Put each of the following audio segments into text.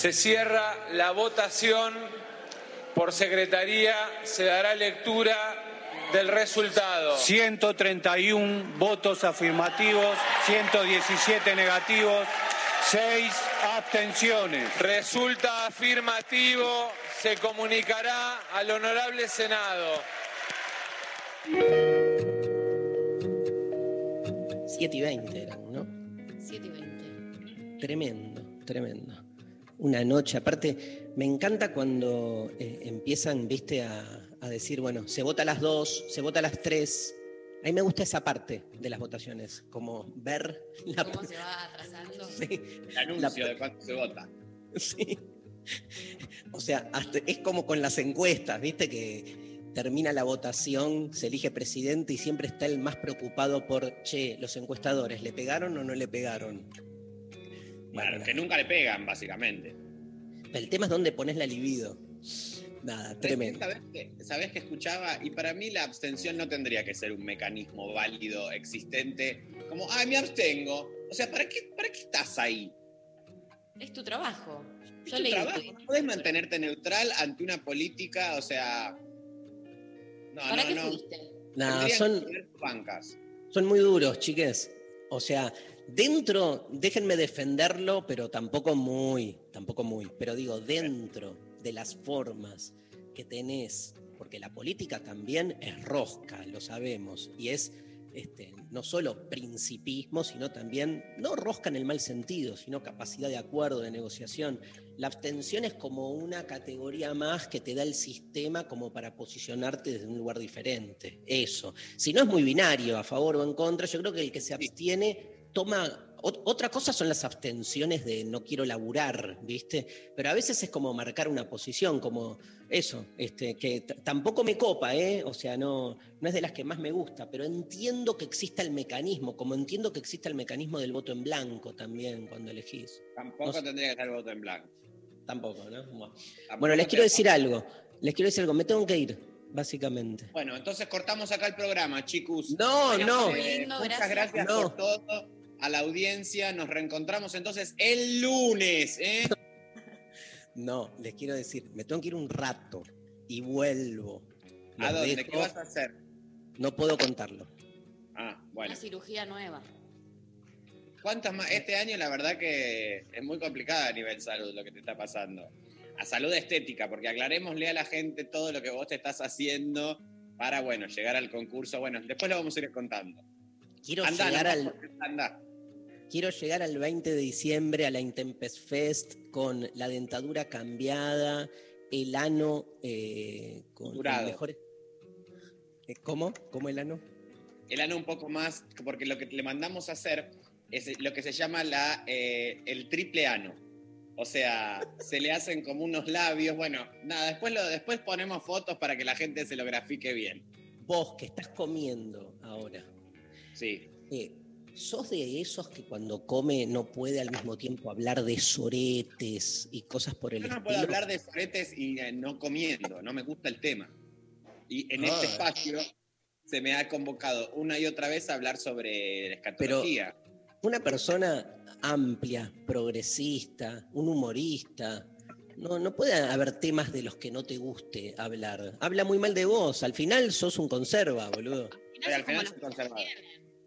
Se cierra la votación. Por secretaría se dará lectura del resultado. 131 votos afirmativos, 117 negativos, 6 abstenciones. Resulta afirmativo. Se comunicará al honorable Senado. 7 y 20 eran, ¿no? 7 y 20. Tremendo, tremendo. Una noche, aparte, me encanta cuando eh, empiezan, viste, a, a decir, bueno, se vota a las 2, se vota a las 3. A mí me gusta esa parte de las votaciones, como ver la... ¿Cómo se va atrasando? Sí, El anuncio de cuánto se vota. sí. O sea, hasta- es como con las encuestas, viste, que termina la votación, se elige presidente y siempre está el más preocupado por, che, los encuestadores, ¿le pegaron o no le pegaron? Claro, Bueno, que nunca le pegan, básicamente. El tema es dónde pones la libido. Nada, tremendo. ¿Sabés que, sabés que escuchaba? Y para mí la abstención no tendría que ser un mecanismo válido, existente, como, ah, me abstengo. O sea, ¿para qué, para qué estás ahí? Es tu trabajo. Es Yo tu leí trabajo. tu- No podés mantenerte neutral ante una política, o sea... No, ¿Para no, qué no. fuiste? Que son, bancas. son muy duros, chiques. O sea, dentro, déjenme defenderlo, pero tampoco muy, tampoco muy, pero digo, dentro de las formas que tenés, porque la política también es rosca, lo sabemos, y es este, no solo principismo, sino también, no rosca en el mal sentido, sino capacidad de acuerdo, de negociación. La abstención es como una categoría más que te da el sistema como para posicionarte desde un lugar diferente. Eso. Si no es muy binario, a favor o en contra, yo creo que el que se abstiene toma... ot- Otra cosa son las abstenciones de no quiero laburar, ¿viste? Pero a veces es como marcar una posición, como eso, este, que tampoco me copa, ¿eh? O sea, no, no es de las que más me gusta, pero entiendo que exista el mecanismo, como entiendo que exista el mecanismo del voto en blanco también cuando elegís. Tampoco No sé. tendría que estar voto en blanco. Tampoco, ¿no? Bueno. Tampoco Bueno, les quiero decir algo. Les quiero decir algo. Me tengo que ir, básicamente. Bueno, entonces cortamos acá el programa, chicos. No, no. lindo, muchas gracias. gracias No. por todo a la audiencia. Nos reencontramos entonces el lunes. ¿eh? No, les quiero decir, me tengo que ir un rato y vuelvo. ¿A dónde? dejo. ¿Qué vas a hacer? No puedo contarlo. Ah, bueno. Una cirugía nueva. ¿Cuántas más? Este año la verdad que es muy complicada a nivel salud lo que te está pasando. A salud estética, porque aclarémosle a la gente todo lo que vos te estás haciendo para, bueno, llegar al concurso. Bueno, después lo vamos a ir contando. Quiero llegar nomás, al. Quiero llegar al 20 de diciembre a la Intempest Fest con la dentadura cambiada, el ano eh, con Curado. el mejor- Eh, ¿Cómo? ¿Cómo el ano? El ano un poco más, porque lo que le mandamos a hacer es lo que se llama la, eh, el triple ano. O sea, se le hacen como unos labios. Bueno, nada, después, lo, después ponemos fotos para que la gente se lo grafique bien. Vos que estás comiendo ahora, Sí. eh, ¿sos de esos que cuando come no puede al mismo tiempo hablar de soretes y cosas por el Yo no estilo? puedo hablar de soretes y eh, no comiendo, no me gusta el tema. Y en este Ah. espacio se me ha convocado una y otra vez a hablar sobre la escatología. Una persona amplia, progresista, un humorista. No, no puede haber temas de los que no te guste hablar. Habla muy mal de vos. Al final sos un conserva, boludo. Pero al sos como final los soy conservador.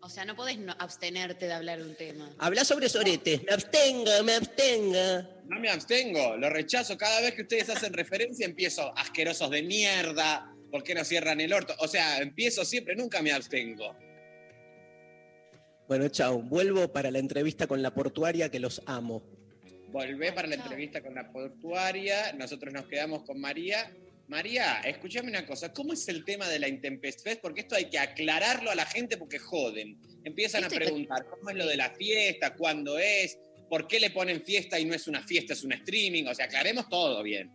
O sea, no podés no abstenerte de hablar de un tema. Habla sobre soretes. Me abstenga, me abstenga. No me abstengo, lo rechazo. Cada vez que ustedes hacen referencia empiezo asquerosos de mierda. ¿Por qué no cierran el orto? O sea, empiezo siempre, nunca me abstengo. Bueno, chao. Vuelvo para la entrevista con la portuaria que los amo. Volvé para la entrevista con la portuaria. Nosotros nos quedamos con María. María, escúchame una cosa. ¿Cómo es el tema de la Intempest Fest? Porque esto hay que aclararlo a la gente porque joden. Empiezan a preguntar cómo es lo de la fiesta, cuándo es, por qué le ponen fiesta y no es una fiesta, es un streaming. O sea, aclaremos todo bien.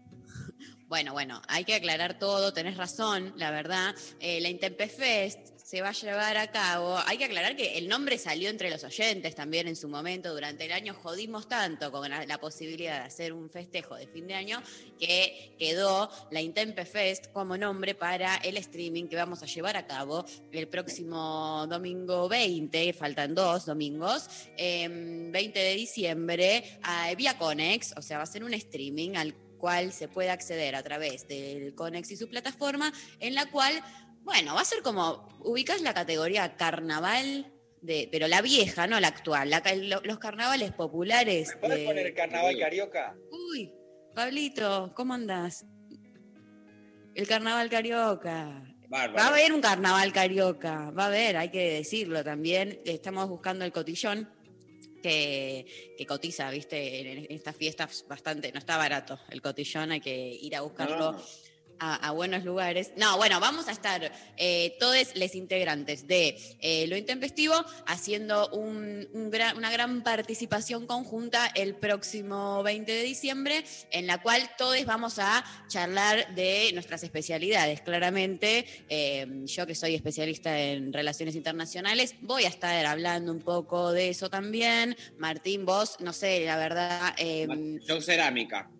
Bueno, bueno, hay que aclarar todo, tenés razón, la verdad. Eh, la Intempefest se va a llevar a cabo. Hay que aclarar que el nombre salió entre los oyentes también en su momento. Durante el año jodimos tanto con la, posibilidad de hacer un festejo de fin de año que quedó la Intempefest como nombre para el streaming que vamos a llevar a cabo el próximo domingo 20, faltan dos domingos, em, 20 de diciembre, a, vía Conex, o sea, va a ser un streaming al cual se puede acceder a través del Conex y su plataforma, en la cual, bueno, va a ser como, ubicas la categoría carnaval, de, pero la vieja, no la actual, la los carnavales populares. de- carioca? Uy, Pablito, ¿cómo andás? El carnaval carioca. Bárbaro. Va a haber un carnaval carioca, va a haber, hay que decirlo también. Estamos buscando el cotillón que, que cotiza, viste, en, en estas fiestas bastante, no está barato el cotillón, hay que ir a buscarlo No. A, buenos lugares. No, bueno, vamos a estar eh, todos los integrantes de eh, Lo Intempestivo haciendo un- un gran- una gran participación conjunta el próximo 20 de diciembre, en la cual todos vamos a charlar de nuestras especialidades. Claramente, eh, yo que soy especialista en relaciones internacionales, voy a estar hablando un poco de eso también. Martín, vos, no sé, la verdad... eh, Yo cerámica.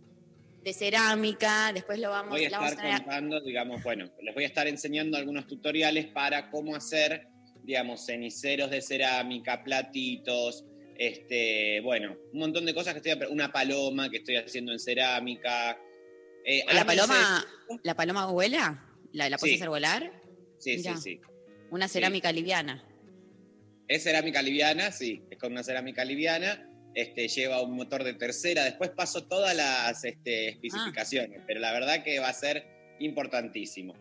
De cerámica, después lo vamos, Voy a la vamos estar a tener- contando, digamos, bueno, les voy a estar enseñando algunos tutoriales para cómo hacer, digamos, ceniceros de cerámica, platitos, este, bueno, un montón de cosas que estoy, una paloma que estoy haciendo en cerámica. Eh, ¿La paloma, ¿La paloma vuela? ¿La, la puedes Sí. hacer volar? Sí, Mirá. sí, sí. Una cerámica liviana. Es cerámica liviana, sí, es con una cerámica liviana. Este, lleva un motor de tercera. Después paso todas las este, especificaciones, pero la verdad que va a ser importantísimo.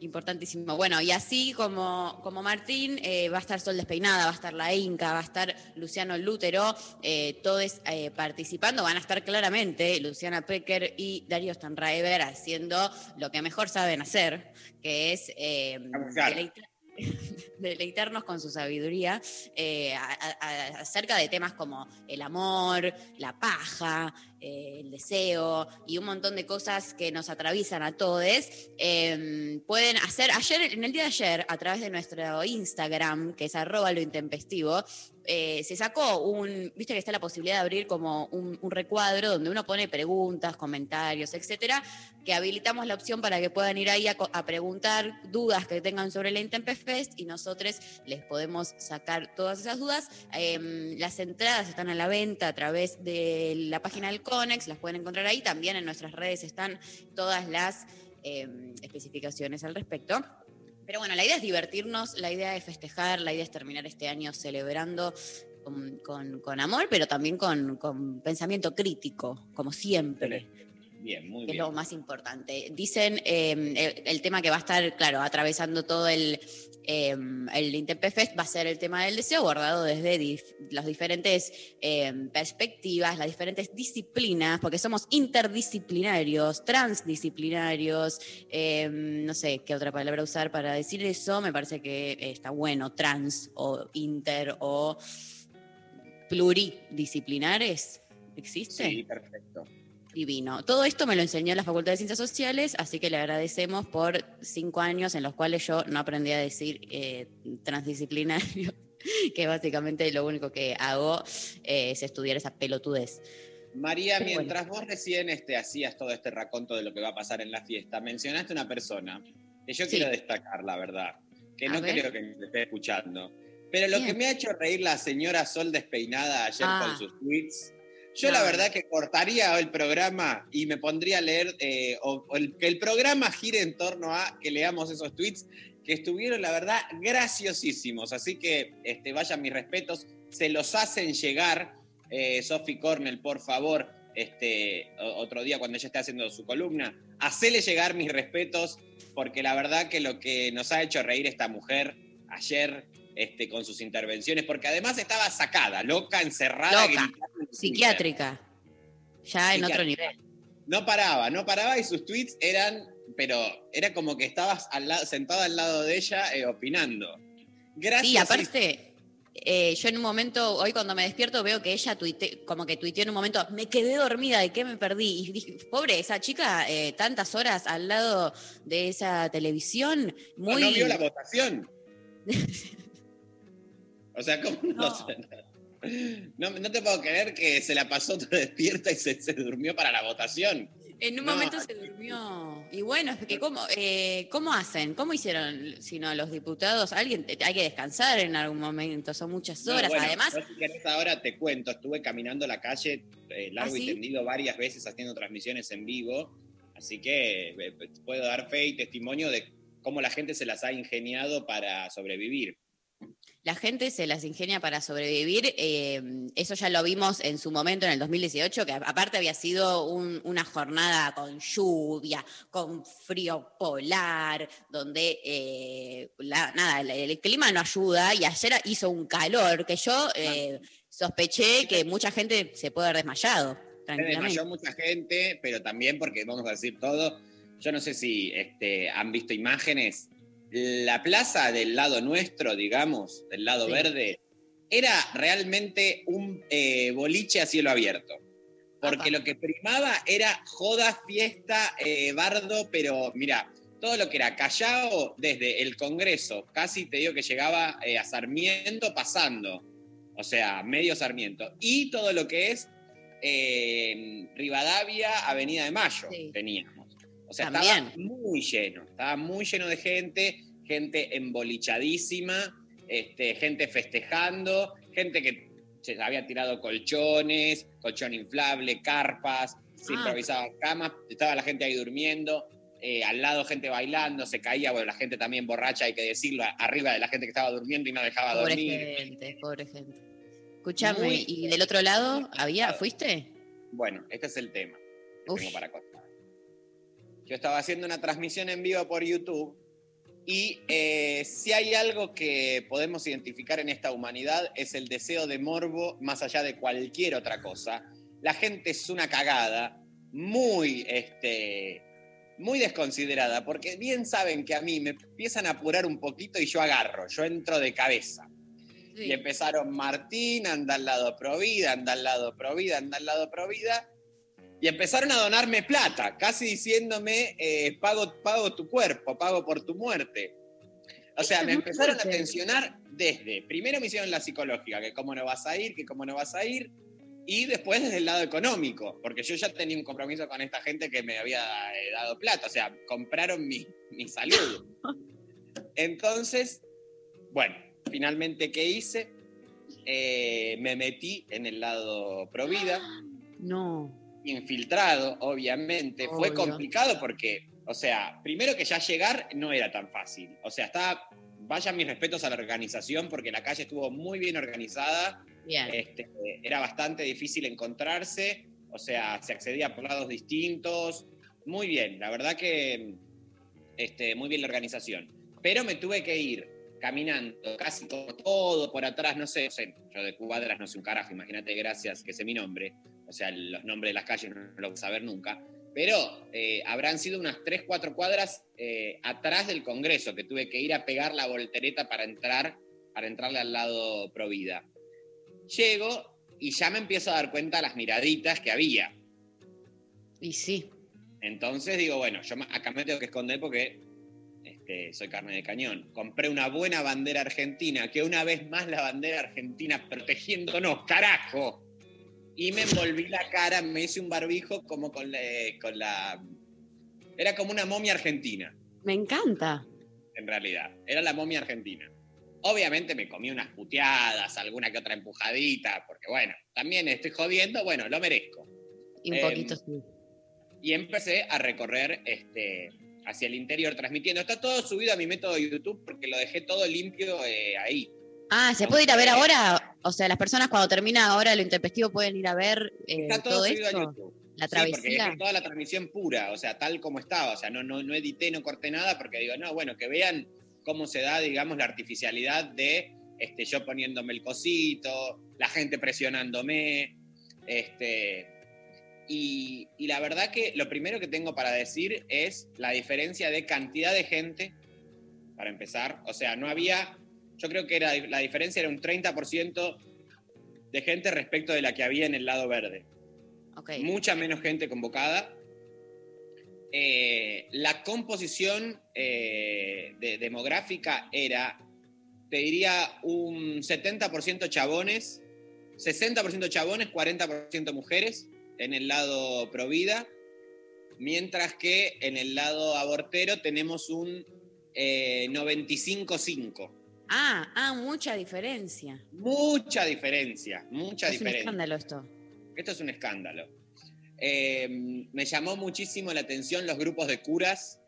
Importantísimo. Bueno, y así como, como Martín, eh, va a estar Sol Despeinada, va a estar La Inca, va a estar Luciano Lútero, eh, todos eh, participando. Van a estar claramente Luciana Pecker y Darío Stanraever haciendo lo que mejor saben hacer, que es eh, deleitar- deleitarnos con su sabiduría eh, acerca de temas como el amor, la paja, eh, el deseo y un montón de cosas que nos atraviesan a todos. Eh, pueden hacer, ayer, en el día de ayer, a través de nuestro Instagram, que es arroba lo intempestivo, eh, se sacó un, viste que está la posibilidad de abrir como un, recuadro donde uno pone preguntas, comentarios, etcétera, que habilitamos la opción para que puedan ir ahí a, preguntar dudas que tengan sobre la Intempest y nosotros les podemos sacar todas esas dudas. Eh, las entradas están a la venta a través de la página del Conex, las pueden encontrar ahí. También en nuestras redes están todas las eh, especificaciones al respecto. Pero bueno, la idea es divertirnos, la idea es festejar, la idea es terminar este año celebrando con, amor, pero también con pensamiento crítico, como siempre Bien, muy que es bien. lo más importante. Dicen eh, el, tema que va a estar, claro, atravesando todo el, eh, el Intempefest va a ser el tema del deseo, guardado desde dif- las diferentes eh, perspectivas, las diferentes disciplinas, porque somos interdisciplinarios, transdisciplinarios, eh, no sé qué otra palabra usar para decir eso, me parece que está bueno, trans o inter o pluridisciplinares. ¿Existe? Sí, perfecto. Divino. Todo esto me lo enseñó la Facultad de Ciencias Sociales, así que le agradecemos por cinco años en los cuales yo no aprendí a decir eh, transdisciplinario, que básicamente lo único que hago eh, es estudiar esa pelotudez. María, Pero bueno. mientras vos recién este, hacías todo este raconto de lo que va a pasar en la fiesta, mencionaste una persona que yo Sí. quiero destacar, la verdad, que A no ver. creo que me esté escuchando. Pero lo Bien. que me ha hecho reír la señora Sol despeinada ayer Ah. con sus tweets, yo No. la verdad que cortaría el programa y me pondría a leer, eh, o, o el- que el programa gire en torno a que leamos esos tweets que estuvieron, la verdad, graciosísimos. Así que este, vayan mis respetos, se los hacen llegar. Eh, Sophie Cornell, por favor, este, otro día cuando ella esté haciendo su columna, hacele llegar mis respetos, porque la verdad que lo que nos ha hecho reír esta mujer ayer este, con sus intervenciones, porque además estaba sacada, loca, encerrada. Loca. Psiquiátrica. Ya en otro nivel. No paraba, no paraba y sus tweets eran, pero era como que estabas al lado, sentado al lado de ella eh, opinando. Gracias. Sí, aparte, eh, yo en un momento, hoy cuando me despierto, veo que ella tuite, como que tuiteó en un momento, me quedé dormida, ¿de qué me perdí? Y dije, pobre, esa chica, eh, tantas horas al lado de esa televisión, No, muy... no vio la votación. O sea, ¿cómo no? No. No, no te puedo creer que se la pasó toda despierta y se, se durmió para la votación. En un No. momento se durmió. Y bueno, es que ¿cómo, eh, ¿cómo hacen? ¿Cómo hicieron? Si no, los diputados, alguien hay que descansar en algún momento, son muchas No, horas. bueno, Además, yo si querés ahora te cuento, estuve caminando la calle eh, largo ¿Ah, y tendido varias veces haciendo transmisiones en vivo, así que eh, puedo dar fe y testimonio de cómo la gente se las ha ingeniado para sobrevivir. La gente se las ingenia para sobrevivir. eh, eso ya lo vimos en su momento, en el 2018, que aparte había sido un- una jornada con lluvia, con frío polar, donde eh, la- nada, el, el clima no ayuda y ayer hizo un calor que yo eh, sospeché que mucha gente se puede haber desmayado. Se desmayó mucha gente, pero también porque vamos a decir todo. Yo no sé si este, han visto imágenes. La plaza del lado nuestro, digamos, del lado Sí. verde, era realmente un eh, boliche a cielo abierto. Porque lo que primaba era joda, fiesta, eh, bardo, pero mira, todo lo que era Callao, desde el Congreso, casi te digo que llegaba eh, a Sarmiento pasando. O sea, medio Sarmiento. Y todo lo que es Rivadavia, Avenida de Mayo, Sí. teníamos. O sea, También. estaba muy lleno, estaba muy lleno de gente, gente embolichadísima, este, gente festejando, gente que se había tirado colchones, colchón inflable, carpas, se Ah. improvisaban camas, estaba la gente ahí durmiendo, eh, al lado gente bailando, se caía, bueno, la gente también borracha, hay que decirlo, arriba de la gente que estaba durmiendo y no dejaba Pobre dormir. gente, pobre gente. Escuchame, Muy- ¿y del otro lado había, fuiste? Bueno, este es el tema que Uf. tengo para contar. Yo estaba haciendo una transmisión en vivo por YouTube y eh, si hay algo que podemos identificar en esta humanidad es el deseo de morbo más allá de cualquier otra cosa. La gente es una cagada muy, este, muy desconsiderada porque bien saben que a mí me empiezan a apurar un poquito y yo agarro, yo entro de cabeza. Sí. Y empezaron Martín, anda al lado Provida, anda al lado Provida, anda al lado Provida. Y empezaron a donarme plata, casi diciéndome, eh, pago, pago tu cuerpo, pago por tu muerte. O sea, me empezaron a tensionar desde, primero me hicieron la psicológica, que cómo no vas a ir, que cómo no vas a ir, y después desde el lado económico, porque yo ya tenía un compromiso con esta gente que me había eh, dado plata, o sea, compraron mi, mi salud. Entonces, bueno, finalmente, ¿qué hice? Eh, me metí en el lado Provida, No. Infiltrado, obviamente. Fue Obvio. complicado porque, o sea, primero que ya llegar no era tan fácil. O sea, estaba, vayan mis respetos a la organización porque la calle estuvo muy bien organizada. Bien. Este, era bastante difícil encontrarse, o sea, se accedía por lados distintos. Muy bien, la verdad que este, muy bien la organización. Pero me tuve que ir caminando casi todo, todo por atrás, no sé, no sé, yo de cuadras no sé un carajo, imagínate, gracias, que sé mi nombre. O sea, los nombres de las calles no lo voy a saber nunca. Pero eh, habrán sido unas 3, 4 cuadras eh, atrás del Congreso, que tuve que ir a pegar la voltereta para entrar, para entrarle al lado Provida. Llego y ya me empiezo a dar cuenta de las miraditas que había. Y sí. Entonces digo, bueno, yo acá me tengo que esconder porque este, soy carne de cañón. Compré una buena bandera argentina, que una vez más la bandera argentina protegiéndonos, carajo. Y me envolví la cara, me hice un barbijo como con la, con la... Era como una momia argentina, Me encanta. en realidad. Era la momia argentina. Obviamente me comí unas puteadas, alguna que otra empujadita, porque bueno, también estoy jodiendo, bueno, lo merezco. Y un Em, poquito sí. y empecé a recorrer este, hacia el interior transmitiendo. Está todo subido a mi método de YouTube porque lo dejé todo limpio eh, ahí. Ah, ¿se puede ir a ver ahora? O sea, las personas cuando termina ahora lo intempestivo pueden ir a ver eh, Está todo, todo a esto. YouTube. La Sí, porque travesía. toda la transmisión pura, o sea, tal como estaba. O sea, no, no, no edité, no corté nada porque digo, no, bueno, que vean cómo se da, digamos, la artificialidad de este, yo poniéndome el cosito, la gente presionándome. Este, y, y la verdad que lo primero que tengo para decir es la diferencia de cantidad de gente, para empezar. O sea, no había, yo creo que era, la diferencia era un 30% de gente respecto de la que había en el lado verde Ok. mucha menos gente convocada. Eh, la composición eh, de- demográfica era, te diría, un 70% chabones, 60% chabones, 40% mujeres en el lado provida, mientras que en el lado abortero tenemos un eh, 95-5. Ah, ah, mucha diferencia. Mucha diferencia, mucha es un diferencia. escándalo esto. Esto es un escándalo. Eh, me llamó muchísimo la atención los grupos de curas.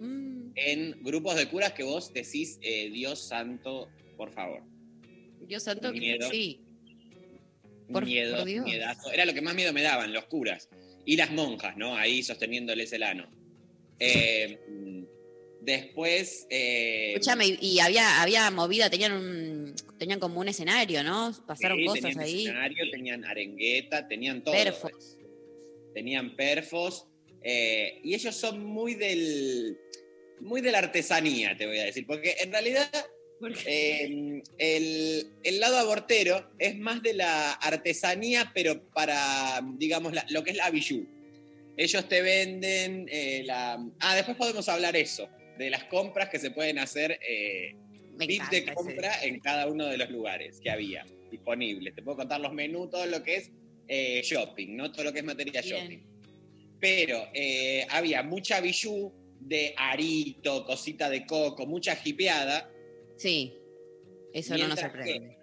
Mm, En grupos de curas que vos decís, eh, Dios santo, por favor. Dios santo, Miedo. sí. Por- miedo, por Dios. miedazo. Era lo que más miedo me daban, los curas. Y las monjas, ¿no? Ahí sosteniéndoles el ano. Eh, después. eh, Escúchame, y, había, había movida, tenían un, tenían como un escenario, ¿no? Pasaron sí, cosas tenían ahí. escenario, tenían arengueta, tenían todo. Perfos. tenían perfos, eh, y ellos son muy del muy de la artesanía, te voy a decir, porque en realidad eh, el, el lado abortero es más de la artesanía, pero para, digamos, la- lo que es la bijou. Ellos te venden eh, la... Ah, después podemos hablar eso, de las compras que se pueden hacer, eh, tips de ese- compra en cada uno de los lugares que había disponibles. Te puedo contar los menús, todo lo que es eh, shopping, ¿no? Todo lo que es materia Bien. shopping. Pero eh, había mucha bijou de arito, cosita de coco, mucha jipeada. Sí, eso no nos sorprende.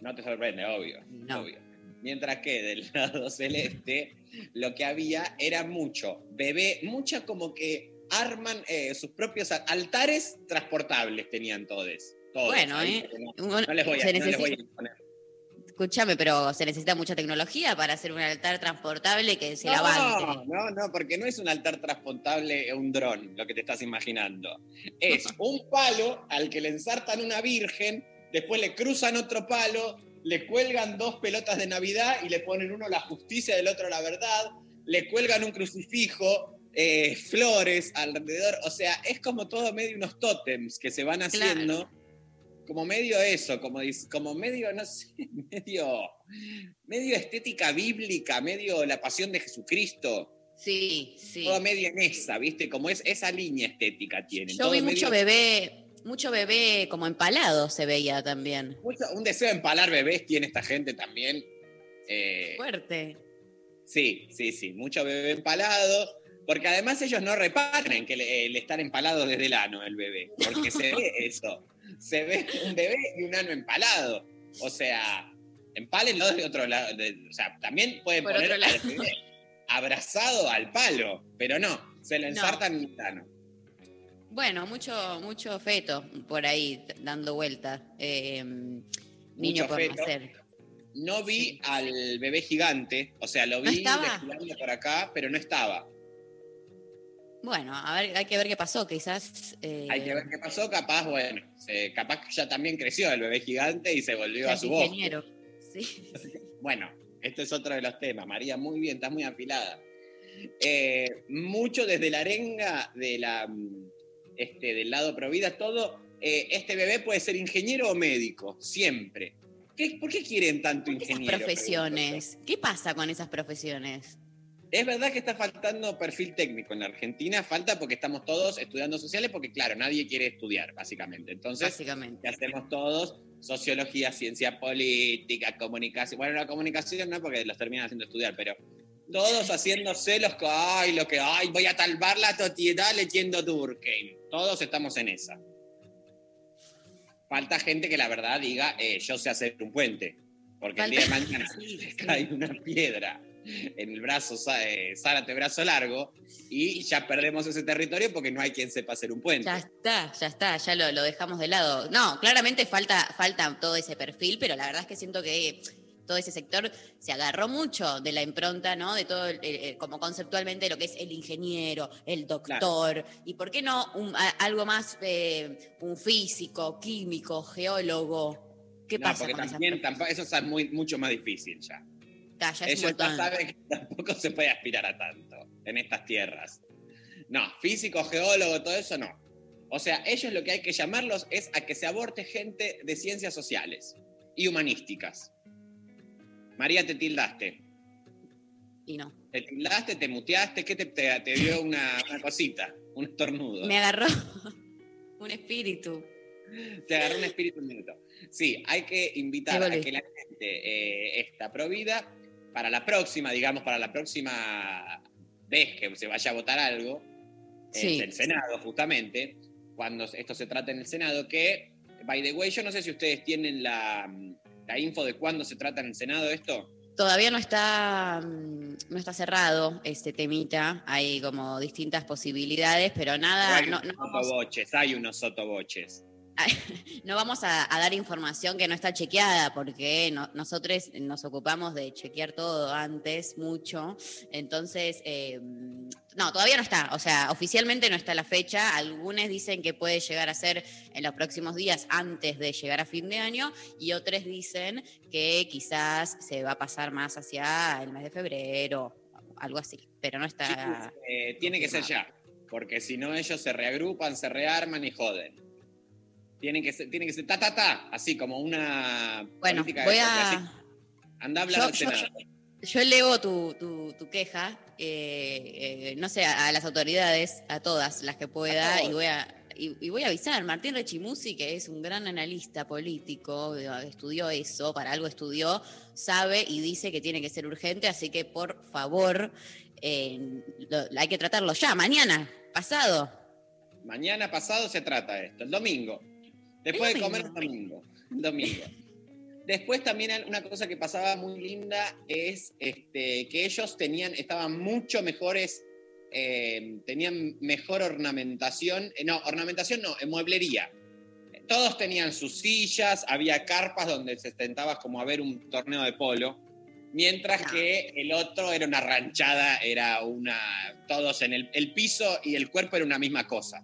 No te sorprende, obvio. No. obvio. Mientras que del lado celeste, lo que había era mucho bebé, mucha como que arman eh, sus propios altares transportables, tenían todos. todos Bueno, ¿eh? No, les voy a, se no les voy a necesita- imponer. Escúchame, pero se necesita mucha tecnología para hacer un altar transportable que se no, levante. No, no, porque no es un altar transportable, un dron, lo que te estás imaginando. Es un palo al que le ensartan una virgen, después le cruzan otro palo, le cuelgan dos pelotas de Navidad y le ponen uno la justicia y el otro la verdad, le cuelgan un crucifijo, eh, flores alrededor, o sea, es como todo medio unos tótems que se van haciendo. Como medio eso, como, como medio, no sé, medio, medio estética bíblica, medio la pasión de Jesucristo. Sí, sí. Todo medio en esa, ¿viste? Como es esa línea estética tiene. Yo todo vi medio- mucho bebé, mucho bebé como empalado se veía también. mucho- un deseo de empalar bebés tiene esta gente también. Eh, Fuerte. sí, sí, sí, mucho bebé empalado. Porque además ellos no reparan que le- el estar empalado desde el ano el bebé. Porque se ve eso. Se ve un bebé y un ano empalado. O sea, empálenlo de otro lado. de- o sea, también pueden Por poner al bebé abrazado al palo. Pero no, se lo No. ensartan en el ano. Bueno, mucho, mucho feto por ahí dando vuelta. Eh, niño por nacer. No vi Sí. al bebé gigante, o sea, lo ¿No vi estaba? desfilando por acá, pero no estaba. Bueno, a ver, hay que ver qué pasó, quizás. eh, Hay que ver qué pasó, capaz, bueno, se- capaz que ya también creció el bebé gigante y se volvió a su voz. ingeniero. Sí. Bueno, este es otro de los temas. María, muy bien, estás muy afilada. Eh, mucho desde la arenga de la, mm, este, del lado Provida, todo. eh, este bebé puede ser ingeniero o médico, siempre. ¿Qué- ¿Por qué quieren tanto Esas ingeniero? profesiones. ¿Qué pasa con esas profesiones? Es verdad que está faltando perfil técnico en la Argentina, falta porque estamos todos estudiando sociales, porque claro, nadie quiere estudiar, básicamente. Entonces, Básicamente. ¿qué hacemos todos? Sociología, ciencia política, comunicación. Bueno, la comunicación no, porque los terminan haciendo estudiar, pero todos haciéndose los que, ay, lo que, ay, voy a talvar la sociedad leyendo Durkheim. Todos estamos en esa. Falta gente que la verdad diga, eh, yo sé hacer un puente, porque el día de mañana Sí, sí. cae una piedra en el brazo, Zá- eh, Zárate brazo largo, y ya perdemos ese territorio porque no hay quien sepa hacer un puente. Ya está, ya está, ya lo, lo dejamos de lado. No, claramente falta, falta todo ese perfil, pero la verdad es que siento que todo ese sector se agarró mucho de la impronta, ¿no? De todo, el- el- como conceptualmente lo que es el ingeniero, el doctor, y por qué no un- a- algo más, eh, un físico, químico, geólogo. ¿Qué no, pasa porque con esas también tampoco- eso es muy, mucho más difícil ya. Ah, ya es Ellos ya saben que tampoco se puede aspirar a tanto en estas tierras. No, físico, geólogo, todo eso no. O sea, ellos lo que hay que llamarlos es a que se aborte gente de ciencias sociales y humanísticas. María, te tildaste. Y no. Te tildaste, te muteaste, ¿qué te, te- te dio una, una cosita? Un estornudo. Me agarró un espíritu. Te agarró un espíritu un minuto. Sí, hay que invitar a que la gente eh, está provida para la próxima, digamos, para la próxima vez que se vaya a votar algo, Sí. en el Senado, justamente, cuando esto se trata en el Senado, que, by the way, yo no sé si ustedes tienen la, la info de cuándo se trata en el Senado esto. Todavía no está, mm, no está cerrado este temita. Hay como distintas posibilidades, pero nada, hay no, unos no vamos, sotoboches, hay unos sotoboches. no vamos a, a dar información que no está chequeada, porque no- nosotros nos ocupamos de chequear todo antes, mucho. Entonces, eh, no, todavía no está. O sea, oficialmente no está la fecha. Algunos dicen que puede llegar a ser en los próximos días antes de llegar a fin de año, y otros dicen que quizás se va a pasar más hacia el mes de febrero, algo así. Pero no está. Eh, tiene que ser ya, porque si no ellos se reagrupan, se rearman y joden. Tiene que ser, que ser ta ta ta, así como una Bueno, política de voy así a. Anda a hablar Yo- yo- elevo tu, tu- tu queja, eh, eh, no sé, a, a las autoridades, a todas las que pueda, y voy a, y, y voy a avisar. Martín Rechimusi, que es un gran analista político, eh, estudió eso, para algo estudió, sabe y dice que tiene que ser urgente, así que por favor, eh, lo- hay que tratarlo ya, mañana, pasado. Mañana pasado se trata esto, el domingo. Después de comer domingo. domingo. Después también una cosa que pasaba muy linda es este, que ellos tenían, estaban mucho mejores, eh, tenían mejor ornamentación, eh, no, ornamentación no, en mueblería. Todos tenían sus sillas, había carpas donde se sentaba como a ver un torneo de polo, mientras Ah. que el otro era una ranchada, era una, todos en el, el piso y el cuerpo era una misma cosa.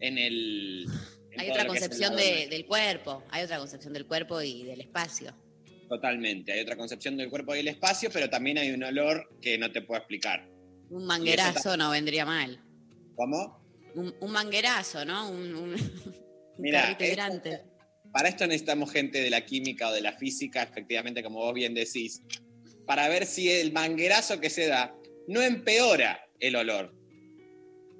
En el... Hay otra concepción de- del cuerpo, hay otra concepción del cuerpo y del espacio. Totalmente, hay otra concepción del cuerpo y el espacio, pero también hay un olor que no te puedo explicar. Un manguerazo no vendría mal. ¿Cómo? Un, un manguerazo, ¿no? Un, un, esto-. Para esto necesitamos gente de la química o de la física, efectivamente, como vos bien decís, para ver si el manguerazo que se da no empeora el olor.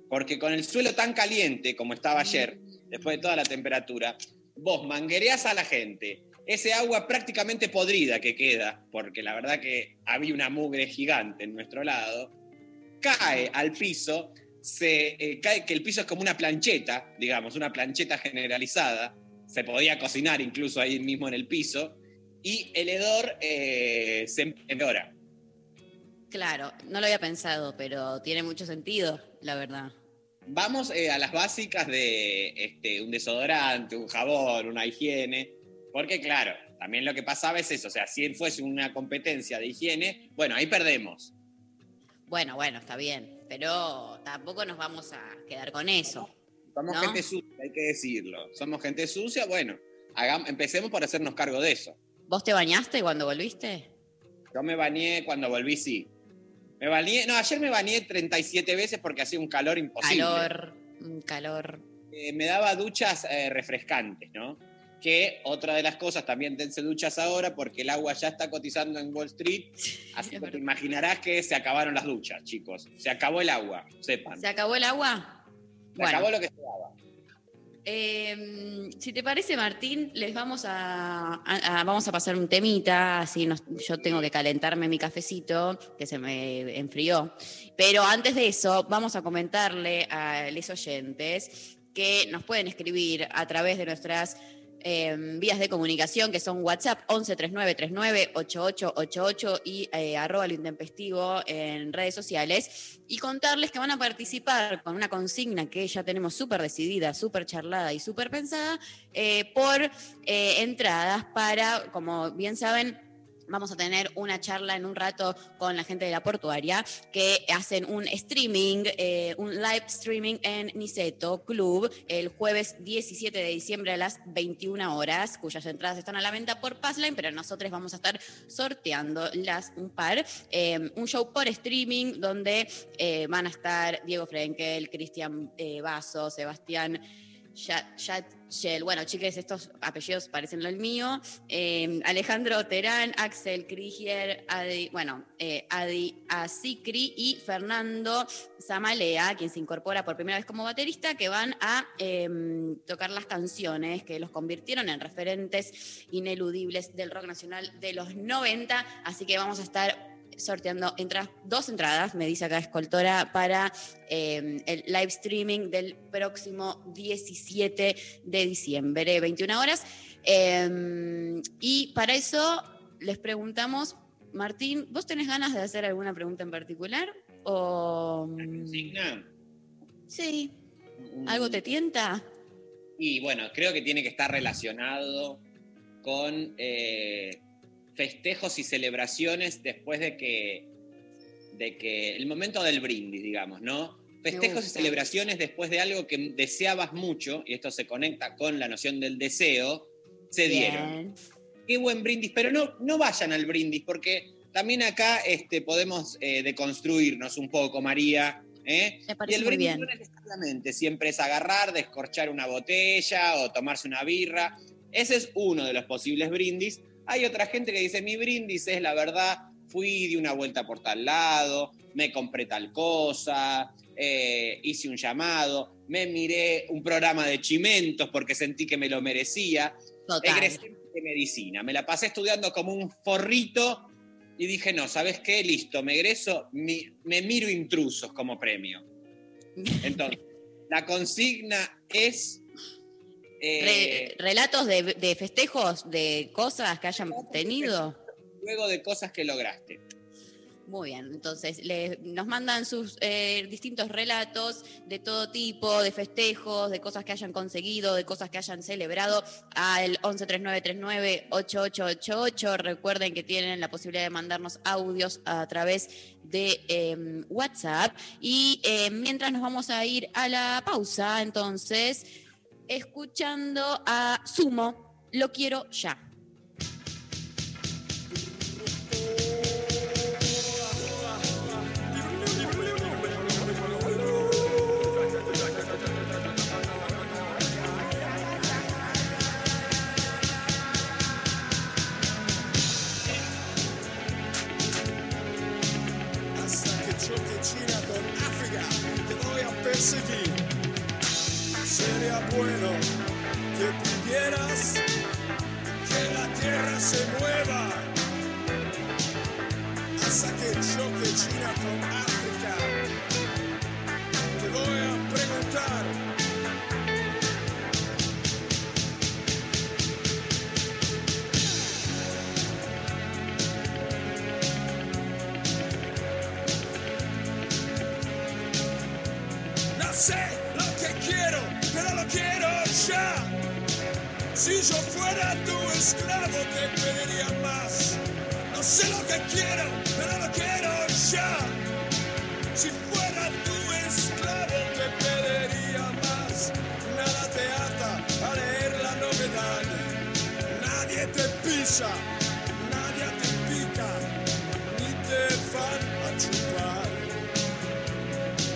Porque con el suelo tan caliente como estaba ayer, después de toda la temperatura, vos manguereás a la gente. Ese agua prácticamente podrida que queda, porque la verdad que había una mugre gigante en nuestro lado, cae al piso, se eh, cae que el piso es como una plancheta, digamos, una plancheta generalizada, se podía cocinar incluso ahí mismo en el piso, y el hedor eh, se empeora. Claro, no lo había pensado, pero tiene mucho sentido, la verdad. Vamos eh, a las básicas de este, un desodorante, un jabón, una higiene, porque claro, también lo que pasaba es eso, o sea, si fuese una competencia de higiene, bueno, ahí perdemos. Bueno, bueno, está bien, pero tampoco nos vamos a quedar con eso. Somos ¿No? gente sucia, hay que decirlo. Somos gente sucia, bueno, empecemos por hacernos cargo de eso. ¿Vos te bañaste cuando volviste? Yo me bañé cuando volví, sí. Me bañé, no, ayer me bañé 37 veces porque hacía un calor imposible. Calor, un calor. Eh, me daba duchas eh, refrescantes, ¿no? Que otra de las cosas, también dense duchas ahora porque el agua ya está cotizando en Wall Street. Así que te imaginarás que se acabaron las duchas, chicos. Se acabó el agua, sepan. ¿Se Se, acabó el agua? Bueno, acabó lo que se daba. Eh, si te parece, Martín, les vamos a, vamos a pasar un temita, así yo tengo que calentarme mi cafecito, que se me enfrió. Pero antes de eso, vamos a comentarle a los oyentes que nos pueden escribir a través de nuestras eh, vías de comunicación, que son WhatsApp 11 39 39 8888 y eh, arroba lo intempestivo en redes sociales, y contarles que van a participar con una consigna que ya tenemos súper decidida, súper charlada y súper pensada, eh, por eh, entradas para, como bien saben, vamos a tener una charla en un rato con la gente de la portuaria que hacen un streaming, eh, un live streaming en Niceto Club el jueves 17 de diciembre a las 21 horas, cuyas entradas están a la venta por Passline, pero nosotros vamos a estar sorteando las un par. Eh, un show por streaming donde eh, van a estar Diego Frenkel, Cristian eh, Vaso, Sebastián. Bueno, chiques, estos apellidos parecen el mío. Eh, Alejandro Terán, Axel Krigier, Adi, bueno, eh, Adi Asikri y Fernando Zamalea, quien se incorpora por primera vez como baterista, que van a eh, tocar las canciones que los convirtieron en referentes ineludibles del rock nacional de los 90. Así que vamos a estar sorteando entra- dos entradas, me dice acá Escoltora, para eh, el live streaming del próximo 17 de diciembre, 21 horas. Eh, y para eso les preguntamos, Martín, ¿vos tenés ganas de hacer alguna pregunta en particular? O, mm, Consigna. sí, Mm, ¿algo te tienta? Y bueno, creo que tiene que estar relacionado con eh, festejos y celebraciones después de que, de que el momento del brindis, digamos, ¿no? Festejos y celebraciones después de algo que deseabas mucho, y esto se conecta con la noción del deseo, se dieron. Bien. Qué buen brindis, pero no, no vayan al brindis, porque también acá este, podemos eh, deconstruirnos un poco, María. ¿eh? Me Y parece el muy brindis bien. no necesariamente siempre es agarrar, descorchar una botella o tomarse una birra. Ese es uno de los posibles brindis. Hay otra gente que dice, mi brindis es la verdad, fui de una vuelta por tal lado, me compré tal cosa, eh, hice un llamado, me miré un programa de chimentos porque sentí que me lo merecía. Total. Egresé de medicina, me la pasé estudiando como un forrito y dije, no, ¿sabes qué? Listo, me egreso, mi- me miro intrusos como premio. Entonces, la consigna es... eh, Re- relatos de, de festejos, de cosas que hayan tenido. luego de cosas que lograste. Muy bien, entonces le- nos mandan sus eh, distintos relatos de todo tipo, de festejos, de cosas que hayan conseguido, de cosas que hayan celebrado al 1139398888. Recuerden que tienen la posibilidad de mandarnos audios a través de eh, WhatsApp. Y eh, mientras nos vamos a ir a la pausa, entonces, escuchando a Sumo, lo quiero ya. Te voy a preguntar. No sé lo que quiero, pero lo quiero ya. Si yo fuera tu esclavo te pediría más. No sé lo que quiero, pero lo quiero ya. Si fuera tu esclavo te pediría más. Nada te ata a leer la novedad. Nadie te pisa, nadie te pica, ni te van a chupar.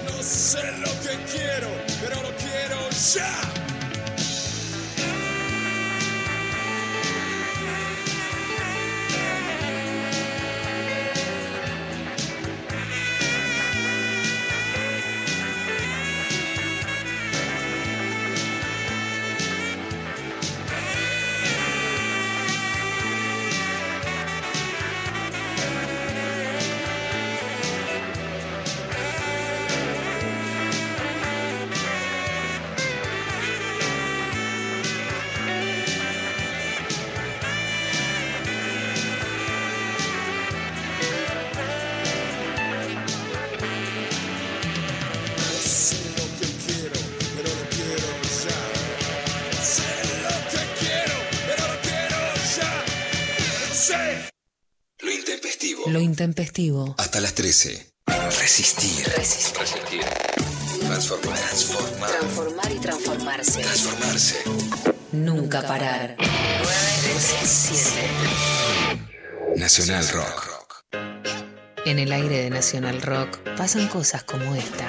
No sé lo que quiero, pero lo quiero ya. Intempestivo. Hasta las 13. Resistir. Resistir. Transformar. Transformar. Transformar y transformarse. Transformarse. Nunca parar. 937. Nacional Rock. En el aire de Nacional Rock pasan cosas como esta.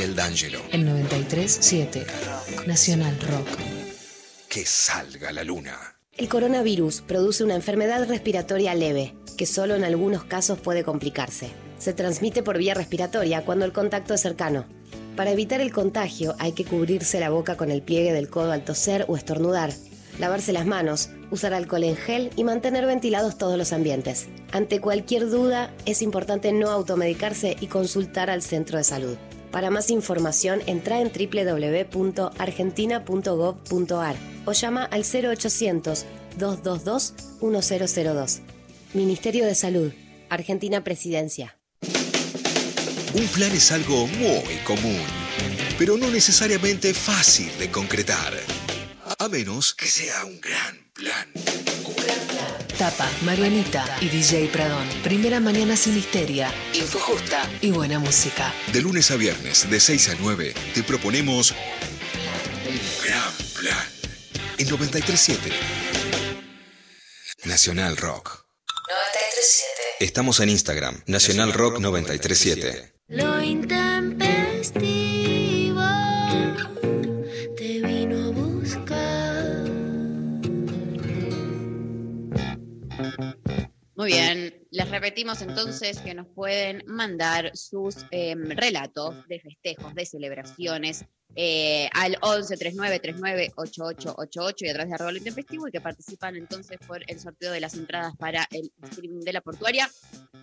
D'Angelo. El 93.7. Rock. Nacional Rock. Que salga la luna. El coronavirus produce una enfermedad respiratoria leve, que solo en algunos casos puede complicarse. Se transmite por vía respiratoria cuando el contacto es cercano. Para evitar el contagio hay que cubrirse la boca con el pliegue del codo al toser o estornudar, lavarse las manos, usar alcohol en gel y mantener ventilados todos los ambientes. Ante cualquier duda, es importante no automedicarse y consultar al centro de salud. Para más información, entra en www.argentina.gov.ar o llama al 0800-222-1002. Ministerio de Salud, Argentina Presidencia. Un plan es algo muy común, pero no necesariamente fácil de concretar. A menos que sea un gran plan. Tapa, Marianita y DJ Pradón. Primera mañana sin histeria, info justa y buena música. De lunes a viernes, de 6 a 9, te proponemos un gran plan. En 937. Nacional Rock. 93.7. Estamos en Instagram, Nacional Rock 937. Lo intempestivo Muy bien, les repetimos entonces que nos pueden mandar sus em, relatos de festejos, de celebraciones eh, al 11 39 39 8888 y a través de arroba intempestivo y que participan entonces por el sorteo de las entradas para el streaming de la portuaria.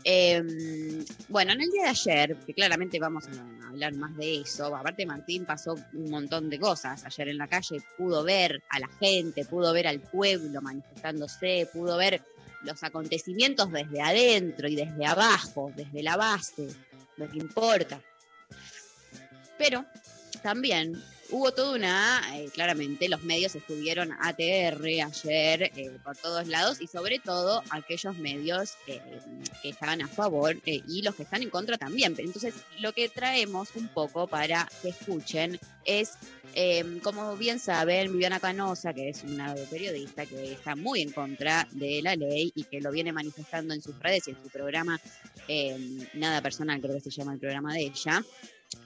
Em, bueno, en el día de ayer, que claramente vamos a hablar más de eso, aparte Martín pasó un montón de cosas ayer en la calle, pudo ver a la gente, pudo ver al pueblo manifestándose, pudo ver los acontecimientos desde adentro y desde abajo, desde la base, lo que importa. Pero también hubo toda una, eh, claramente los medios estuvieron ATR ayer eh, por todos lados y sobre todo aquellos medios eh, que estaban a favor eh, y los que están en contra también. Entonces lo que traemos un poco para que escuchen es, eh, como bien saben, Viviana Canosa, que es una periodista que está muy en contra de la ley y que lo viene manifestando en sus redes y en su programa, eh, Nada Personal, creo que se llama el programa de ella,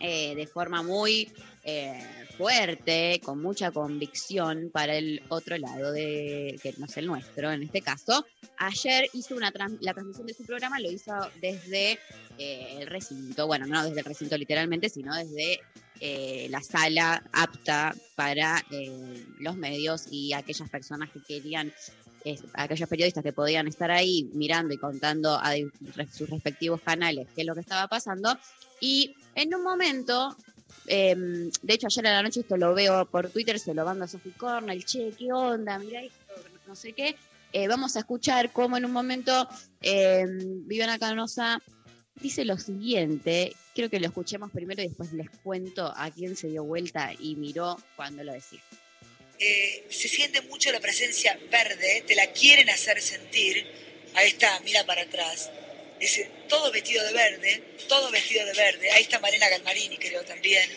eh, de forma muy eh, fuerte, con mucha convicción para el otro lado, de que no es el nuestro en este caso. Ayer hizo una tran- la transmisión de su programa, lo hizo desde eh, el recinto, bueno, no desde el recinto literalmente, sino desde eh, la sala apta para los medios y aquellas personas que querían, aquellos periodistas que podían estar ahí mirando y contando a sus respectivos canales qué es lo que estaba pasando. Y en un momento, eh, de hecho ayer a la noche esto lo veo por Twitter, se lo mando a Sophie Cornell, che, ¿qué onda? Mirá esto, no sé qué. Eh, vamos a escuchar cómo en un momento eh, Viviana Canosa dice lo siguiente, quiero que lo escuchemos primero y después les cuento a quién se dio vuelta y miró cuando lo decía. Eh, se siente mucho la presencia verde, te la quieren hacer sentir. Ahí está, mira para atrás. Todo vestido de verde, todo vestido de verde. Ahí está Marina Galmarini, creo también.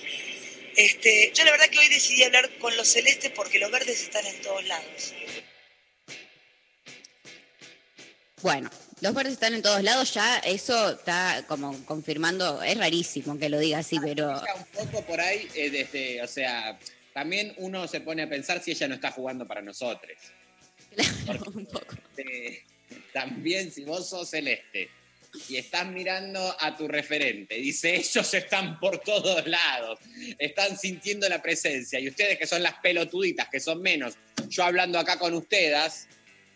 Este, yo la verdad que hoy decidí hablar con los celestes porque los verdes están en todos lados. Bueno, los verdes están en todos lados, ya eso está como confirmando, es rarísimo que lo diga así, pero Un poco por ahí, eh, desde, o sea, también uno se pone a pensar si ella no está jugando para nosotros. Porque, eh, también si vos sos celeste y estás mirando a tu referente, dice, ellos están por todos lados, están sintiendo la presencia, y ustedes que son las pelotuditas, que son menos, yo hablando acá con ustedes,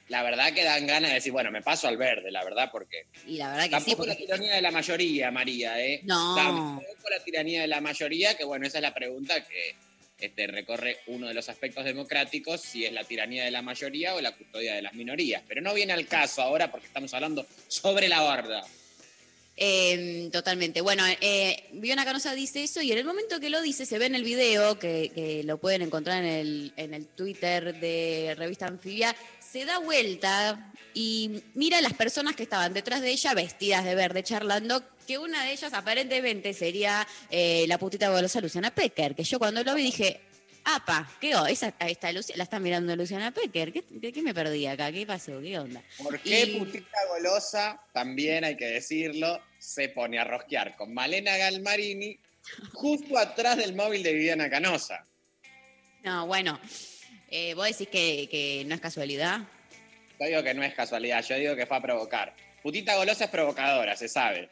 la verdad que dan ganas de decir, bueno, me paso al verde, la verdad, porque Y la verdad que sí, tampoco la porque tiranía de la mayoría, María, ¿eh? No. Tampoco la tiranía de la mayoría, que bueno, esa es la pregunta que este, recorre uno de los aspectos democráticos, si es la tiranía de la mayoría o la custodia de las minorías. Pero no viene al caso ahora porque estamos hablando sobre la barda. Eh, totalmente. Bueno, eh, Canosa dice eso y en el momento que lo dice se ve en el video, que, que lo pueden encontrar en el, en el Twitter de Revista Anfibia, se da vuelta y mira a las personas que estaban detrás de ella vestidas de verde charlando, que una de ellas aparentemente sería eh, la putita golosa Luciana Pecker, que yo cuando lo vi dije, apa, ¿qué onda? Esa, Luci- la está mirando Luciana Pecker, ¿Qué, qué, qué me perdí acá? ¿Qué pasó? ¿Qué onda? ¿Por qué Y- Putita Golosa, también hay que decirlo, se pone a rosquear con Malena Galmarini justo atrás del móvil de Viviana Canosa? No, bueno, eh, vos decís que, que no es casualidad. Yo digo que no es casualidad, yo digo que fue a provocar. Putita Golosa es provocadora, se sabe.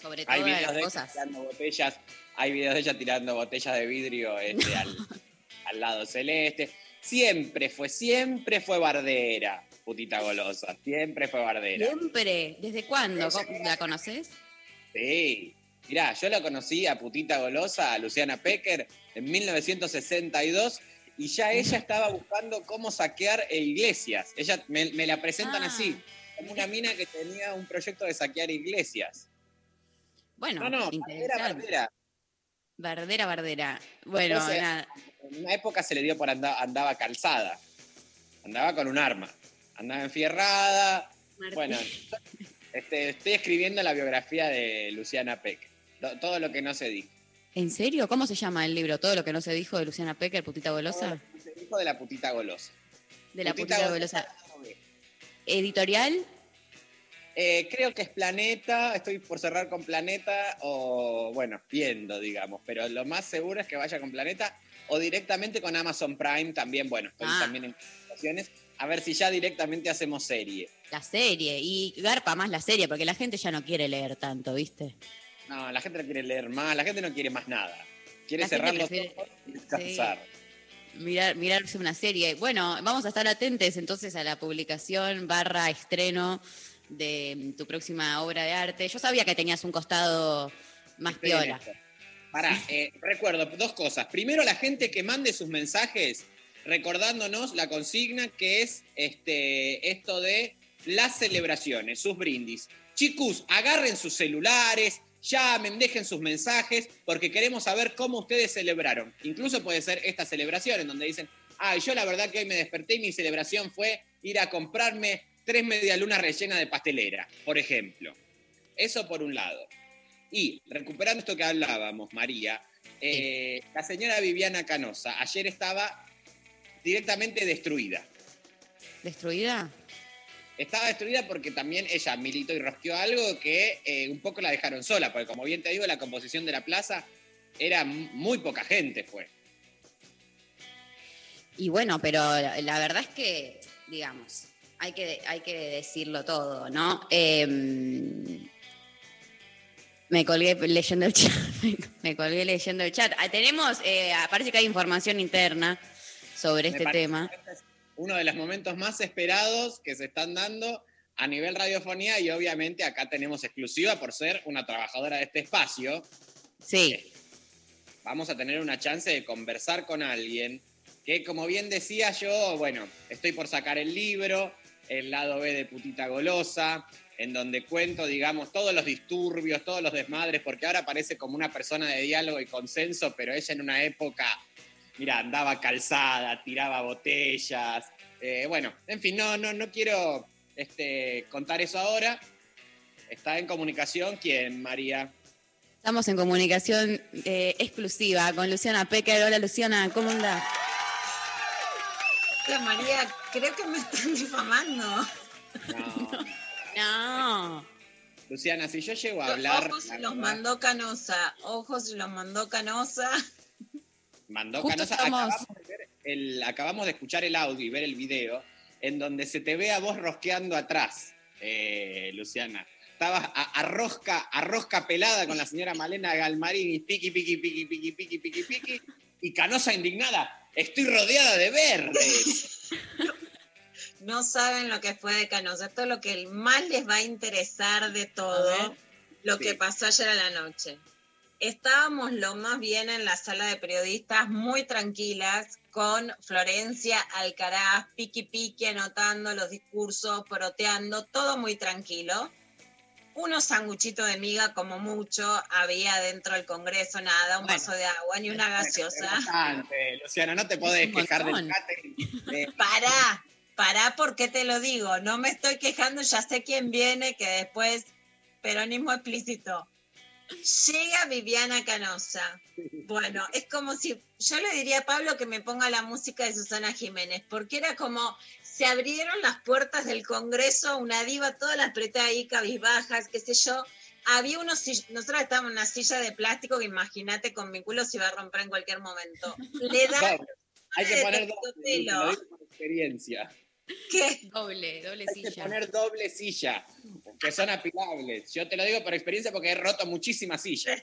Sobre Hay videos las de ella cosas. tirando botellas, hay videos de ella tirando botellas de vidrio este, al, al lado celeste. Siempre fue, siempre fue bardera, Putita Golosa, siempre fue bardera. Siempre. ¿Desde cuándo? ¿Cómo- ¿La conoces? Sí. Mirá, yo la conocí a Putita Golosa, a Luciana Pecker, en 1962 y ya ella estaba buscando cómo saquear eh, iglesias. Ella me, me la presentan Ah. así, como una mina que tenía un proyecto de saquear iglesias. Bueno, No, no, Bardera, interesante. Bardera. Bardera, Bardera. Bueno, nada. En una época se le dio por andar, andaba calzada, andaba con un arma, andaba enfierrada. Martín. Bueno, este, estoy escribiendo la biografía de Luciana Peck. To- Todo lo que no se dijo. ¿En serio? ¿Cómo se llama el libro? ¿Todo lo que no se dijo de Luciana Pecker, Putita Golosa? Se dijo de la putita golosa. De la Putita. Golosa. ¿Editorial? Eh, creo que es Planeta, estoy por cerrar con Planeta o, bueno, viendo, digamos, pero lo más seguro es que vaya con Planeta o directamente con Amazon Prime, también, bueno, estoy Ah. también en conversaciones, a ver si ya directamente hacemos serie. La serie. Y garpa más la serie, porque la gente ya no quiere leer tanto, ¿viste? No, la gente no quiere leer más, la gente no quiere más nada. Quiere La cerrar los prefiere- ojos y descansar. Mirar, mirarse una serie. Bueno, vamos a estar atentos entonces a la publicación barra estreno de tu próxima obra de arte. Yo sabía que tenías un costado más Estoy piola. Pará, eh, recuerdo dos cosas. Primero, la gente que mande sus mensajes recordándonos la consigna que es este, esto de las celebraciones, sus brindis. Chicos, agarren sus celulares, llamen, dejen sus mensajes, porque queremos saber cómo ustedes celebraron. Incluso puede ser esta celebración en donde dicen, ay, yo la verdad que hoy me desperté y mi celebración fue ir a comprarme tres medialunas rellenas de pastelera, por ejemplo. Eso por un lado. Y recuperando esto que hablábamos, María, eh, la señora Viviana Canosa ayer estaba directamente destruida. ¿Destruida? Estaba destruida porque también ella militó y rosqueó algo que eh, un poco la dejaron sola, porque como bien te digo, la composición de la plaza era muy poca gente, fue. Y bueno, pero la verdad es que, digamos, hay que, hay que decirlo todo, ¿no? Eh, me colgué leyendo el chat. Me colgué leyendo el chat. Ah, tenemos, eh, parece que hay información interna sobre Me este tema. este es uno de los momentos más esperados que se están dando a nivel radiofonía y obviamente acá tenemos exclusiva por ser una trabajadora de este espacio. Sí. Vamos a tener una chance de conversar con alguien que, como bien decía yo, bueno, estoy por sacar el libro, el lado B de Putita Golosa, en donde cuento, digamos, todos los disturbios, todos los desmadres, porque ahora parece como una persona de diálogo y consenso, pero ella en una época, mira, andaba calzada, tiraba botellas. eh, bueno, en fin, no, no, no quiero este, contar eso ahora. Está en comunicación, ¿quién, María? Estamos en comunicación eh, exclusiva con Luciana Pecker. Hola Luciana, ¿cómo andás? María, creo que me están difamando. No. No. Luciana, si yo llego a hablar. Ojos los verdad, mandó Canosa, ojos los mandó Canosa. mandó Justo Canosa. Acabamos de, ver el- acabamos de escuchar el audio y ver el video en donde se te ve a vos rosqueando atrás, eh, Luciana. Estabas a, a rosca, a rosca pelada con la señora Malena Galmarini, piqui, piqui, piqui, piqui, piqui, piqui, piqui, y Canosa indignada. Estoy rodeada de verdes. no saben lo que fue de Canosa. Esto es lo que más les va a interesar de todo, lo que pasó ayer a la noche. Estábamos lo más bien en la sala de periodistas, muy tranquilas, con Florencia Alcaraz, piqui piqui, anotando los discursos, poroteando, todo muy tranquilo. Unos sanguchitos de miga, como mucho, había dentro del Congreso, nada, un vaso de agua, ni una gaseosa. Bastante, Luciana, no te podés quejar del catering. Pará, pará porque te lo digo, no me estoy quejando, ya sé quién viene, que después, peronismo explícito. Llega Viviana Canosa. Bueno, es como si yo le diría a Pablo que me ponga la música de Susana Jiménez, porque era como se abrieron las puertas del Congreso, una diva, todas las pretas ahí cabizbajas, qué sé yo. Había unos, nosotros estábamos en una silla de plástico que imagínate con mi culo se iba a romper en cualquier momento. Le da Doble. Hay que poner por experiencia. ¿Qué? Doble, doble Hay que poner doble silla, que son apilables. Yo te lo digo por experiencia porque he roto muchísimas sillas.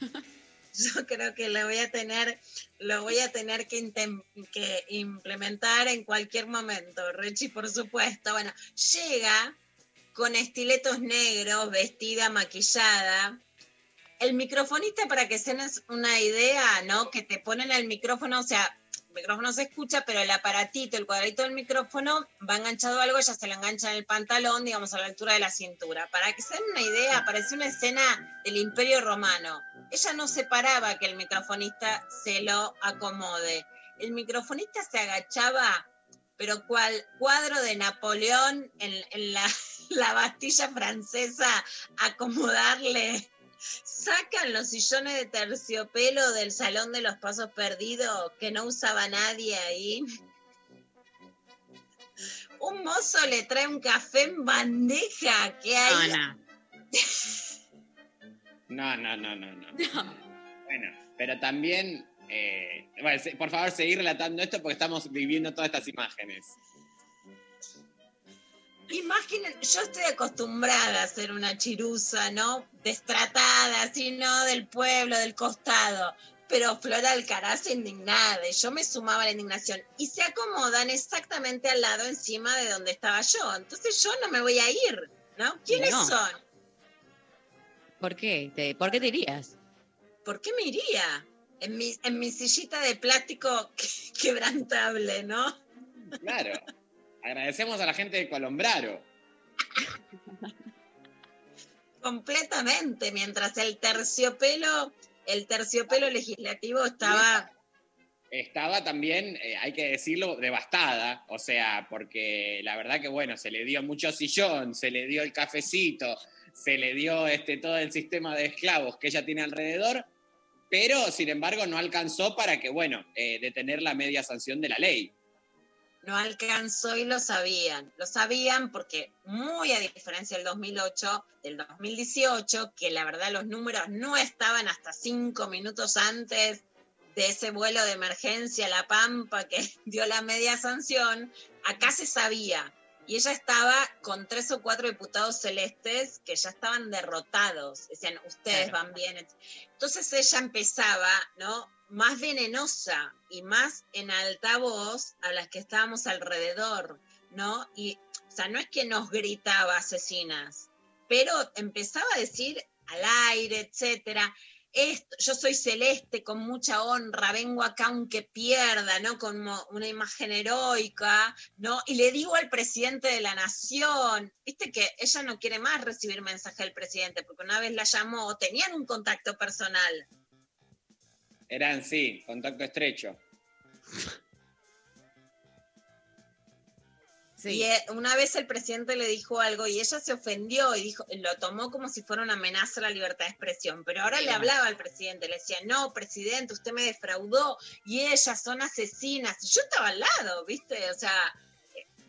Yo creo que lo voy a tener, lo voy a tener que, implementar en cualquier momento, Rechi, por supuesto. Bueno, llega con estiletos negros, vestida, maquillada. El microfonista, para que se den una idea, ¿no? Que te ponen el micrófono, o sea, el micrófono se escucha, pero el aparatito, el cuadradito del micrófono va enganchado a algo, ya se lo engancha en el pantalón, digamos, a la altura de la cintura. Para que se den una idea, parece una escena del Imperio Romano. Ella no separaba que el microfonista se lo acomode. El microfonista se agachaba, pero cual cuadro de Napoleón en, en la, la Bastilla francesa, acomodarle. Sacan los sillones de terciopelo del Salón de los Pasos Perdidos que no usaba nadie ahí. Un mozo le trae un café en bandeja que hay. No, no, no, no, no. Bueno, pero también, eh, bueno, se- por favor, seguir relatando esto porque estamos viviendo todas estas imágenes. Imaginen, yo estoy acostumbrada a ser una chirusa, ¿no? Destratada, así, ¿no? Del pueblo, del costado. Pero Flora Alcaraz indignada, y yo me sumaba a la indignación. Y se acomodan exactamente al lado, encima de donde estaba yo. Entonces yo no me voy a ir, ¿no? ¿Quiénes No. son? ¿Por qué? ¿Te- ¿Por qué te irías? ¿Por qué me iría? En mi, en mi sillita de plástico quebrantable, ¿no? Claro. Agradecemos a la gente de Colombraro. Completamente, mientras el terciopelo, el terciopelo legislativo estaba Estaba también, eh, hay que decirlo, devastada. O sea, porque la verdad que, bueno, se le dio mucho sillón, se le dio el cafecito, se le dio este, todo el sistema de esclavos que ella tiene alrededor, pero sin embargo no alcanzó para que, bueno, eh, detener la media sanción de la ley. no alcanzó y lo sabían. Lo sabían porque, muy a diferencia del 2008, del 2018, que la verdad los números no estaban hasta cinco minutos antes de ese vuelo de emergencia a La Pampa que dio la media sanción, acá se sabía. Y ella estaba con tres o cuatro diputados celestes que ya estaban derrotados. Decían, ustedes van bien. Entonces ella empezaba, ¿no? Más venenosa y más en altavoz a las que estábamos alrededor, ¿no? Y, o sea, no es que nos gritaba asesinas, pero empezaba a decir al aire, etcétera. Yo soy celeste con mucha honra, vengo acá aunque pierda, ¿no? Como una imagen heroica, ¿no? Y le digo al presidente de la nación, viste que ella no quiere más recibir mensaje del presidente, porque una vez la llamó, tenían un contacto personal. Eran, sí, contacto estrecho. Y eh, una vez el presidente le dijo algo y ella se ofendió y dijo, lo tomó como si fuera una amenaza a la libertad de expresión. Pero ahora le hablaba al presidente, le decía, no, presidente, usted me defraudó y ellas son asesinas. Yo estaba al lado, ¿viste? O sea,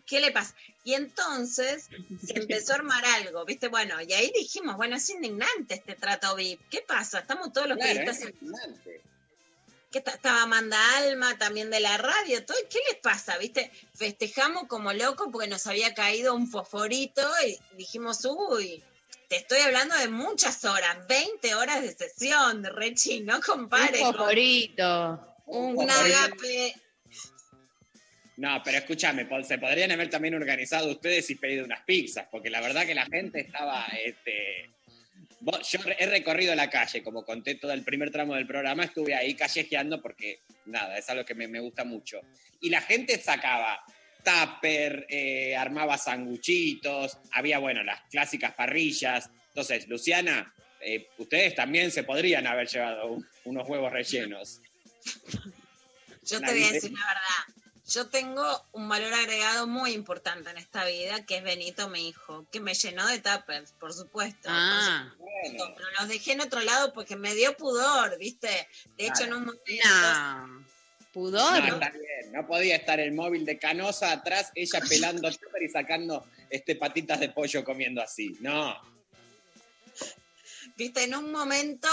¿qué le pasa? Y entonces se empezó a armar algo, ¿viste? Bueno, y ahí dijimos, bueno, es indignante este trato VIP. ¿Qué pasa? Estamos todos los Claro, periodistas es indignante. Que estaba Amanda Alma también de la radio, todo, ¿qué les pasa? ¿Viste? Festejamos como locos porque nos había caído un fosforito y dijimos, uy, te estoy hablando de muchas horas, 20 horas de sesión, Rechi, no compares. Un con favorito. Un fosforito. agape. No, pero escúchame, se podrían haber también organizado ustedes y pedido unas pizzas, porque la verdad que la gente estaba, este, yo he recorrido la calle, como conté todo el primer tramo del programa, estuve ahí callejeando porque, nada, es algo que me, me gusta mucho. Y la gente sacaba tupper, eh, armaba sanguchitos, había, bueno, las clásicas parrillas. Entonces, Luciana, eh, ustedes también se podrían haber llevado un- unos huevos rellenos. Yo te voy a decir la verdad. Yo tengo un valor agregado muy importante en esta vida, que es Benito, mi hijo, que me llenó de tuppers, por supuesto. Ah. Por supuesto, Pero los dejé en otro lado porque me dio pudor, ¿viste? De hecho, en un momento... No. Pudor. No, está bien. No podía estar el móvil de Canosa atrás, ella pelando tupper y sacando este, patitas de pollo comiendo así. No. Viste, en un momento,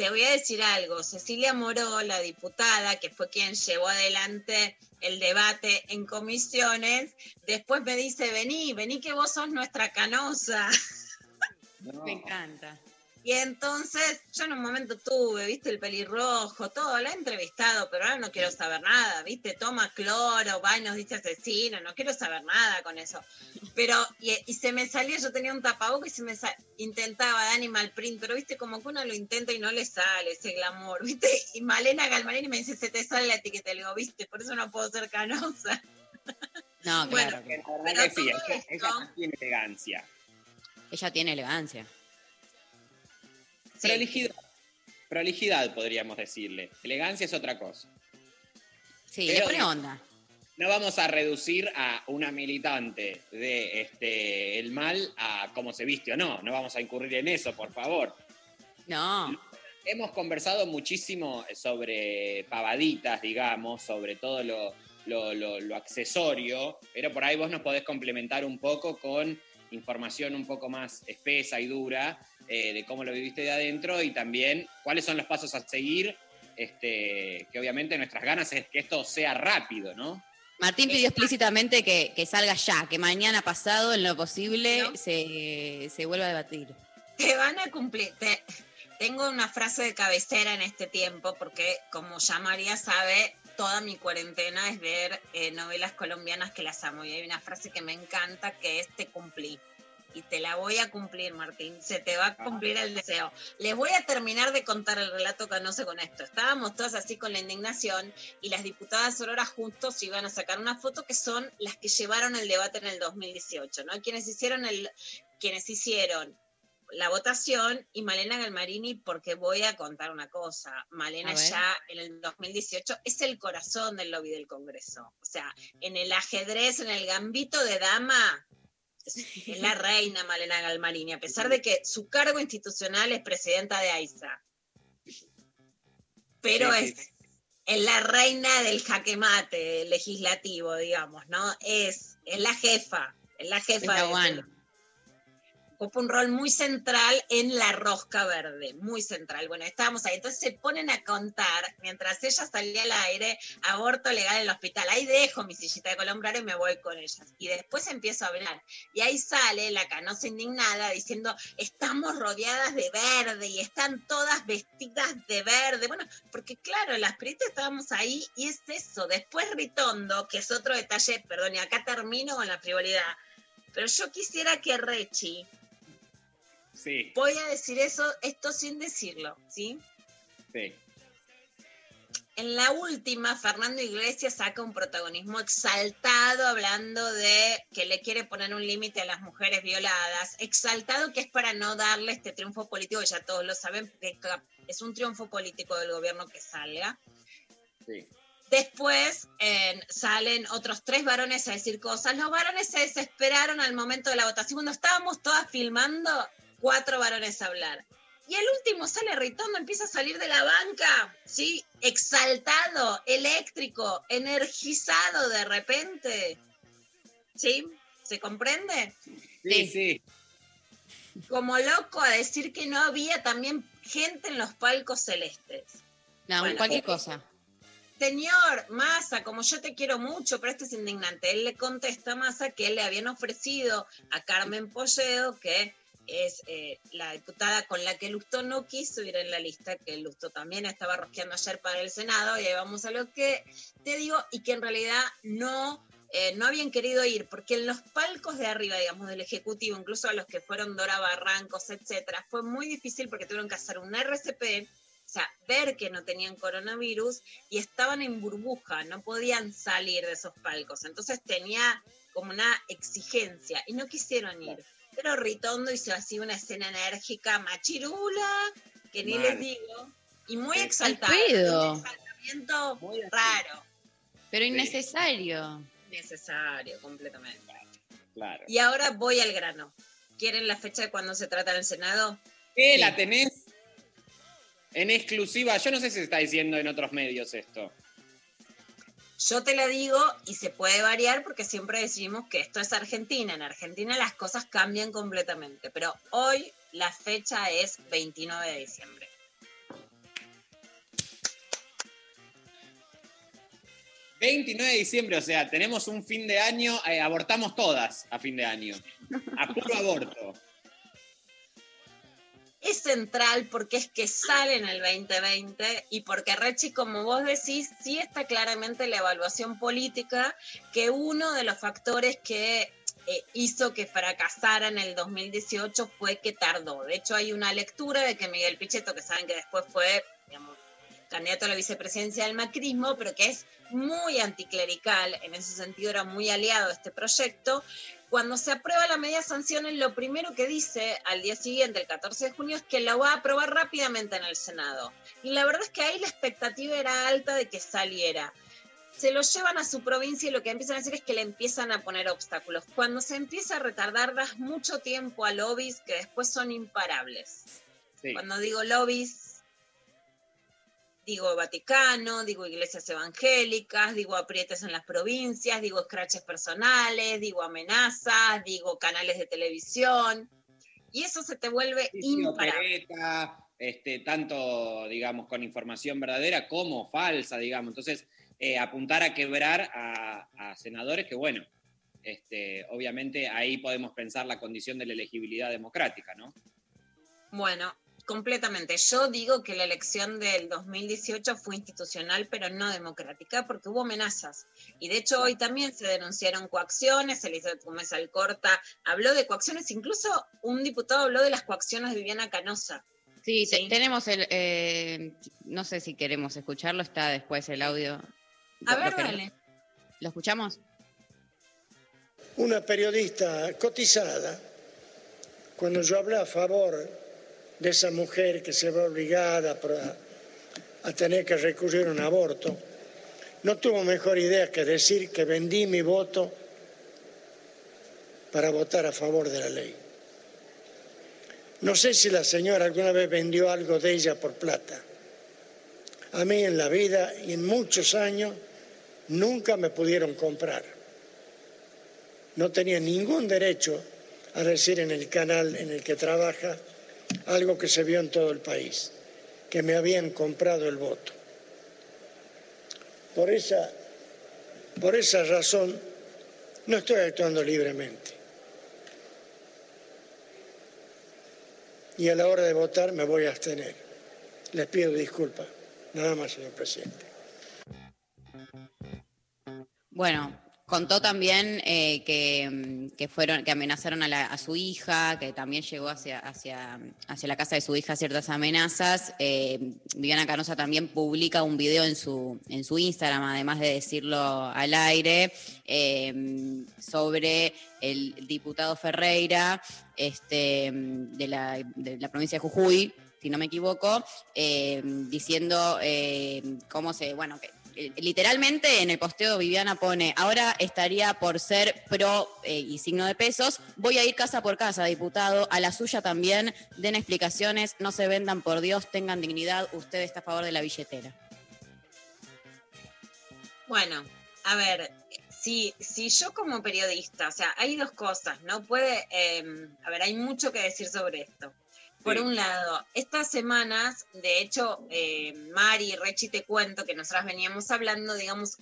te voy a decir algo, Cecilia Moró, la diputada, que fue quien llevó adelante el debate en comisiones, después me dice, vení, vení que vos sos nuestra canosa. Me encanta. Y entonces yo en un momento tuve, viste, el pelirrojo, todo, la he entrevistado, pero ahora no quiero saber nada, viste, toma cloro, va y nos dice asesino, no quiero saber nada con eso. Pero, y, y se me salía, yo tenía un tapabocas y se me intentaba de animal print, pero viste, como que uno lo intenta y no le sale ese glamour, viste, y Malena Galmarini me dice, se te sale la etiqueta, le digo, viste, por eso no puedo ser canosa. No, Bueno, claro. La Pero verdad que sí, que ella no tiene elegancia. Ella tiene elegancia. Prolijidad. Prolijidad, podríamos decirle. Elegancia es otra cosa. Sí, Pero le pone no- onda. No vamos a reducir a una militante de este el mal a cómo se viste o no. No vamos a incurrir en eso, por favor. No. Hemos conversado muchísimo sobre pavaditas, digamos, sobre todo lo, lo- lo- lo accesorio, pero por ahí vos nos podés complementar un poco con información un poco más espesa y dura eh, de cómo lo viviste de adentro y también cuáles son los pasos a seguir, este, que obviamente nuestras ganas es que esto sea rápido, ¿no? Martín pidió explícitamente que, que salga ya, que mañana pasado, en lo posible, se, se vuelva a debatir. Te van a cumplir. te- tengo una frase de cabecera en este tiempo, porque como ya María sabe, toda mi cuarentena es ver eh, novelas colombianas que las amo. Y hay una frase que me encanta que es te cumplí. Y te la voy a cumplir, Martín. Se te va a cumplir el deseo. Les voy a terminar de contar el relato canoso con esto. Estábamos todas así con la indignación y las diputadas Aurora juntos iban a sacar una foto que son las que llevaron el debate en el 2018, ¿no? Quienes hicieron el, quienes hicieron la votación y Malena Galmarini, porque voy a contar una cosa. Malena ya en el 2018 es el corazón del lobby del Congreso. O sea, en el ajedrez, en el gambito de dama, es la reina Malena Galmarini, a pesar de que su cargo institucional es presidenta de AISA. Pero Sí, sí, es, es la reina del jaque mate legislativo, digamos, ¿no? Es, es la jefa, es la jefa Es la de-. Ocupa un rol muy central en la rosca verde, muy central. Bueno, estábamos ahí. Entonces se ponen a contar, mientras ella salía al aire, aborto legal en el hospital. Ahí dejo mi sillita de colombrario y me voy con ellas. Y después empiezo a hablar. Y ahí sale la canosa indignada diciendo, estamos rodeadas de verde y están todas vestidas de verde. Bueno, porque claro, las peritas estábamos ahí y es eso. Después Ritondo, que es otro detalle, perdón, y acá termino con la frivolidad. Pero yo quisiera que Rechi, Sí, voy a decir eso, esto sin decirlo, ¿sí? sí. En la última, Fernando Iglesias saca un protagonismo exaltado hablando de que le quiere poner un límite a las mujeres violadas. Exaltado que es para no darle este triunfo político, que ya todos lo saben, porque es un triunfo político del gobierno que salga. sí. Después eh, salen otros tres varones a decir cosas. Los varones se desesperaron al momento de la votación. Cuando estábamos todas filmando, cuatro varones a hablar. Y el último sale Ritondo, empieza a salir de la banca, ¿sí? Exaltado, eléctrico, energizado de repente. ¿Sí? ¿Se comprende? Sí, sí. Como loco a decir que no había también gente en los palcos celestes. No, Bueno, cualquier porque- cosa. Señor Massa, como yo te quiero mucho, pero esto es indignante. Él le contesta a Massa que le habían ofrecido a Carmen Polledo que es eh, la diputada con la que Lustó no quiso ir en la lista, que Lustó también estaba rosqueando ayer para el Senado, y ahí vamos a lo que te digo, y que en realidad no, eh, no habían querido ir, porque en los palcos de arriba, digamos, del Ejecutivo, incluso a los que fueron Dora Barrancos, etcétera, fue muy difícil porque tuvieron que hacer un RCP, o sea, ver que no tenían coronavirus y estaban en burbuja, no podían salir de esos palcos. Entonces tenía como una exigencia y no quisieron ir. Pero Ritondo hizo así una escena enérgica, machirula, que ni Mal. les digo, y muy Al exaltada. pedo. Un exaltamiento raro. Pero innecesario. Necesario, completamente. Claro. Y ahora voy al grano. ¿Quieren la fecha de cuando se trata en el Senado? ¿Qué? Sí. ¿La tenés? En exclusiva. Yo no sé si se está diciendo en otros medios esto. Yo te la digo y se puede variar porque siempre decimos que esto es Argentina. En Argentina las cosas cambian completamente, pero hoy la fecha es 29 de diciembre. ...29 de diciembre, o sea, tenemos un fin de año, eh, abortamos todas a fin de año. A puro aborto. Es central porque es que sale en el 2020 y porque Rechi, como vos decís, sí está claramente la evaluación política que uno de los factores que eh, hizo que fracasara en el 2018 fue que tardó. De hecho, hay una lectura de que Miguel Pichetto, que saben que después fue candidato a la vicepresidencia del macrismo, pero que es muy anticlerical, en ese sentido era muy aliado a este proyecto. Cuando se aprueba la medida de sanciones, lo primero que dice al día siguiente, el 14 de junio, es que la va a aprobar rápidamente en el Senado. Y la verdad es que ahí la expectativa era alta de que saliera. Se lo llevan a su provincia y lo que empiezan a hacer es que le empiezan a poner obstáculos. Cuando se empieza a retardar, das mucho tiempo a lobbies que después son imparables. Sí. Cuando digo lobbies, digo Vaticano, digo iglesias evangélicas, digo aprietes en las provincias, digo scratches personales, digo amenazas, digo canales de televisión. Y eso se te vuelve Sí, imparable. opereta, este, tanto, digamos, con información verdadera como falsa, digamos. Entonces, eh, apuntar a quebrar a, a senadores que, bueno, este, obviamente ahí podemos pensar la condición de la elegibilidad democrática, ¿no? Bueno, completamente. Yo digo que la elección del 2018 fue institucional, pero no democrática, porque hubo amenazas. Y de hecho hoy también se denunciaron coacciones, Elizabeth Gómez Alcorta habló de coacciones, incluso un diputado habló de las coacciones de Viviana Canosa. Sí, te- tenemos el. eh, no sé si queremos escucharlo, está después el audio. A ¿Lo- ver, dale. ¿Lo escuchamos? una periodista cotizada, cuando yo hablé a favor de esa mujer que se ve obligada a, a tener que recurrir a un aborto, no tuvo mejor idea que decir que vendí mi voto para votar a favor de la ley. No sé si la señora alguna vez vendió algo de ella por plata. A mí en la vida y en muchos años nunca me pudieron comprar no tenía ningún derecho a decir en el canal en el que trabaja algo que se vio en todo el país, que me habían comprado el voto. Por esa, por esa razón no estoy actuando libremente. Y a la hora de votar me voy a abstener. Les pido disculpas. Nada más, señor presidente. Bueno, contó también eh, que, mm, que fueron, que amenazaron a, la- a su hija, que también llegó hacia, hacia, hacia la casa de su hija ciertas amenazas. Eh, Viviana Canosa también publica un video en su, en su Instagram, además de decirlo al aire, eh, sobre el diputado Ferreira este, de, la, de la provincia de Jujuy, si no me equivoco, eh, diciendo eh, cómo se, bueno, que eh, literalmente en el posteo Viviana pone, ahora estaría por ser pro eh, y signo de pesos, voy a ir casa por casa, diputado, a la suya también, den explicaciones, no se vendan por Dios, tengan dignidad, usted está a favor de la billetera. Bueno, a ver, si, si yo como periodista, o sea, hay dos cosas, ¿no? Puede, eh, a ver, hay mucho que decir sobre esto. Por un lado, estas semanas, de hecho, eh, Mari Rechi te cuento que nosotras veníamos hablando, digamos,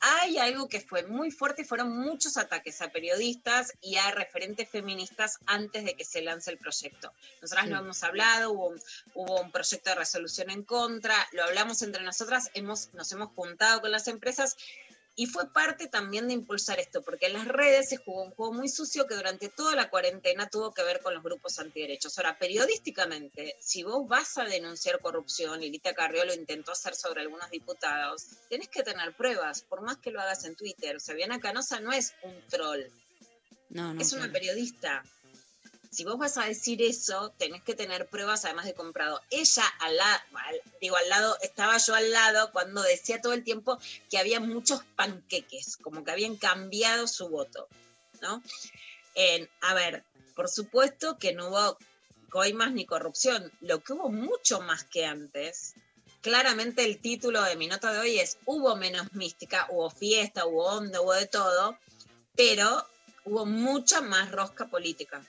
hay algo que fue muy fuerte, fueron muchos ataques a periodistas y a referentes feministas antes de que se lance el proyecto. Nosotras Sí. lo hemos hablado, hubo, un- hubo un proyecto de resolución en contra, lo hablamos entre nosotras, hemos, nos hemos juntado con las empresas y fue parte también de impulsar esto, porque en las redes se jugó un juego muy sucio que durante toda la cuarentena tuvo que ver con los grupos antiderechos. Ahora, periodísticamente, si vos vas a denunciar corrupción, y Lita Carrió lo intentó hacer sobre algunos diputados, tenés que tener pruebas, por más que lo hagas en Twitter. O sea, Viana Canosa no es un troll, No, no. es una claro. periodista. Si vos vas a decir eso, tenés que tener pruebas además de comprado. Ella al lado, digo al lado, estaba yo al lado cuando decía todo el tiempo que había muchos panqueques, como que habían cambiado su voto, ¿no? En- a ver, por supuesto que no hubo coimas ni corrupción, lo que hubo mucho más que antes. Claramente el título de mi nota de hoy es Hubo menos mística, hubo fiesta, hubo onda, hubo de todo, pero hubo mucha más rosca política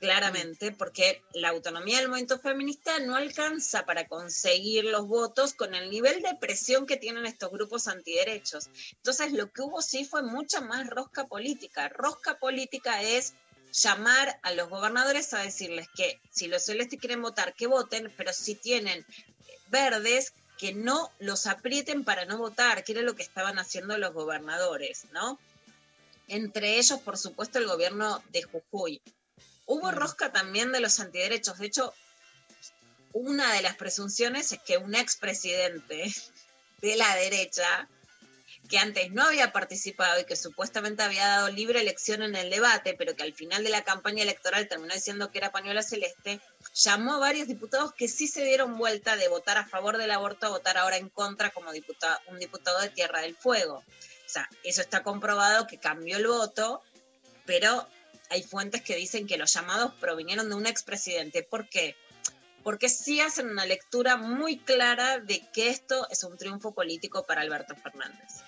claramente, porque la autonomía del movimiento feminista no alcanza para conseguir los votos con el nivel de presión que tienen estos grupos antiderechos. Entonces, lo que hubo sí fue mucha más rosca política. Rosca política es llamar a los gobernadores a decirles que si los celestes quieren votar, que voten, pero si tienen verdes, que no los aprieten para no votar, que era lo que estaban haciendo los gobernadores, ¿no? Entre ellos, por supuesto, el gobierno de Jujuy. Hubo rosca también de los antiderechos. De hecho, una de las presunciones es que un expresidente de la derecha, que antes no había participado y que supuestamente había dado libre elección en el debate, pero que al final de la campaña electoral terminó diciendo que era pañuela celeste, llamó a varios diputados que sí se dieron vuelta de votar a favor del aborto a votar ahora en contra como diputado, un diputado de Tierra del Fuego. O sea, eso está comprobado que cambió el voto, pero hay fuentes que dicen que los llamados provinieron de un expresidente. ¿Por qué? Porque sí hacen una lectura muy clara de que esto es un triunfo político para Alberto Fernández.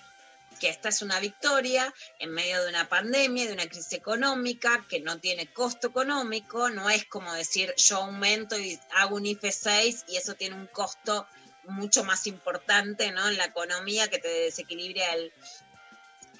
Que esta es una victoria en medio de una pandemia, de una crisis económica, que no tiene costo económico, no es como decir yo aumento y hago un IFE 6 y eso tiene un costo mucho más importante ¿no? en la economía que te desequilibra el,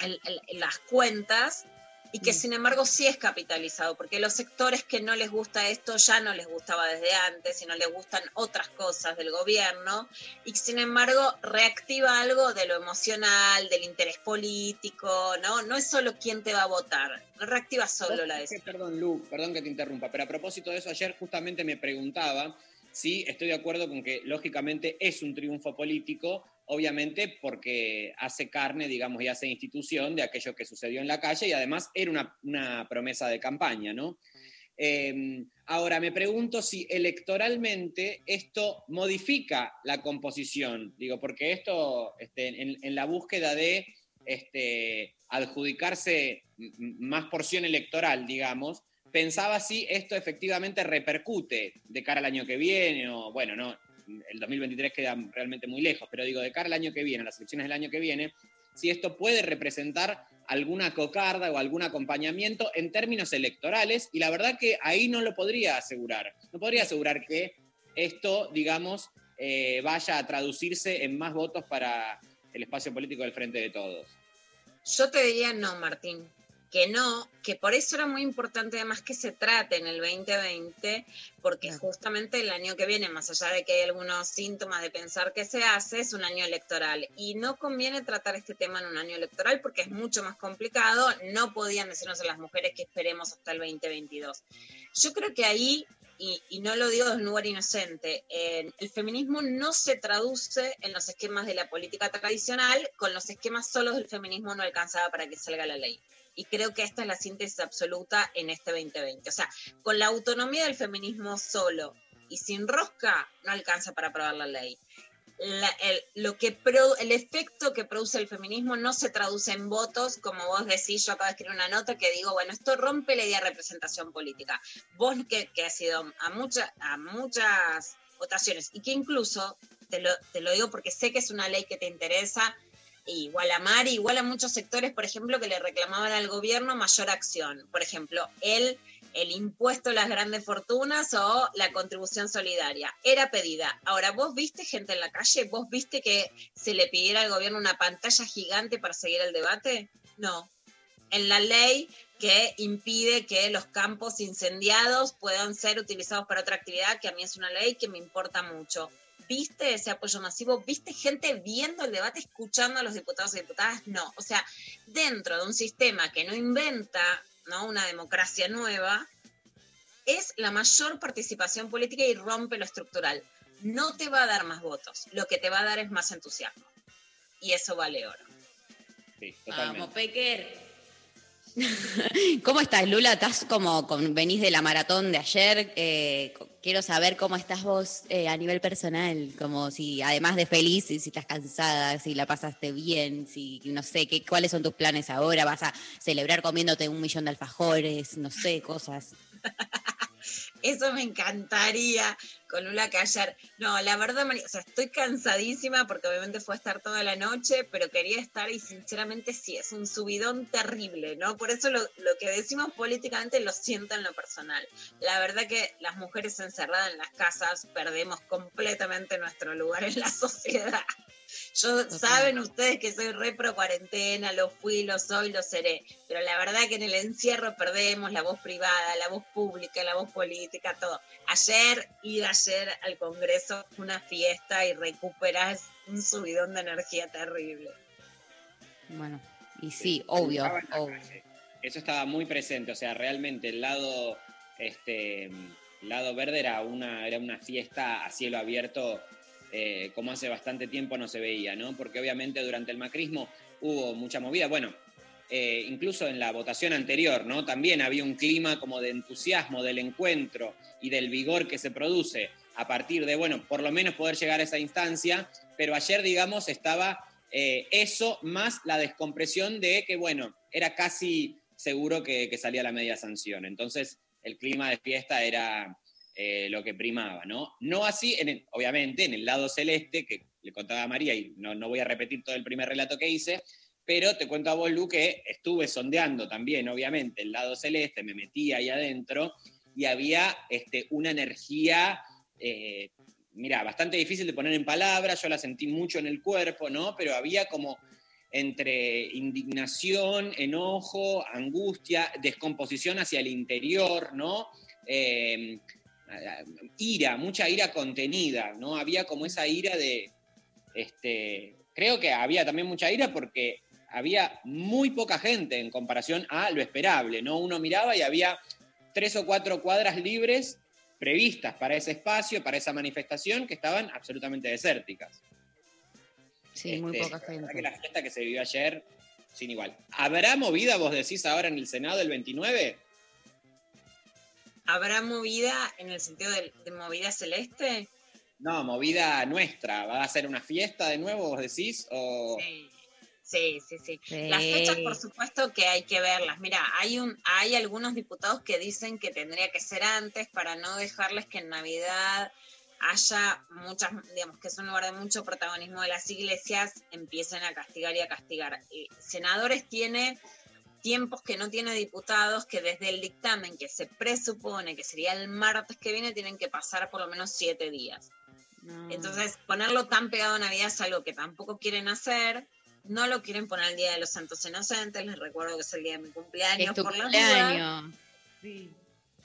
el- el- las cuentas y que sin embargo sí es capitalizado, porque los sectores que no les gusta esto ya no les gustaba desde antes y no les gustan otras cosas del gobierno y sin embargo reactiva algo de lo emocional, del interés político, ¿no? No es solo quién te va a votar, no reactiva solo la decisión. Perdón, Lu, perdón que te interrumpa, pero a propósito de eso, ayer justamente me preguntaba si estoy de acuerdo con que lógicamente es un triunfo político, obviamente porque hace carne, digamos, y hace institución de aquello que sucedió en la calle y además era una, una promesa de campaña, ¿no? Eh, ahora, me pregunto si electoralmente esto modifica la composición, digo, porque esto este, en, la búsqueda de este, adjudicarse más porción electoral, digamos, pensaba si esto efectivamente repercute de cara al año que viene, o bueno, no, el 2023 queda realmente muy lejos, pero digo, de cara al año que viene, a las elecciones del año que viene, si esto puede representar alguna cocarda o algún acompañamiento en términos electorales, y la verdad que ahí no lo podría asegurar. No podría asegurar que esto, digamos, eh, vaya a traducirse en más votos para el espacio político del Frente de Todos. Yo te diría no, Martín, que no, que por eso era muy importante además que se trate en el 2020, porque justamente el año que viene, más allá de que hay algunos síntomas de pensar que se hace, es un año electoral. Y no conviene tratar este tema en un año electoral porque es mucho más complicado. No podían decirnos a las mujeres que esperemos hasta el 2022. Yo creo que ahí y, y no lo digo de un lugar inocente, en- el feminismo no se traduce en los esquemas de la política tradicional, con los esquemas solos del feminismo no alcanzaba para que salga la ley. Y creo que esta es la síntesis absoluta en este 2020. O sea, con la autonomía del feminismo solo y sin rosca, no alcanza para aprobar la ley. La- el, lo que pro- el efecto que produce el feminismo no se traduce en votos, como vos decís, yo acabo de escribir una nota que digo, bueno, esto rompe la idea de representación política. Vos que, que has ido a, mucha- a muchas votaciones y que incluso, te lo, te lo digo porque sé que es una ley que te interesa, igual a Mari, igual a muchos sectores, por ejemplo, que le reclamaban al gobierno mayor acción. Por ejemplo, el el impuesto a las grandes fortunas o la contribución solidaria. Era pedida. Ahora, ¿vos viste gente en la calle? ¿Vos viste que se le pidiera al gobierno una pantalla gigante para seguir el debate? No. En la ley que impide que los campos incendiados puedan ser utilizados para otra actividad, que a mí es una ley que me importa mucho. ¿Viste ese apoyo masivo? ¿Viste gente viendo el debate, escuchando a los diputados y diputadas? No. O sea, dentro de un sistema que no inventa ¿no? una democracia nueva, es la mayor participación política y rompe lo estructural. No te va a dar más votos, lo que te va a dar es más entusiasmo. Y eso vale oro. Sí, Vamos, Pecker. ¿Cómo estás, Lula? ¿Estás como con, venís de la maratón de ayer? Eh, quiero saber cómo estás vos eh, a nivel personal, como si además de feliz, si estás cansada, si la pasaste bien, si no sé, qué, cuáles son tus planes ahora, vas a celebrar comiéndote un millón de alfajores, no sé, cosas. Eso me encantaría con Lula ayer. No, la verdad, Mari- o sea, estoy cansadísima porque obviamente fue a estar toda la noche, pero quería estar y sinceramente sí, es un subidón terrible, ¿no? Por eso lo, lo que decimos políticamente lo siento en lo personal. La verdad que las mujeres encerradas en las casas perdemos completamente nuestro lugar en la sociedad. Yo saben ustedes que soy re pro cuarentena, lo fui, lo soy, lo seré, pero la verdad que en el encierro perdemos la voz privada, la voz pública, la voz política, todo. Ayer, ir ayer al Congreso una fiesta y recuperas un subidón de energía terrible. Bueno, y sí, obvio, en la obvio. Eso estaba muy presente, o sea, realmente el lado, este, el lado verde era una, era una fiesta a cielo abierto eh, como hace bastante tiempo no se veía, ¿no? Porque obviamente durante el macrismo hubo mucha movida, bueno, eh, incluso en la votación anterior, ¿no? También había un clima como de entusiasmo del encuentro y del vigor que se produce a partir de, bueno, por lo menos poder llegar a esa instancia, pero ayer, digamos, estaba eh, eso más la descompresión de que, bueno, era casi seguro que, que salía la media sanción. Entonces, el clima de fiesta era eh, lo que primaba, ¿no? No así, en obviamente, en el lado celeste, que le contaba a María, y no, no voy a repetir todo el primer relato que hice, pero te cuento a vos, Lu, que estuve sondeando también, obviamente, el lado celeste, me metí ahí adentro y había este, una energía, eh, mira, bastante difícil de poner en palabras, yo la sentí mucho en el cuerpo, ¿no? Pero había como entre indignación, enojo, angustia, descomposición hacia el interior, ¿no? Eh, ira, mucha ira contenida, ¿no? Había como esa ira de, este, creo que había también mucha ira porque había muy poca gente en comparación a lo esperable, ¿no? Uno miraba y había tres o cuatro cuadras libres previstas para ese espacio, para esa manifestación, que estaban absolutamente desérticas. Sí, muy Este, poca la gente. que la fiesta que se vivió ayer, sin igual. ¿Habrá movida, vos decís, ahora en el Senado el 29? ¿Habrá movida en el sentido de, de movida celeste? No, movida nuestra. ¿Va a ser una fiesta de nuevo, vos decís? O... Sí, sí, sí. Sí. Las fechas, por supuesto que hay que verlas. Mira, hay un, hay algunos diputados que dicen que tendría que ser antes para no dejarles que en Navidad haya muchas, digamos, que es un lugar de mucho protagonismo de las iglesias, empiecen a castigar y a castigar. Y senadores tiene tiempos que no tiene diputados, que desde el dictamen que se presupone que sería el martes que viene, tienen que pasar por lo menos siete días. Entonces, ponerlo tan pegado a Navidad es algo que tampoco quieren hacer. No lo quieren poner el Día de los Santos Inocentes. Les recuerdo que es el día de mi cumpleaños. Es tu por cumpleaños. dudas.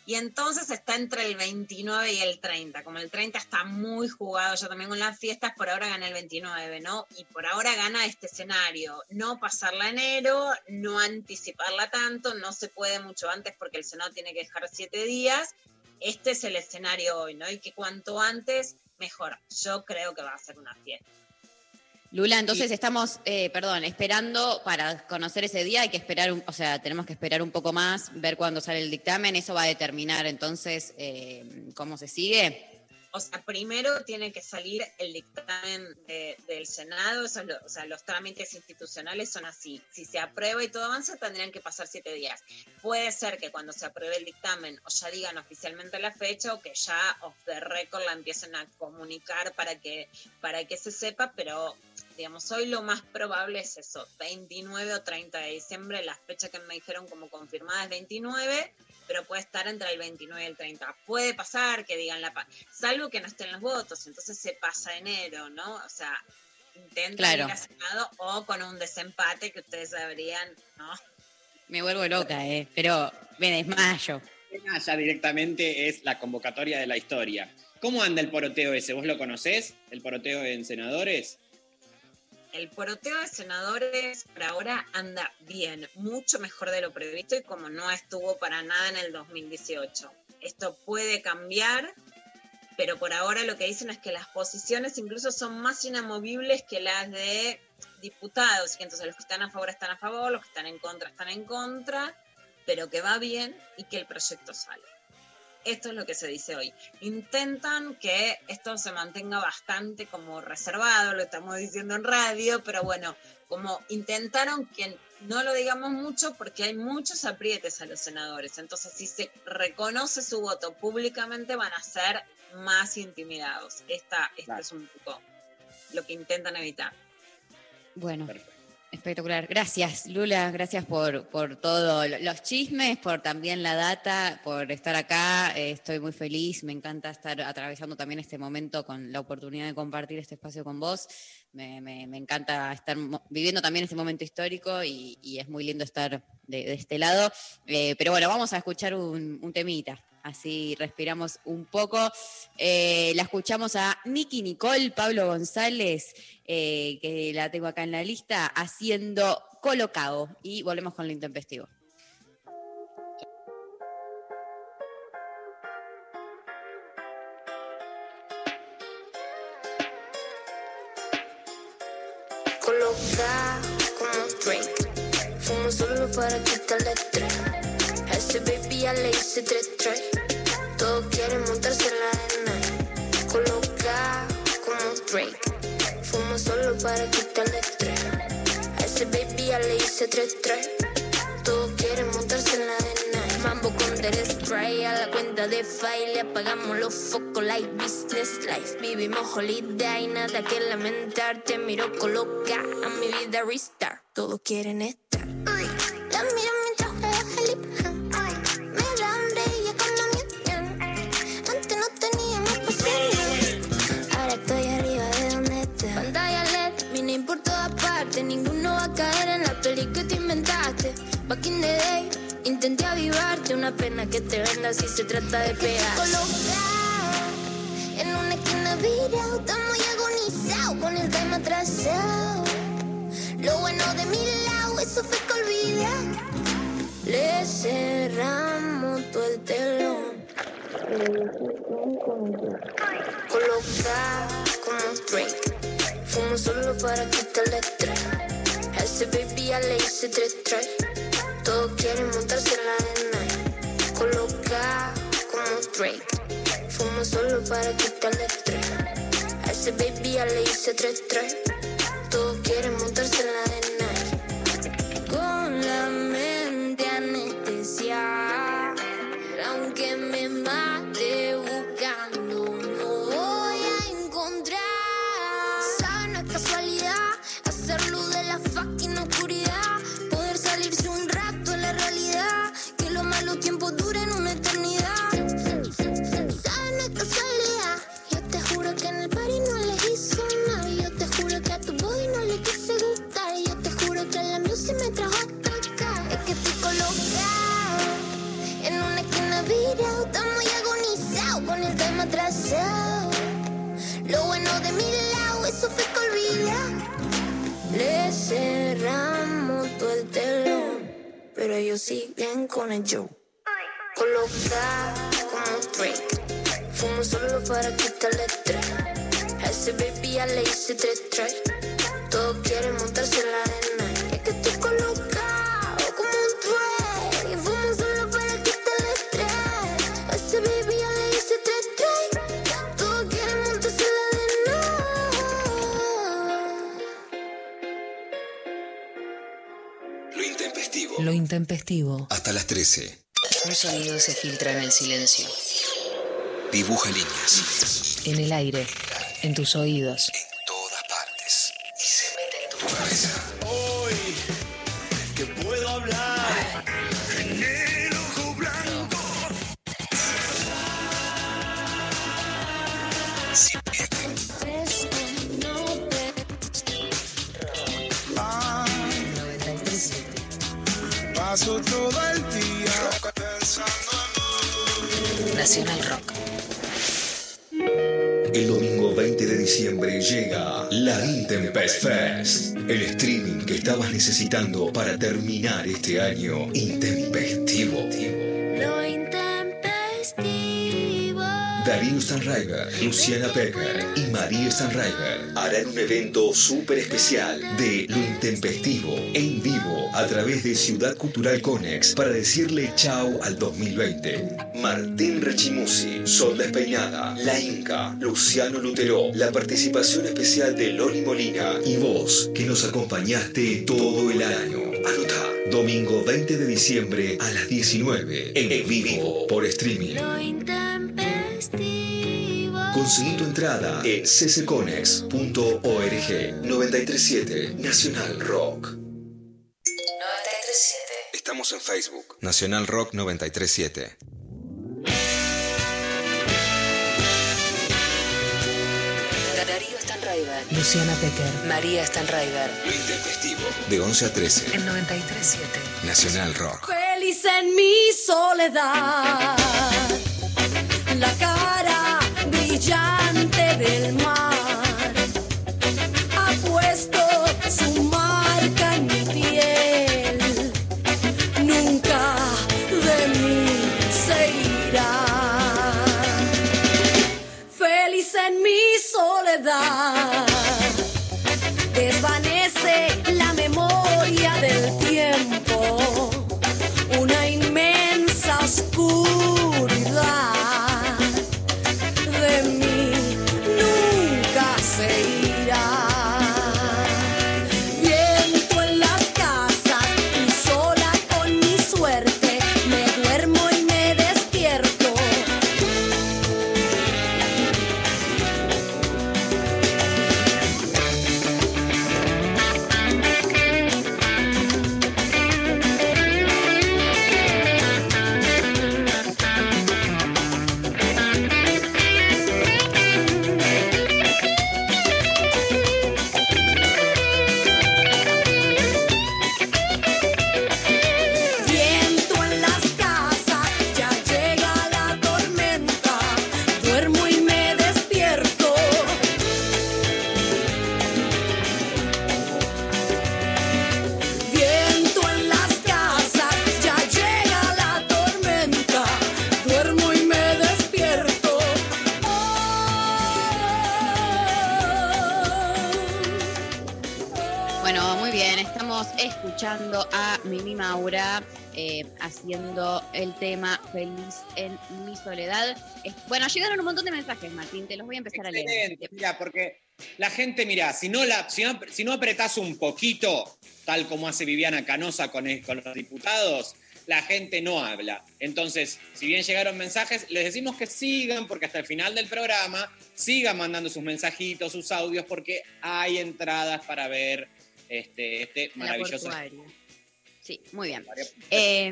Y entonces está entre el 29 y el 30. Como el 30 está muy jugado ya también con las fiestas, por ahora gana el 29, ¿no? Y por ahora gana este escenario. No pasarla enero, no anticiparla tanto, no se puede mucho antes porque el Senado tiene que dejar siete días. Este es el escenario hoy, ¿no? Y que cuanto antes, mejor. Yo creo que va a ser una fiesta. Lula, entonces estamos, eh, perdón, esperando para conocer ese día, hay que esperar, un- o sea, tenemos que esperar un poco más, ver cuándo sale el dictamen, eso va a determinar entonces eh, cómo se sigue. O sea, primero tiene que salir el dictamen de- del Senado, eso es lo- o sea, los trámites institucionales son así. Si se aprueba y todo avanza, tendrían que pasar siete días. Puede ser que cuando se apruebe el dictamen o ya digan oficialmente la fecha o que ya off the record la empiecen a comunicar para que, para que se sepa, pero digamos, hoy lo más probable es eso, 29 o 30 de diciembre, la fecha que me dijeron como confirmada es 29, pero puede estar entre el 29 y el 30. Puede pasar que digan la paz, salvo que no estén los votos, entonces se pasa enero, ¿no? O sea, intentan Claro. ir a Senado o con un desempate que ustedes sabrían, ¿no? Me vuelvo loca, eh. Pero me desmayo. ya directamente es la convocatoria de la historia. ¿Cómo anda el poroteo ese? ¿Vos lo conocés? ¿El poroteo en senadores? El poroteo de senadores por ahora anda bien, mucho mejor de lo previsto y como no estuvo para nada en el 2018. Esto puede cambiar, pero por ahora lo que dicen es que las posiciones incluso son más inamovibles que las de diputados, y entonces los que están a favor están a favor, los que están en contra están en contra, pero que va bien y que el proyecto sale. Esto es lo que se dice hoy. Intentan que esto se mantenga bastante como reservado, lo estamos diciendo en radio, pero bueno, como intentaron que no lo digamos mucho porque hay muchos aprietes a los senadores. Entonces, si se reconoce su voto públicamente, van a ser más intimidados. Esta, esto Claro. es un poco lo que intentan evitar. Bueno, espectacular. Gracias, Lula. Gracias por, por todo. lo- Los chismes, por también la data, por estar acá. Eh, estoy muy feliz. Me encanta estar atravesando también este momento con la oportunidad de compartir este espacio con vos. Me, encanta estar viviendo también este momento histórico y, es muy lindo estar de, este lado. Eh, pero bueno, vamos a escuchar un temita. Así respiramos un poco. Eh, la escuchamos a Nicky Nicole, Pablo González, eh, que la tengo acá en la lista, haciendo colocado. Y volvemos con lo intempestivo. Coloca como Drake. Fumo solo para quitarle le hice tres tres. Todos quieren montarse en la arena. Coloca como Drake. Fumo solo para quitarle estrés. A ese baby ya le hice tres tres. Todos quieren montarse en la arena. Mambo con del spray a la cuenta de file. Apagamos los focos like business life. Vivimos holiday, nada que lamentar. Te miro coloca a mi vida restart. Todos quieren estar. Day, intenté avivarte. Una pena que te venda si se trata de pegar. Colocado en una esquina virado. Está muy agonizado con el tema atrasado. Lo bueno de mi lado, eso fue que olvidé. Le cerramos todo el telón. Colocado como Drake. Fumo solo para quitarle estrés. A ese baby ya le hice tres tres. Todos quieren montarse en la arena. Colocado como Drake. Fumo solo para quitarle estrés. A ese baby ya le hice tres tres. Todos quieren montarse en la arena. Con la mente anestesia. Cerramos todo el telón. Pero ellos siguen con el show. Colocado como Drake. Fumo solo para quitarle estrés. A ese baby ya le hice tres tres. Todos quieren montarse en la arena. Intempestivo. Hasta las 13. Un sonido se filtra en el silencio. Dibuja líneas. En el aire. En tus oídos. Todas partes. Y se mete en tu cabeza. paso el Nacional Rock. El domingo 20 de diciembre llega la Intempest Fest, el streaming que estabas necesitando para terminar este año intempestivo. Lo intempestivo. Darío Stanraiver, Luciana Becker y María Stanraiver harán un evento súper especial de Lo Intempestivo en vivo a través de Ciudad Cultural Conex para decirle chao al 2020. Martín Rechimusi, Sol Despeinada, La Inca, Luciano Lutero, la participación especial de Loli Molina y vos que nos acompañaste todo el año. Anota, domingo 20 de diciembre a las 19 en vivo por streaming. Conseguí tu entrada en ccconex.org 937 Nacional Rock. 937. Estamos en Facebook. Nacional Rock 937. Darío Stanraiver. Luciana Pecker. María Stanraiver. Lo intempestivo. De 11 a 13. En 937. Nacional Rock. Feliz en mi soledad, la brillante del mar ha puesto su marca en mi piel. Nunca de mí se irá. Feliz en mi soledad, haciendo el tema Feliz en mi soledad. Bueno, llegaron un montón de mensajes, Martín, te los voy a empezar a leer. Excelente, mira, porque la gente, mira, si no, la, si, no, si no apretás un poquito, tal como hace Viviana Canosa con, el- con los diputados, la gente no habla. Entonces, si bien llegaron mensajes, les decimos que sigan, porque hasta el final del programa sigan mandando sus mensajitos, sus audios, porque hay entradas para ver este, este maravilloso. Sí, muy bien. Eh,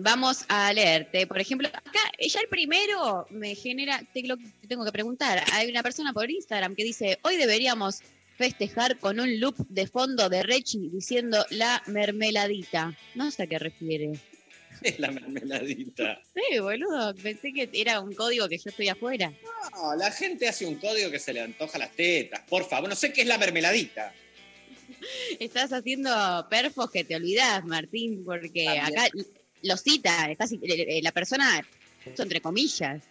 vamos a leerte. Por ejemplo, acá ya el primero me genera, te lo tengo que preguntar. Hay una persona por Instagram que dice, hoy deberíamos festejar con un loop de fondo de Rechi diciendo la mermeladita. No sé a qué refiere. Es la mermeladita. Sí, boludo, pensé que era un código que yo estoy afuera. No, la gente hace un código que se le antoja las tetas. Por favor, no sé qué es la mermeladita. Estás haciendo perfos que te olvidás, Martín, porque También. acá lo cita, estás, eh, la persona, entre comillas.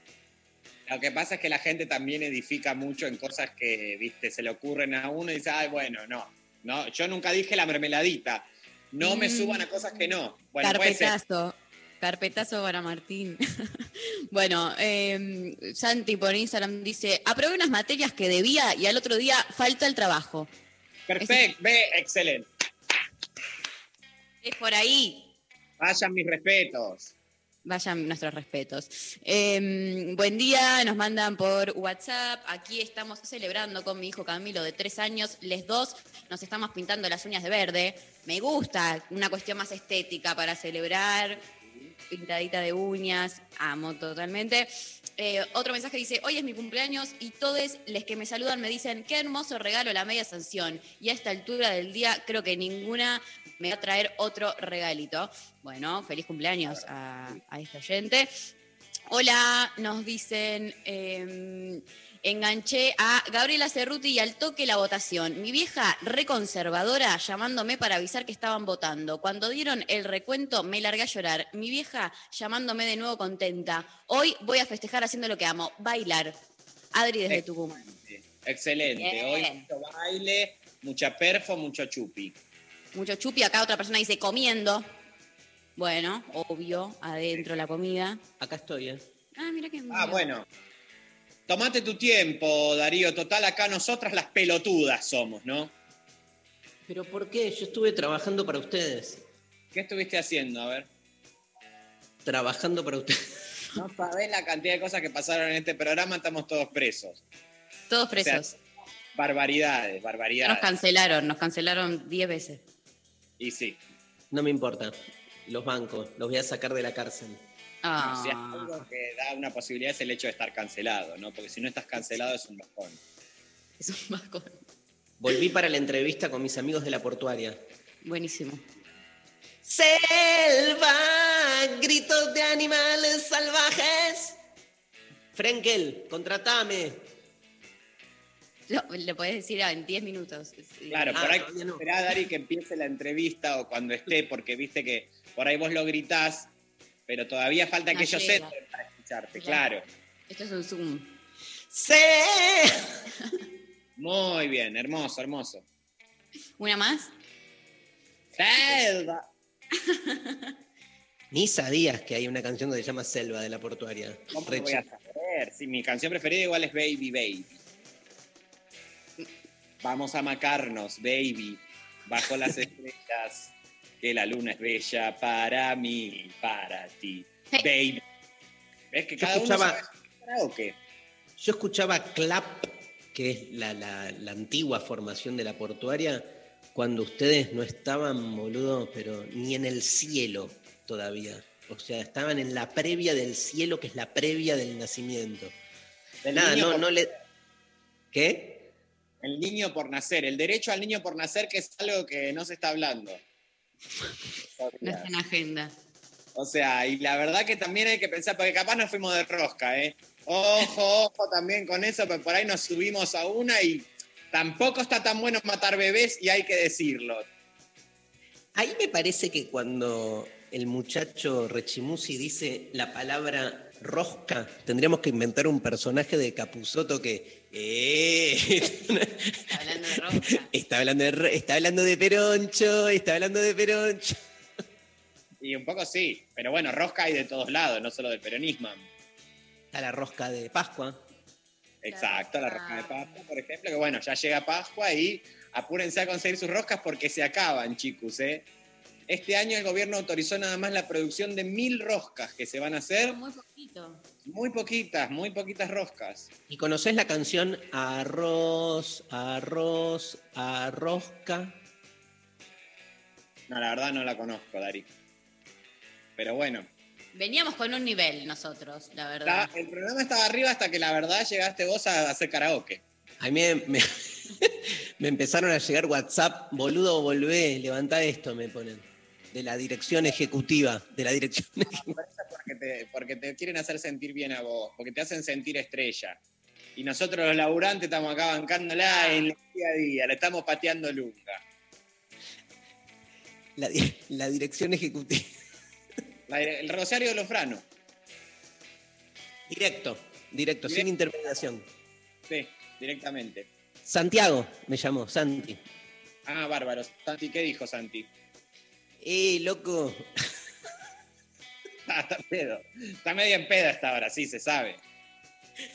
Lo que pasa es que la gente también edifica mucho en cosas que, viste, se le ocurren a uno y dice, ay, bueno, no, no, yo nunca dije la mermeladita. No me Mm. suban a cosas que no. Bueno. Carpetazo. Carpetazo para Martín. bueno, eh, Santi por Instagram dice, aprobé unas materias que debía y al otro día falta el trabajo. Perfecto, ve, excelente. Es por ahí. Vayan mis respetos. Vayan nuestros respetos. Eh, buen día, nos mandan por WhatsApp. Aquí estamos celebrando con mi hijo Camilo de tres años. Les dos nos estamos pintando las uñas de verde. Me gusta una cuestión más estética para celebrar. Pintadita de uñas, amo totalmente. Eh, otro mensaje dice, hoy es mi cumpleaños y todos los que me saludan me dicen, qué hermoso regalo la media sanción. Y a esta altura del día creo que ninguna me va a traer otro regalito. Bueno, feliz cumpleaños a, a este oyente. Hola, nos dicen, eh, enganché a Gabriela Cerruti y al toque la votación. Mi vieja reconservadora llamándome para avisar que estaban votando. Cuando dieron el recuento me largué a llorar. Mi vieja llamándome de nuevo contenta. Hoy voy a festejar haciendo lo que amo, bailar. Adri desde Tucumán. Excelente. Bien. Hoy mucho baile, mucha perfo, mucho chupi. Mucho chupi, acá otra persona dice comiendo. Bueno, obvio, adentro la comida. Acá estoy, ¿eh? Ah, mira qué Ah, bueno. Tomate tu tiempo, Darío. Total, acá nosotras las pelotudas somos, ¿no? ¿Pero por qué? Yo estuve trabajando para ustedes. ¿Qué estuviste haciendo? A ver. Trabajando para ustedes. No sabés la cantidad de cosas que pasaron en este programa, estamos todos presos. Todos O sea, presos. barbaridades, Ya nos barbaridades. cancelaron, nos cancelaron 10 veces. Y sí. No me importa. Los bancos, los voy a sacar de la cárcel. Ah. Si hay algo que da una posibilidad es el hecho de estar cancelado, ¿no? Porque si no estás cancelado es un bajón. Es un bajón. Volví para la entrevista con mis amigos de la portuaria. Buenísimo. Selva, gritos de animales salvajes. Frenkel, contratame. Lo, le podés decir en 10 minutos. Claro, Ah, por ahí todavía no. esperá, Dari, que empiece la entrevista o cuando esté, porque viste que por ahí vos lo gritás, pero todavía falta No que ellos entren para escucharte, Ya. claro. Esto es un Zoom. Muy bien, hermoso, hermoso. ¿Una más? Selva. Ni sabías que hay una canción que se llama Selva de la portuaria. ¿Cómo voy a saber? Si mi canción preferida igual es Baby Baby. Vamos a macarnos, baby, bajo las estrellas, que la luna es bella para mí, para ti, baby. ¿Ves que Yo cada uno escuchaba- sabe su karaoke? Yo escuchaba Clap, que es la, la- la antigua formación de la portuaria, cuando ustedes no estaban, boludo, pero ni en el cielo todavía. O sea, estaban en la previa del cielo, que es la previa del nacimiento. Del Nada, no, no le. ¿Qué? El niño por nacer, el derecho al niño por nacer, que es algo que no se está hablando. No está en agenda. O sea, y la verdad que también hay que pensar, porque capaz nos fuimos de rosca, ¿eh? Ojo, ojo también con eso, pero por ahí nos subimos a una y tampoco está tan bueno matar bebés y hay que decirlo. Ahí me parece que cuando el muchacho Rechimusi dice la palabra rosca, tendríamos que inventar un personaje de Capuzoto que. ¡Eh! Está hablando de rosca. Está hablando de, está hablando de Peroncho, está hablando de Peroncho. Y un poco sí, pero bueno, rosca hay de todos lados, no solo del peronismo. Está la rosca de Pascua. Exacto, la rosca de Pascua, por ejemplo, que bueno, ya llega Pascua y apúrense a conseguir sus roscas porque se acaban, chicos, ¿eh? Este año el gobierno autorizó nada más la producción de mil roscas que se van a hacer. Muy poquito. Muy poquitas, muy poquitas roscas. ¿Y conoces la canción Arroz, Arroz, Arrosca? No, la verdad no la conozco, Dari. Pero bueno, Veníamos con un nivel nosotros, la verdad. el programa estaba arriba hasta que la verdad llegaste vos a hacer karaoke. A mí me, me- me empezaron a llegar WhatsApp, boludo, volvé, levantá esto, me ponen. De la dirección ejecutiva, de la dirección Porque te, porque te quieren hacer sentir bien a vos, porque te hacen sentir estrella. Y nosotros los laburantes estamos acá bancándola en el día a día, le estamos pateando lunga. la, di- la dirección ejecutiva. La- el Rosario de los Franos. Directo, directo, sin intermediación. Sí, directamente. Santiago me llamó, Santi. Ah, bárbaro. Santi, ¿qué dijo Santi? Eh, loco. Ah, está pedo. Está medio en pedo hasta ahora, sí, se sabe.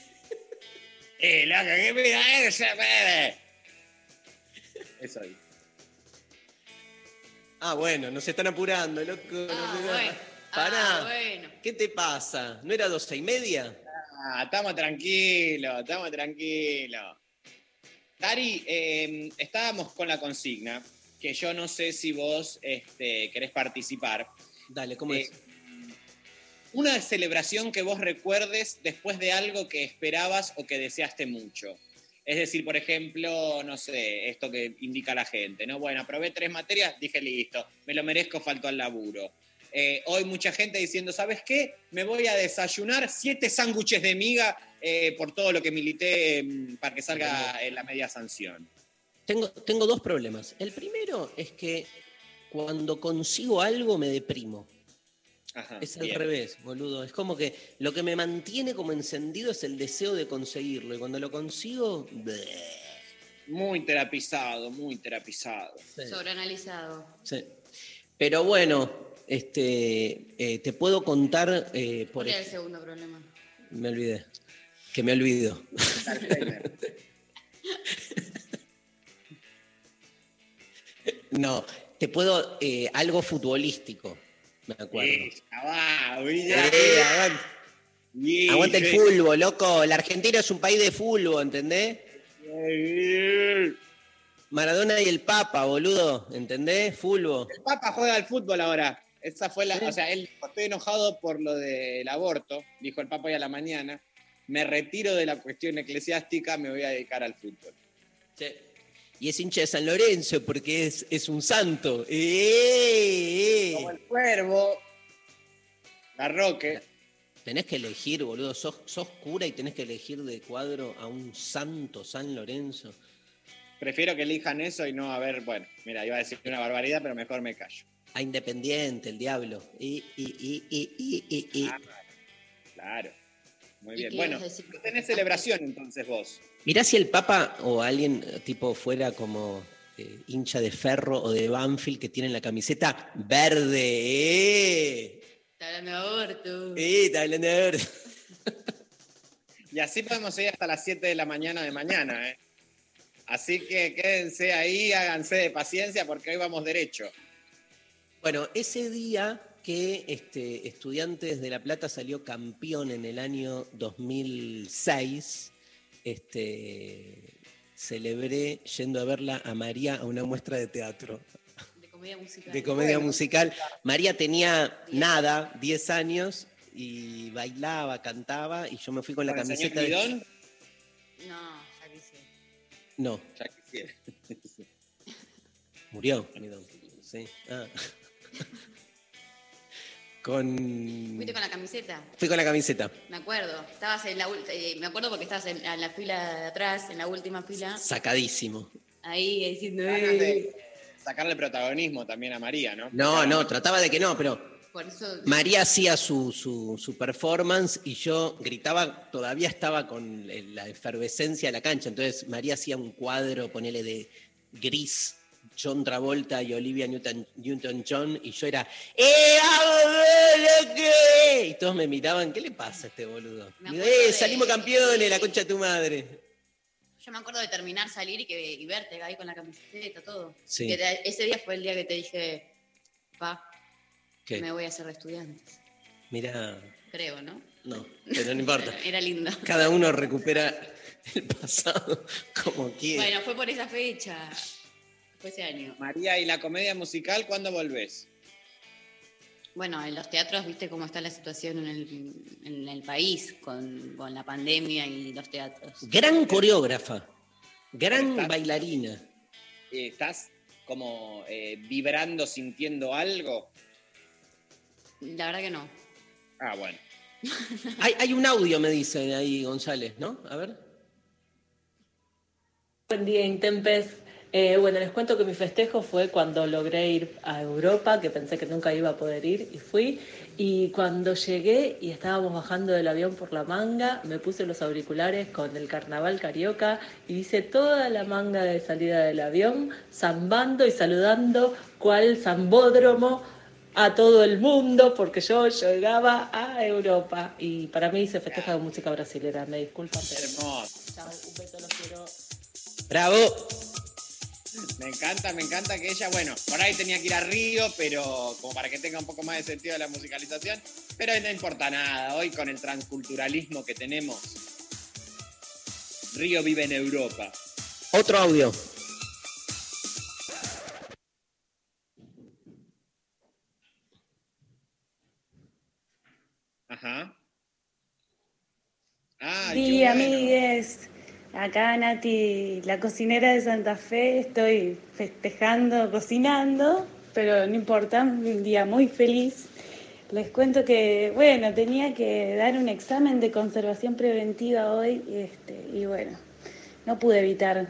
¡Eh, loco, qué mira ese, bebé! Eso ahí. Ah, bueno, nos están apurando, loco. Ah, no sé- bueno. Pará. Ah, bueno. ¿Qué te pasa? ¿No era doce y media? Ah, estamos tranquilos, estamos tranquilos. Dari, eh, estábamos con la consigna, que yo no sé si vos este, querés participar. Dale, ¿cómo Eh, es? Una celebración que vos recuerdes después de algo que esperabas o que deseaste mucho. Es decir, por ejemplo, no sé, esto que indica la gente, ¿no? Bueno, aprobé tres materias, dije listo, me lo merezco, faltó al laburo. eh, hoy mucha gente diciendo, ¿sabes qué? Me voy a desayunar siete sándwiches de miga eh, por todo lo que milité mm, para que salga en la media sanción. Tengo, tengo dos problemas. El primero es que cuando consigo algo me deprimo. Ajá, Es al bien. revés, boludo. Es como que lo que me mantiene como encendido es el deseo de conseguirlo. Y cuando lo consigo, bleh. Muy terapizado, muy terapizado. Sobreanalizado. Sí. Pero bueno, este, eh, te puedo contar, eh, por ¿Cuál era el segundo problema? me olvidé, que me olvido. no, te puedo, eh, algo futbolístico, me acuerdo. Eh, va. Eh, Bien, aguante el fútbol, loco. La Argentina es un país de fútbol, ¿entendés? Maradona y el Papa, boludo, ¿entendés? Fútbol. El Papa juega al fútbol ahora. Esa fue la, o sea, él estoy enojado por lo del aborto, dijo el Papa hoy a la mañana. Me retiro de la cuestión eclesiástica, me voy a dedicar al fútbol. Sí. Y es hincha de San Lorenzo porque es, es un santo. ¡Eh, eh! Como el cuervo, Garroque. Tenés que elegir, boludo. Sos, sos cura y tenés que elegir de cuadro a un santo San Lorenzo. Prefiero que elijan eso y no a ver, bueno, mira, iba a decir una barbaridad, pero mejor me callo. A Independiente, el diablo. Y, y, y, y, y, y, y. Claro. Muy ¿Y bien. Bueno, no tenés celebración entonces vos. Mirá si el Papa o alguien eh, tipo fuera como eh, hincha de ferro o de Banfield que tienen la camiseta verde. ¡Eh! Está hablando de aborto. ¡Eh! Está hablando de verde. Y así podemos ir hasta las 7 de la mañana de mañana, ¿eh? Así que quédense ahí, háganse de paciencia porque hoy vamos derecho. Bueno, ese día que este, Estudiantes de La Plata salió campeón en el año 2006, este, celebré yendo a verla a María a una muestra de teatro, De comedia musical. de comedia musical. María tenía nada, 10 años, y bailaba, cantaba, y yo me fui con la ¿Con el señor camiseta de... No, ya quise. No, Ya quisiera. murió. Midón. Sí. Ah. Con... Fuiste con la camiseta. Fui con la camiseta. Me acuerdo. Estabas en la eh, me acuerdo porque estabas en, en la fila de atrás, en la última fila, Sacadísimo. ahí diciendo. "Eh". sacarle protagonismo también a María, ¿no? No, no, trataba de que no, pero Por eso. María hacía su, su, su performance y yo gritaba, todavía estaba con la efervescencia de la cancha, entonces María hacía un cuadro, ponele de gris, John Travolta y Olivia Newton- Newton-John, y yo era, ¡eh, que! Y todos me miraban, ¿qué le pasa a este boludo? Digo, ¡eh, de- salimos campeones, la concha de tu madre! Yo me acuerdo de terminar, salir y, que, y verte ahí con la camiseta, todo. Sí. Que te- ese día fue el día que te dije, pa, ¿Qué? me voy a hacer de estudiantes. Mira, Creo, ¿no? no, pero no importa. Era lindo. Cada uno recupera el pasado como quiere. Bueno, fue por esa fecha. Fue ese año. María, ¿y la comedia musical cuándo volvés? Bueno, en los teatros, viste cómo está la situación en el, en el país con, con la pandemia y los teatros. Gran coreógrafa, gran ¿Estás? bailarina. ¿Estás como eh, vibrando, sintiendo algo? La verdad que no. Ah, bueno. Hay, hay un audio, me dice ahí González, ¿no? A ver. Buen día, Intempes. Eh, bueno, les cuento que mi festejo fue cuando logré ir a Europa, que pensé que nunca iba a poder ir, y fui. Y cuando llegué y estábamos bajando del avión por la manga, me puse los auriculares con el carnaval carioca y hice toda la manga de salida del avión, zambando y saludando cual zambódromo a todo el mundo, porque yo llegaba a Europa. Y para mí se festeja con música brasilera, me disculpan. pero- Hermoso. Chao, un beso, los quiero. Bravo. Me encanta, me encanta que ella, bueno, por ahí tenía que ir a Río, pero como para que tenga un poco más de sentido de la musicalización, pero no importa nada, hoy con el transculturalismo que tenemos, Río vive en Europa. Otro audio. Ajá. Ah, Sí, bueno. amigues. Acá Nati, la cocinera de Santa Fe, estoy festejando, cocinando pero no importa, un día muy feliz. Les cuento que, bueno, tenía que dar un examen de conservación preventiva hoy este, y bueno, no pude evitar.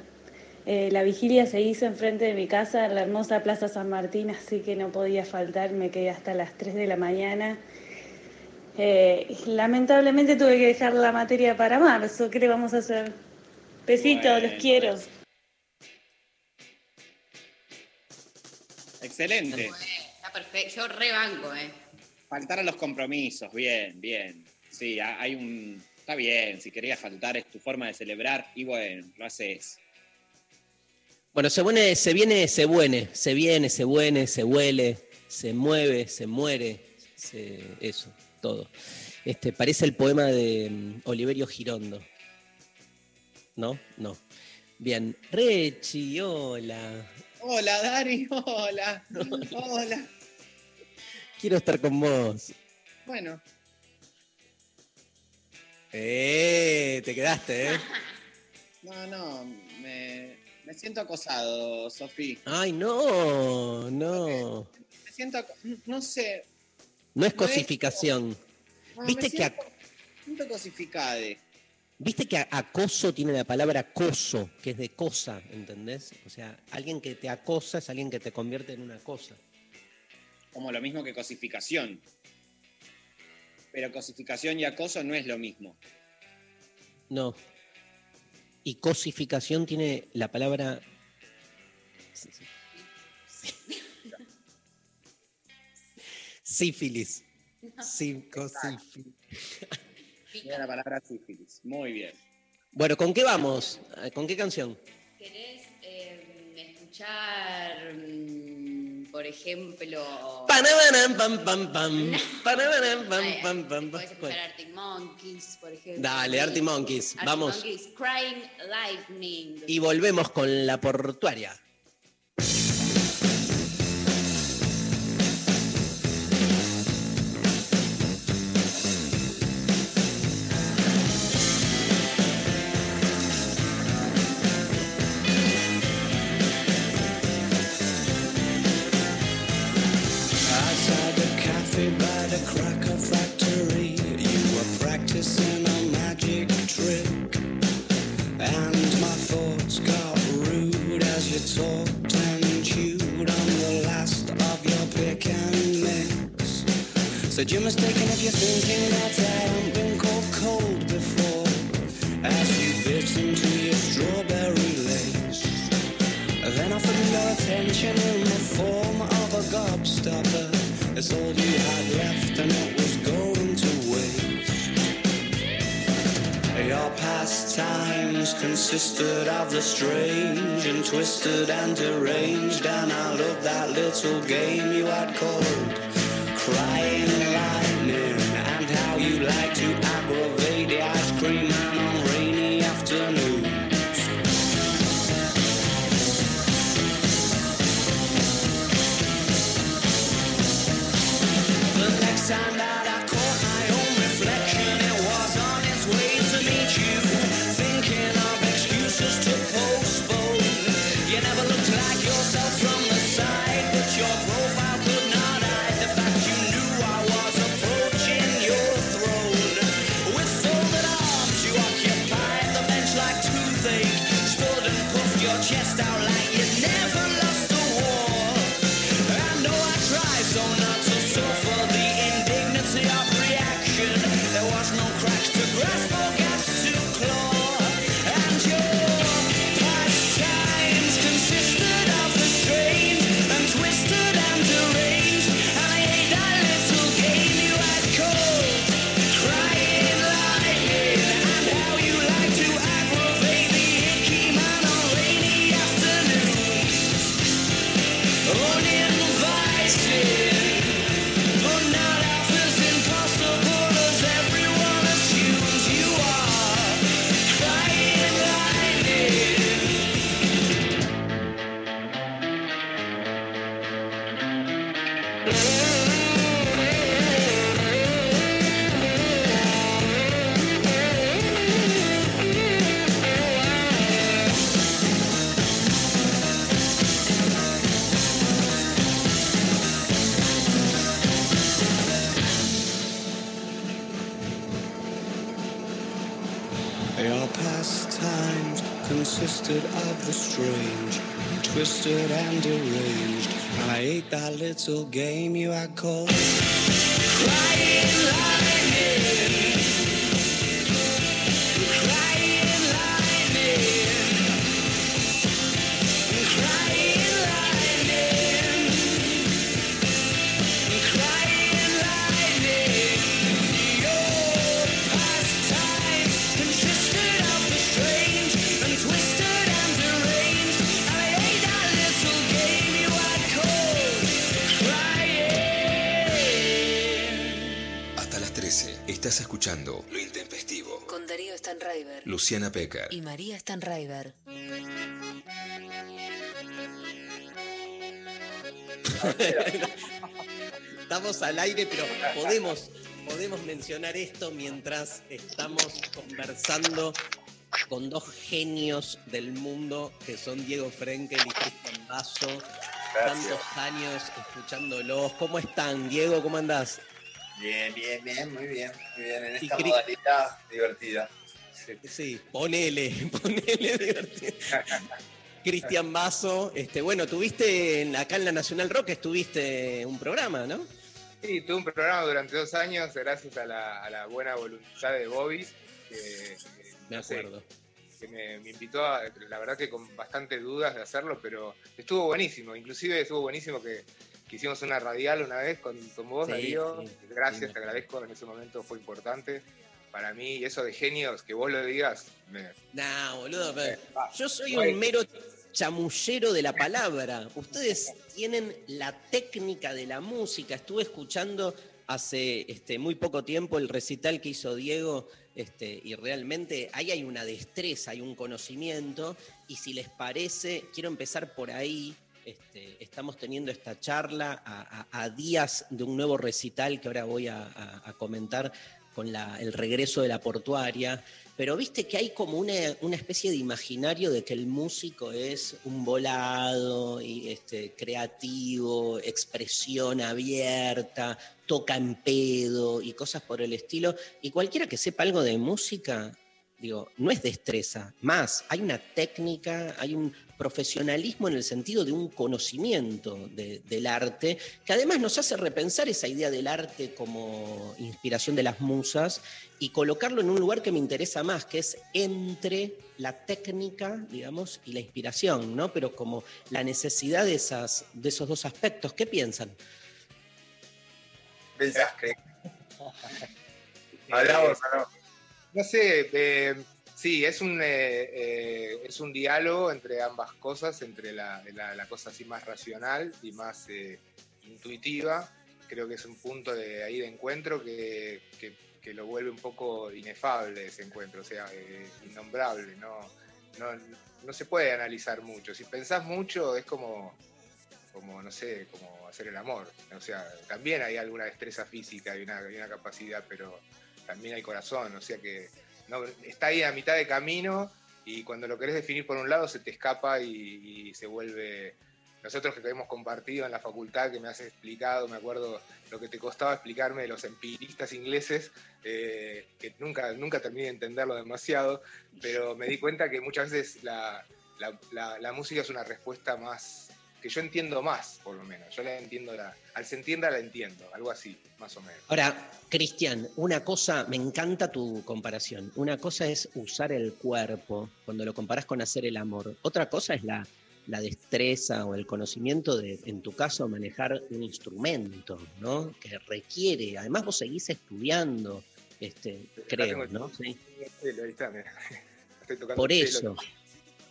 Eh, la vigilia se hizo enfrente de mi casa, en la hermosa Plaza San Martín, así que no podía faltar, me quedé hasta las 3 de la mañana. Eh, lamentablemente tuve que dejar la materia para marzo, ¿qué le vamos a hacer? Besitos, los Bueno. quiero. Excelente. Está perfecto. Yo rebanco, ¿eh? Faltar a los compromisos, bien, bien. Sí, ha- hay un. Está bien, si querías faltar es tu forma de celebrar y bueno, lo haces. Bueno, se viene, se viene, se buene, se viene, se buene, se huele, se mueve, se muere, se- eso, todo. Este, parece el poema de mm, Oliverio Girondo. ¿No? No. Bien. Rechi, hola. Hola, Dari, hola. Hola. Quiero estar con vos. Bueno, Eh, te quedaste, ¿eh? no, no, me, me siento acosado, Sofía. Ay, no, no. Me siento, aco- no sé. No es cosificación. no, ¿Viste me que siento, siento cosificade. Viste que acoso tiene la palabra acoso, que es de cosa, ¿entendés? O sea, alguien que te acosa es alguien que te convierte en una cosa. Como lo mismo que cosificación. Pero cosificación y acoso no es lo mismo. No. Y cosificación tiene la palabra. Sífilis. Sí, cosífilis. Mira la palabra sífilis. Muy bien. Bueno, ¿con qué vamos? ¿Con qué canción? ¿Querés eh, escuchar, mm, por ejemplo... Panabanam, pam, pam, pam. Panabanam, pam, Ay, pam, pam, pam. Podés escuchar Arctic Monkeys, por ejemplo. Dale, Arctic Monkeys, Arctic vamos. Monkeys, Crying Lightning. Y volvemos con la portuaria. Said you're mistaken if you're thinking that I haven't been called cold before. As you bit into your strawberry lace. Then offered me your attention in the form of a gobstopper. It's all you had left and it was going to waste. Your pastimes consisted of the strange and twisted and deranged, and I loved that little game you had called Crying like to aggravate the ice cream still get Luciana Pecker. Y María Stanraiver. Estamos al aire, pero podemos, podemos mencionar esto mientras estamos conversando con dos genios del mundo que son Diego Frenkel y Cristian Basso. Tantos años escuchándolos. ¿Cómo están, Diego? ¿Cómo andás? Bien, bien, bien, muy bien, muy bien. En Y esta modalidad divertida. Sí, ponele, ponele divertido. Cristian Basso, este, bueno, tuviste acá en la Nacional Rock, estuviste un programa, ¿no? Sí, tuve un programa durante dos años gracias a la, a la buena voluntad de Bobby, que, Me acuerdo. que me, me invitó, a, la verdad que con bastante dudas de hacerlo, pero estuvo buenísimo. Inclusive estuvo buenísimo que, que hicimos una radial una vez con, con vos, Sí, Darío. sí, Gracias, te agradezco, en ese momento fue importante para mí. Eso de genios, que vos lo digas, me, Nah, boludo, pero ah, yo soy un mero chamullero de la palabra. Ustedes tienen la técnica de la música. Estuve escuchando hace este, muy poco tiempo el recital que hizo Diego este, y realmente ahí hay una destreza, hay un conocimiento. Y si les parece, quiero empezar por ahí. Este, estamos teniendo esta charla a, a- a días de un nuevo recital que ahora voy a comentar con la- el regreso de la portuaria. Pero viste que hay como una, una especie de imaginario de que el músico es un volado, y, este, creativo, expresión abierta, toca en pedo y cosas por el estilo. Y cualquiera que sepa algo de música, digo, no es destreza, más, hay una técnica, hay un profesionalismo en el sentido de un conocimiento de- del arte, que además nos hace repensar esa idea del arte como inspiración de las musas y colocarlo en un lugar que me interesa más, que es entre la técnica, digamos, y la inspiración, ¿no? Pero como la necesidad de, esas, de esos dos aspectos. ¿Qué piensan? ¿Pensás que? Hablamos, hablamos. No sé, eh, sí, es un, eh, eh, es un diálogo entre ambas cosas, entre la, la- la cosa así más racional y más eh, intuitiva. Creo que es un punto de ahí de encuentro que, que- lo vuelve un poco inefable ese encuentro, o sea, innombrable. No, no, no se puede analizar mucho. Si pensás mucho es como, como, no sé, como hacer el amor. O sea, también hay alguna destreza física y una, y una capacidad, pero también hay corazón. O sea que no, está ahí a mitad de camino y cuando lo querés definir por un lado se te escapa y, se vuelve... Nosotros que hemos compartido en la facultad, que me has explicado, me acuerdo lo que te costaba explicarme de los empiristas ingleses, eh, que nunca, nunca terminé de entenderlo demasiado, pero me di cuenta que muchas veces la- la música es una respuesta más, que yo entiendo más, por lo menos. Yo la entiendo, la, al sentirla la entiendo, algo así, más o menos. Ahora, Cristian, una cosa, me encanta tu comparación. Una cosa es usar el cuerpo cuando lo comparas con hacer el amor. Otra cosa es la, la destreza o el conocimiento de, en tu caso, manejar un instrumento, ¿no? Que requiere, además vos seguís estudiando, este, creo, ¿no? Sí. Ahí está, mira. Estoy tocando Por eso.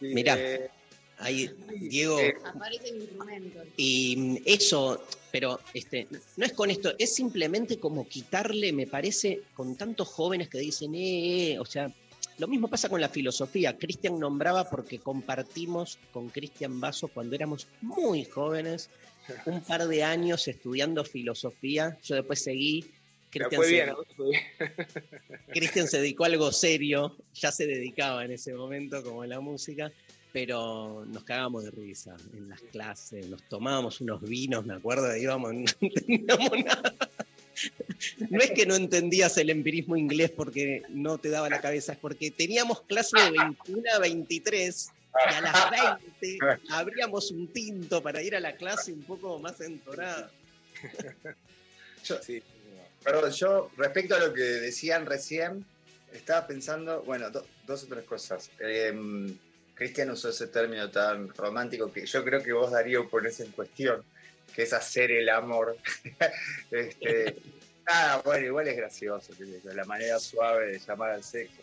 Sí, mirá, eh, ahí, Diego, Aparecen instrumentos. Y mm, eso, pero este, no es con esto, es simplemente como quitarle, me parece, con tantos jóvenes que dicen, eh, eh", o sea, lo mismo pasa con la filosofía. Cristian nombraba porque compartimos con Cristian Basso cuando éramos muy jóvenes, un par de años estudiando filosofía. Yo después seguí. Cristian se- bien, ¿no? Fue bien. Cristian se dedicó a algo serio, ya se dedicaba en ese momento como a la música, pero nos cagábamos de risa en las clases, nos tomábamos unos vinos, me acuerdo, íbamos, no entendíamos nada. No es que no entendías el empirismo inglés porque no te daba la cabeza, es porque teníamos clase de 21 a 23 y a las 20 abríamos un tinto para ir a la clase un poco más entonada. Yo- Perdón, yo respecto a lo que decían recién, estaba pensando, bueno, do- dos o tres cosas. Em, Cristian usó ese término tan romántico que yo creo que vos, Darío, pones en cuestión, que es hacer el amor. este, ah, bueno, igual es gracioso, la manera suave de llamar al sexo.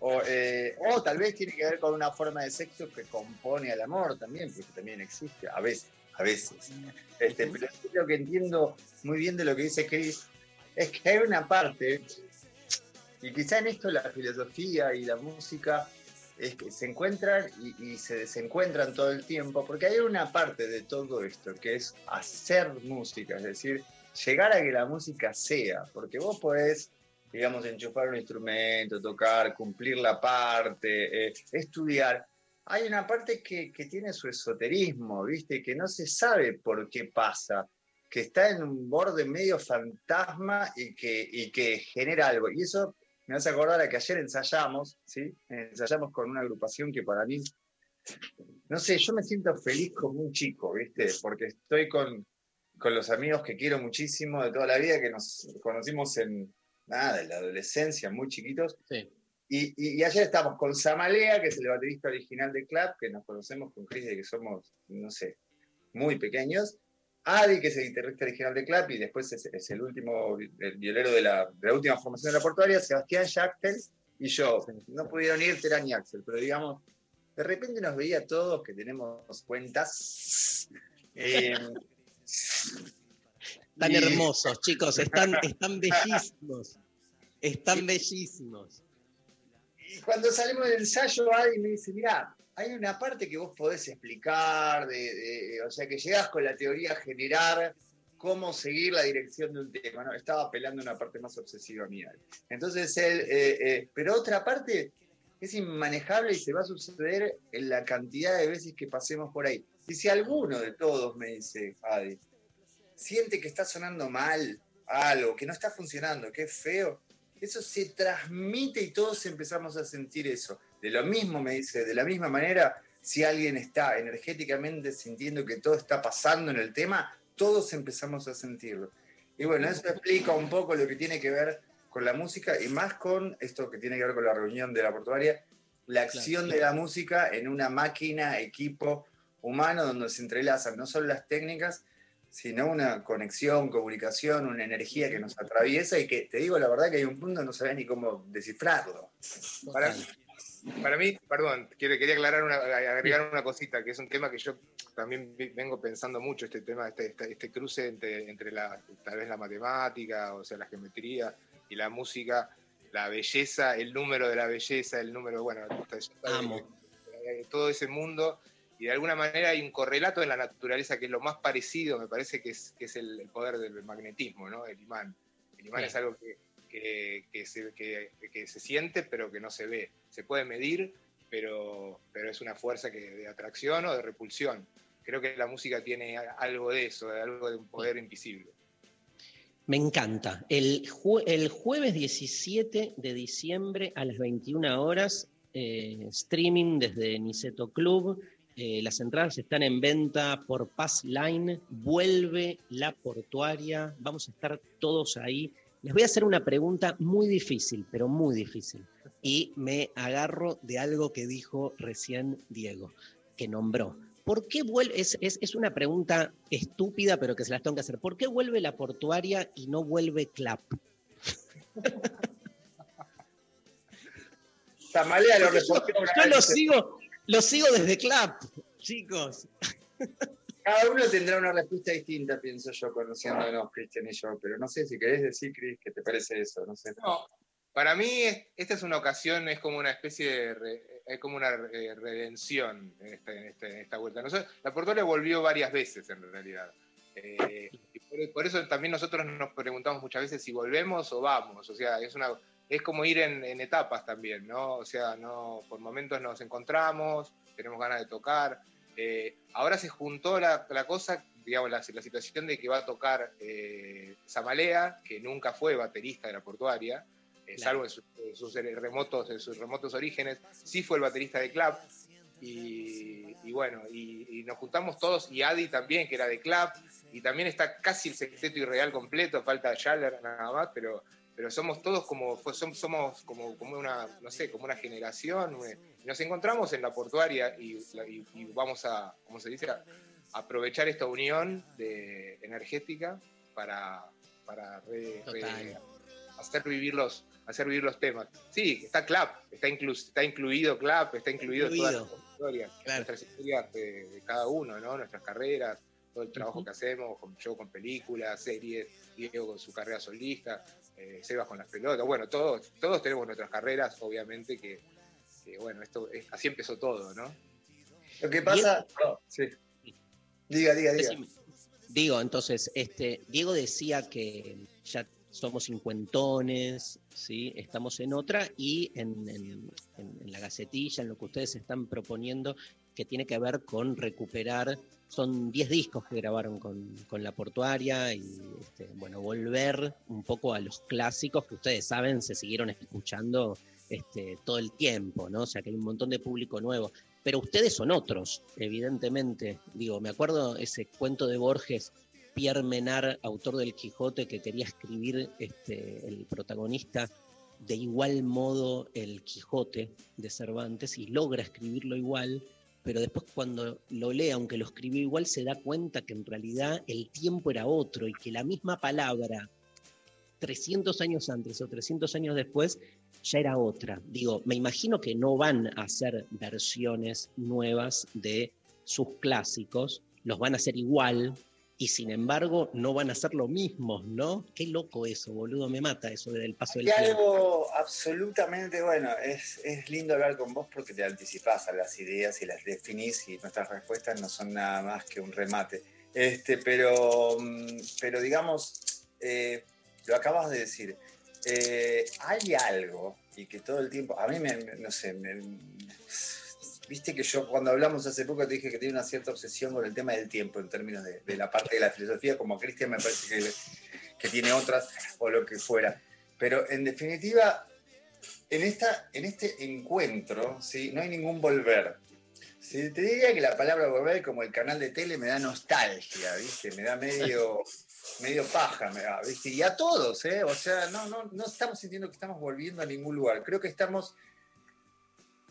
O, eh, o tal vez tiene que ver con una forma de sexo que compone al amor también, porque también existe, a veces, a veces. Este, pero yo lo que entiendo muy bien de lo que dice Chris es que hay una parte, y quizá en esto la filosofía y la música es que se encuentran y, y se desencuentran todo el tiempo, porque hay una parte de todo esto que es hacer música, es decir, llegar a que la música sea, porque vos podés, digamos, enchufar un instrumento, tocar, cumplir la parte, eh, estudiar. Hay una parte que, que tiene su esoterismo, ¿viste? Que no se sabe por qué pasa, que está en un borde medio fantasma y que, y que genera algo. Y eso me hace acordar a que ayer ensayamos, ¿sí? Ensayamos con una agrupación que para mí, no sé, yo me siento feliz como un chico, ¿viste? Porque estoy con, con los amigos que quiero muchísimo de toda la vida, que nos conocimos en, nada, en la adolescencia, muy chiquitos. Sí. Y, y- y ayer estamos con Samalea, que es el baterista original de Club, que nos conocemos con Chris de que somos, no sé, muy pequeños. Adi, que es el guitarrista original de Club, y después es, es el último, el violero de la, de la última formación de la portuaria, Sebastián Schachtel y yo. No pudieron ir Terán y Axel, pero digamos, de repente nos veía todos que tenemos cuentas. eh, Tan y- hermosos, chicos, están, están bellísimos. Están bellísimos. Y cuando salimos del ensayo, Adi me dice, mira, hay una parte que vos podés explicar, o sea, que llegás con la teoría a generar cómo seguir la dirección de un tema. ¿no? Estaba apelando a una parte más obsesiva mía. Entonces él, eh, eh, pero otra parte es inmanejable y se va a suceder en la cantidad de veces que pasemos por ahí. Y si alguno de todos, me dice Adi, siente que está sonando mal algo, que no está funcionando, que es feo, eso se transmite y todos empezamos a sentir eso. De lo mismo, me dice, de la misma manera, si alguien está energéticamente sintiendo que todo está pasando en el tema, todos empezamos a sentirlo. Y bueno, eso explica un poco lo que tiene que ver con la música y más con esto que tiene que ver con la reunión de la portuaria, la acción Claro. de la música en una máquina, equipo humano, donde se entrelazan no solo las técnicas, sino una conexión, comunicación, una energía que nos atraviesa y que, te digo la verdad, que hay un punto no sabes ni cómo descifrarlo. Para, para mí, perdón, quería aclarar una, agregar una cosita, que es un tema que yo también vengo pensando mucho, este tema, este, este, este cruce entre, entre la, tal vez la matemática, o sea, la geometría y la música, la belleza, el número de la belleza, el número, bueno, Amo. todo ese mundo, y de alguna manera hay un correlato en la naturaleza que es lo más parecido, me parece que es, que es el, el poder del magnetismo, ¿no? El imán. El imán Sí. es algo que, que, se, que- se siente pero que no se ve. Se puede medir, pero, pero es una fuerza que, de atracción o de repulsión. Creo que la música tiene algo de eso, algo de un poder invisible. Me encanta. El, jue- el jueves 17 de diciembre a las 21 horas, eh, streaming desde Niceto Club. Eh, las entradas están en venta por Pass Line. Vuelve la portuaria. Vamos a estar todos ahí. Les voy a hacer una pregunta muy difícil, pero muy difícil. Y me agarro de algo que dijo recién Diego, que nombró. ¿Por qué vuelve? Es, es- es una pregunta estúpida, pero que se las tengo que hacer. ¿Por qué vuelve la portuaria y no vuelve Clap? Tamalea lo yo- Yo lo sigo, lo sigo desde Clap, chicos. Cada uno tendrá una respuesta distinta, pienso yo, conociéndonos, Cristian y yo, pero no sé si querés decir, Cris, ¿qué te parece eso? No sé. No, para mí es- esta es una ocasión, es como una especie de, re- es como una eh, redención en esta, en esta- en esta vuelta. Nosotros- la Portuaria volvió varias veces en realidad. Eh, y por, por eso también nosotros nos preguntamos muchas veces si volvemos o vamos. O sea, es una es como ir en, en etapas también, ¿no? O sea, no, por momentos nos encontramos, tenemos ganas de tocar. Eh, ahora se juntó la, la cosa digamos, la, la situación de que va a tocar eh, Zamalea, que nunca fue baterista de la portuaria, eh, Claro. salvo en, sus- en sus remotos, en sus remotos orígenes, sí fue el baterista de Club. Y, y bueno, y, y nos juntamos todos, y Adi también, que era de Club, y también está casi el sexteto irreal completo, falta Schaller nada más, pero, pero somos todos como, somos como, como una, no sé, como una generación. eh, Nos encontramos en la portuaria y, y- y vamos a, como se dice, a aprovechar esta unión de, energética para, para re- re- hacer vivir los hacer vivir los temas. Sí, está Clap, está, inclu- está incluido Clap, está incluido, toda Incluido. nuestra historia, nuestras historias de, de cada uno, ¿no? Nuestras carreras, todo el trabajo que hacemos, yo con películas, series, Diego con su carrera solista, eh, Sebas con las pelotas, bueno, todos, todos tenemos nuestras carreras, obviamente que, que, bueno, esto es- así empezó todo, ¿no? Lo que pasa. no, sí. Diga, diga, diga. Decime. Digo, entonces, este, Diego decía que ya somos cincuentones, ¿sí? estamos en otra y en, en- en- en la gacetilla, en lo que ustedes están proponiendo, que tiene que ver con recuperar, son 10 discos que grabaron con, con la portuaria y este, bueno, volver un poco a los clásicos que ustedes saben se siguieron escuchando este, todo el tiempo, ¿no? O sea que hay un montón de público nuevo. Pero ustedes son otros, evidentemente. Digo, me acuerdo ese cuento de Borges, Pierre Menard, autor del Quijote, que quería escribir este, el protagonista de igual modo el Quijote de Cervantes y logra escribirlo igual, pero después cuando lo lee, aunque lo escribió igual, se da cuenta que en realidad el tiempo era otro y que la misma palabra 300 años antes o 300 años después ya era otra. Digo, me imagino que no van a hacer versiones nuevas de sus clásicos, los van a hacer igual y sin embargo no van a hacer lo mismo, ¿no? Qué loco eso, boludo, me mata eso del paso del tiempo. algo absolutamente bueno. Es, es lindo hablar con vos porque te anticipás a las ideas y las definís y nuestras respuestas no son nada más que un remate. Este, pero, mm, pero digamos, eh, lo acabas de decir. eh, hay algo y que todo el tiempo, a mí me- no sé, me- viste que yo cuando hablamos hace poco te dije que tenía una cierta obsesión con el tema del tiempo en términos de, la parte de la filosofía, como Cristian me parece que, que tiene otras o lo que fuera. Pero en definitiva, en, esta, en este encuentro ¿sí? no hay ningún volver. ¿sí? Te diría que la palabra volver, como el canal de tele, me da nostalgia, ¿viste? Me da medio, medio paja, me da, ¿viste? Y a todos, ¿eh? O sea, no, no, no estamos sintiendo que estamos volviendo a ningún lugar. Creo que estamos...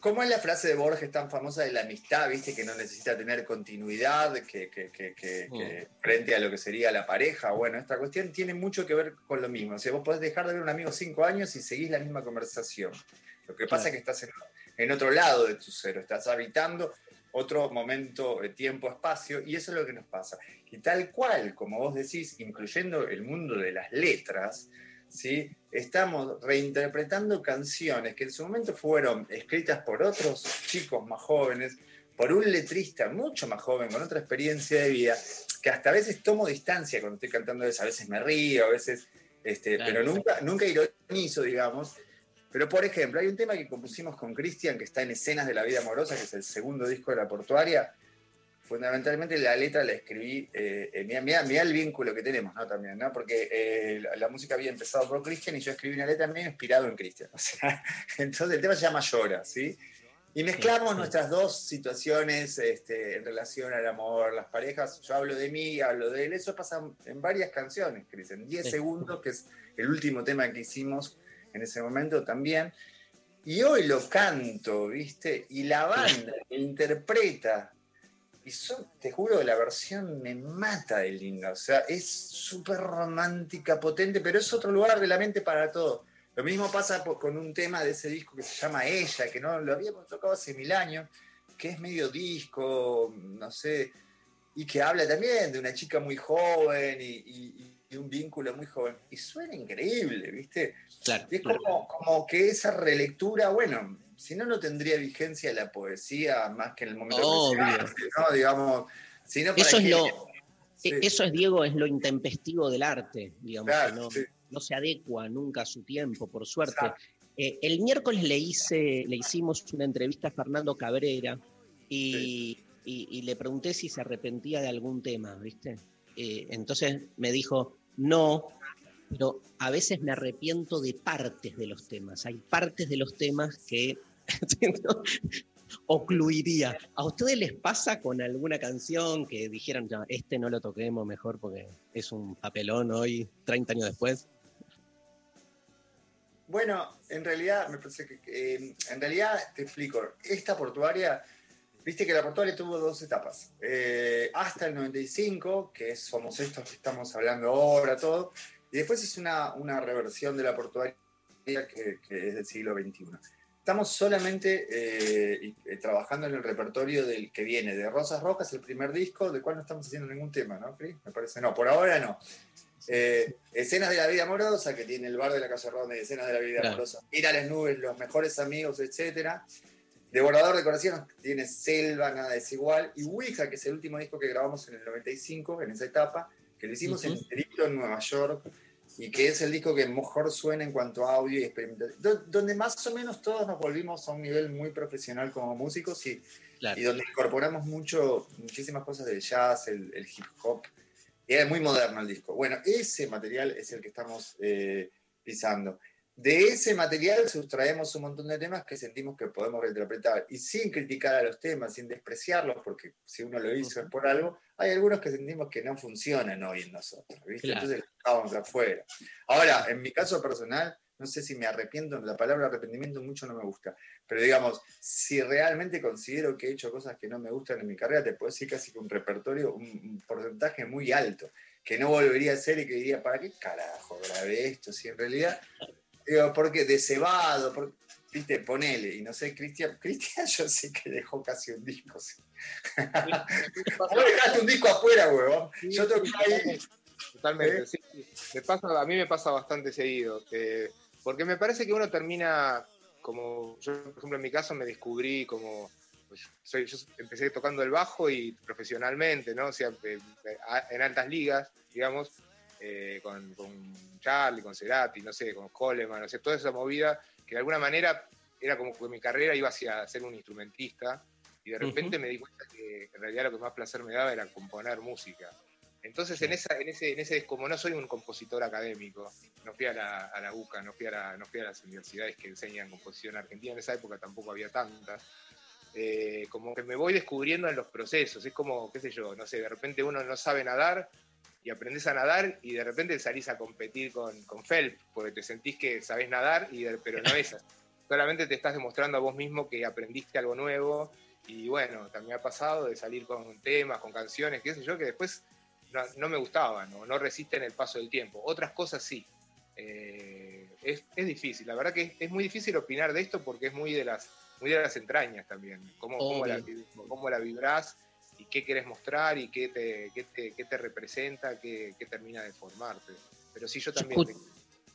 ¿Cómo es la frase de Borges tan famosa de la amistad, viste, que no necesita tener continuidad, que, que- que- que- que frente a lo que sería la pareja? Bueno, esta cuestión tiene mucho que ver con lo mismo. O sea, vos podés dejar de ver a un amigo cinco años y seguís la misma conversación. Lo que pasa es que estás en, en otro lado de tu cero, estás habitando otro momento, eh, tiempo, espacio, y eso es lo que nos pasa. Y tal cual, como vos decís, incluyendo el mundo de las letras, ¿sí? Estamos reinterpretando canciones que en su momento fueron escritas por otros chicos más jóvenes, por un letrista mucho más joven, con otra experiencia de vida, que hasta a veces tomo distancia cuando estoy cantando eso, a veces me río, a veces, este, Claro. pero nunca, nunca ironizo, digamos. Pero, por ejemplo, hay un tema que compusimos con Cristian que está en Escenas de la Vida Amorosa, que es el segundo disco de la portuaria. Fundamentalmente la letra la escribí, eh, eh, mira el vínculo que tenemos, ¿no? También, ¿no? Porque eh, la, la música había empezado por Cristian y yo escribí una letra medio inspirado en Cristian. O sea, entonces el tema se llama Llora, ¿sí? Y mezclamos nuestras dos situaciones este, en relación al amor, las parejas. Yo hablo de mí, hablo de él. Eso pasa en varias canciones, Cristian. 10 Sí. segundos, que es el último tema que hicimos en ese momento también. Y hoy lo canto, ¿viste? Y la banda interpreta. Y son- te juro que la versión me mata de linda. O sea, es súper romántica, potente, pero es otro lugar de la mente para todo. Lo mismo pasa con un tema de ese disco que se llama Ella, que no lo habíamos tocado hace mil años, que es medio disco, no sé, y que habla también de una chica muy joven y, y- y un vínculo muy joven. Y suena increíble, ¿viste? Claro, Y es como, como que esa relectura, bueno, si no, no tendría vigencia la poesía más que en el momento Obvio. presente, ¿no? Digamos, sino para Eso es que- lo. Sí. e- Eso es, Diego, es lo intempestivo del arte, digamos, Claro, que no, sí. no se adecua nunca a su tiempo, por suerte. Eh, el miércoles le hice, le hicimos una entrevista a Fernando Cabrera y y, y le pregunté si se arrepentía de algún tema, ¿viste? Eh, entonces me dijo, no, pero a veces me arrepiento de partes de los temas. Hay partes de los temas que ocluiría. ¿A ustedes les pasa con alguna canción que dijeron, ya, este no lo toquemos mejor porque es un papelón hoy, 30 años después? Bueno, en realidad, me parece que, eh, en realidad, te explico, esta portuaria, viste que la portuaria tuvo dos etapas. Eh, hasta el 95, que somos estos que estamos hablando ahora, todo, y después es una, una reversión de la portuaria que, que es del siglo XXI. Estamos solamente eh, eh, trabajando en el repertorio del que viene de Rosas Rojas, el primer disco, del cual no estamos haciendo ningún tema, ¿no, Cris? Me parece, no, por ahora no. Eh, escenas de la vida amorosa, que tiene el bar de la calle Ronda y escenas de la vida Claro. amorosa. Ir a las nubes, los mejores amigos, etcétera. Devorador de corazones, tiene Selva, nada desigual. Y Ouija, que es el último disco que grabamos en el 95, en esa etapa, que lo hicimos en Ujú. el Perito, en Nueva York, y que es el disco que mejor suena en cuanto a audio y experimentación. Do- Donde más o menos todos nos volvimos a un nivel muy profesional como músicos y, Claro. y donde incorporamos mucho, muchísimas cosas del jazz, el, el hip hop. Y era muy moderno el disco. Bueno, ese material es el que estamos eh, pisando. De ese material sustraemos un montón de temas que sentimos que podemos reinterpretar. Y sin criticar a los temas, sin despreciarlos, porque si uno lo hizo es por algo, hay algunos que sentimos que no funcionan hoy en nosotros. ¿viste? Claro. Entonces afuera. Ahora, en mi caso personal, no sé si me arrepiento, la palabra arrepentimiento mucho no me gusta, pero digamos, si realmente considero que he hecho cosas que no me gustan en mi carrera, te puedo decir casi que un repertorio, un, porcentaje muy alto, que no volvería a hacer y que diría, ¿para qué carajo grabé esto? Si en realidad, digo, porque de cebado, por- viste, ponele, y no sé, Cristian, Cristian yo sé que dejó casi un disco. sí. Vos dejaste un disco afuera, huevón. Yo toqué ahí. Totalmente, ¿Eh? sí, sí. Me pasa, a mí me pasa bastante seguido. eh, porque me parece que uno termina, como yo, por ejemplo, en mi caso me descubrí como. pues, soy, yo empecé tocando el bajo y profesionalmente, ¿no? O sea, en altas ligas, digamos, eh, con, con Charlie, con Cerati, no sé, con Coleman, no sé, toda esa movida que de alguna manera era como que mi carrera iba hacia ser un instrumentista y de repente Ujú. me di cuenta que en realidad lo que más placer me daba era componer música. Entonces, en, esa, en, ese, en ese, como no soy un compositor académico, no fui a la, a la UCA, no fui a, la- no fui a las universidades que enseñan composición argentina, en esa época tampoco había tantas, eh, como que me voy descubriendo en los procesos, es como, qué sé yo, no sé, de repente uno no sabe nadar y aprendes a nadar y de repente salís a competir con, con Phelps, porque te sentís que sabés nadar, y de- pero no es así. Solamente te estás demostrando a vos mismo que aprendiste algo nuevo y bueno, también ha pasado de salir con temas, con canciones, qué sé yo, que después no, no me gustaban o no resisten el paso del tiempo. Otras cosas sí. Eh, es, es difícil, la verdad que es, es muy difícil opinar de esto porque es muy de las, muy de las entrañas también. Cómo, cómo la, cómo la vibrás qué querés mostrar y qué te, qué te, qué te representa, qué, qué termina de formarte. Pero sí, yo Yo también. escucho,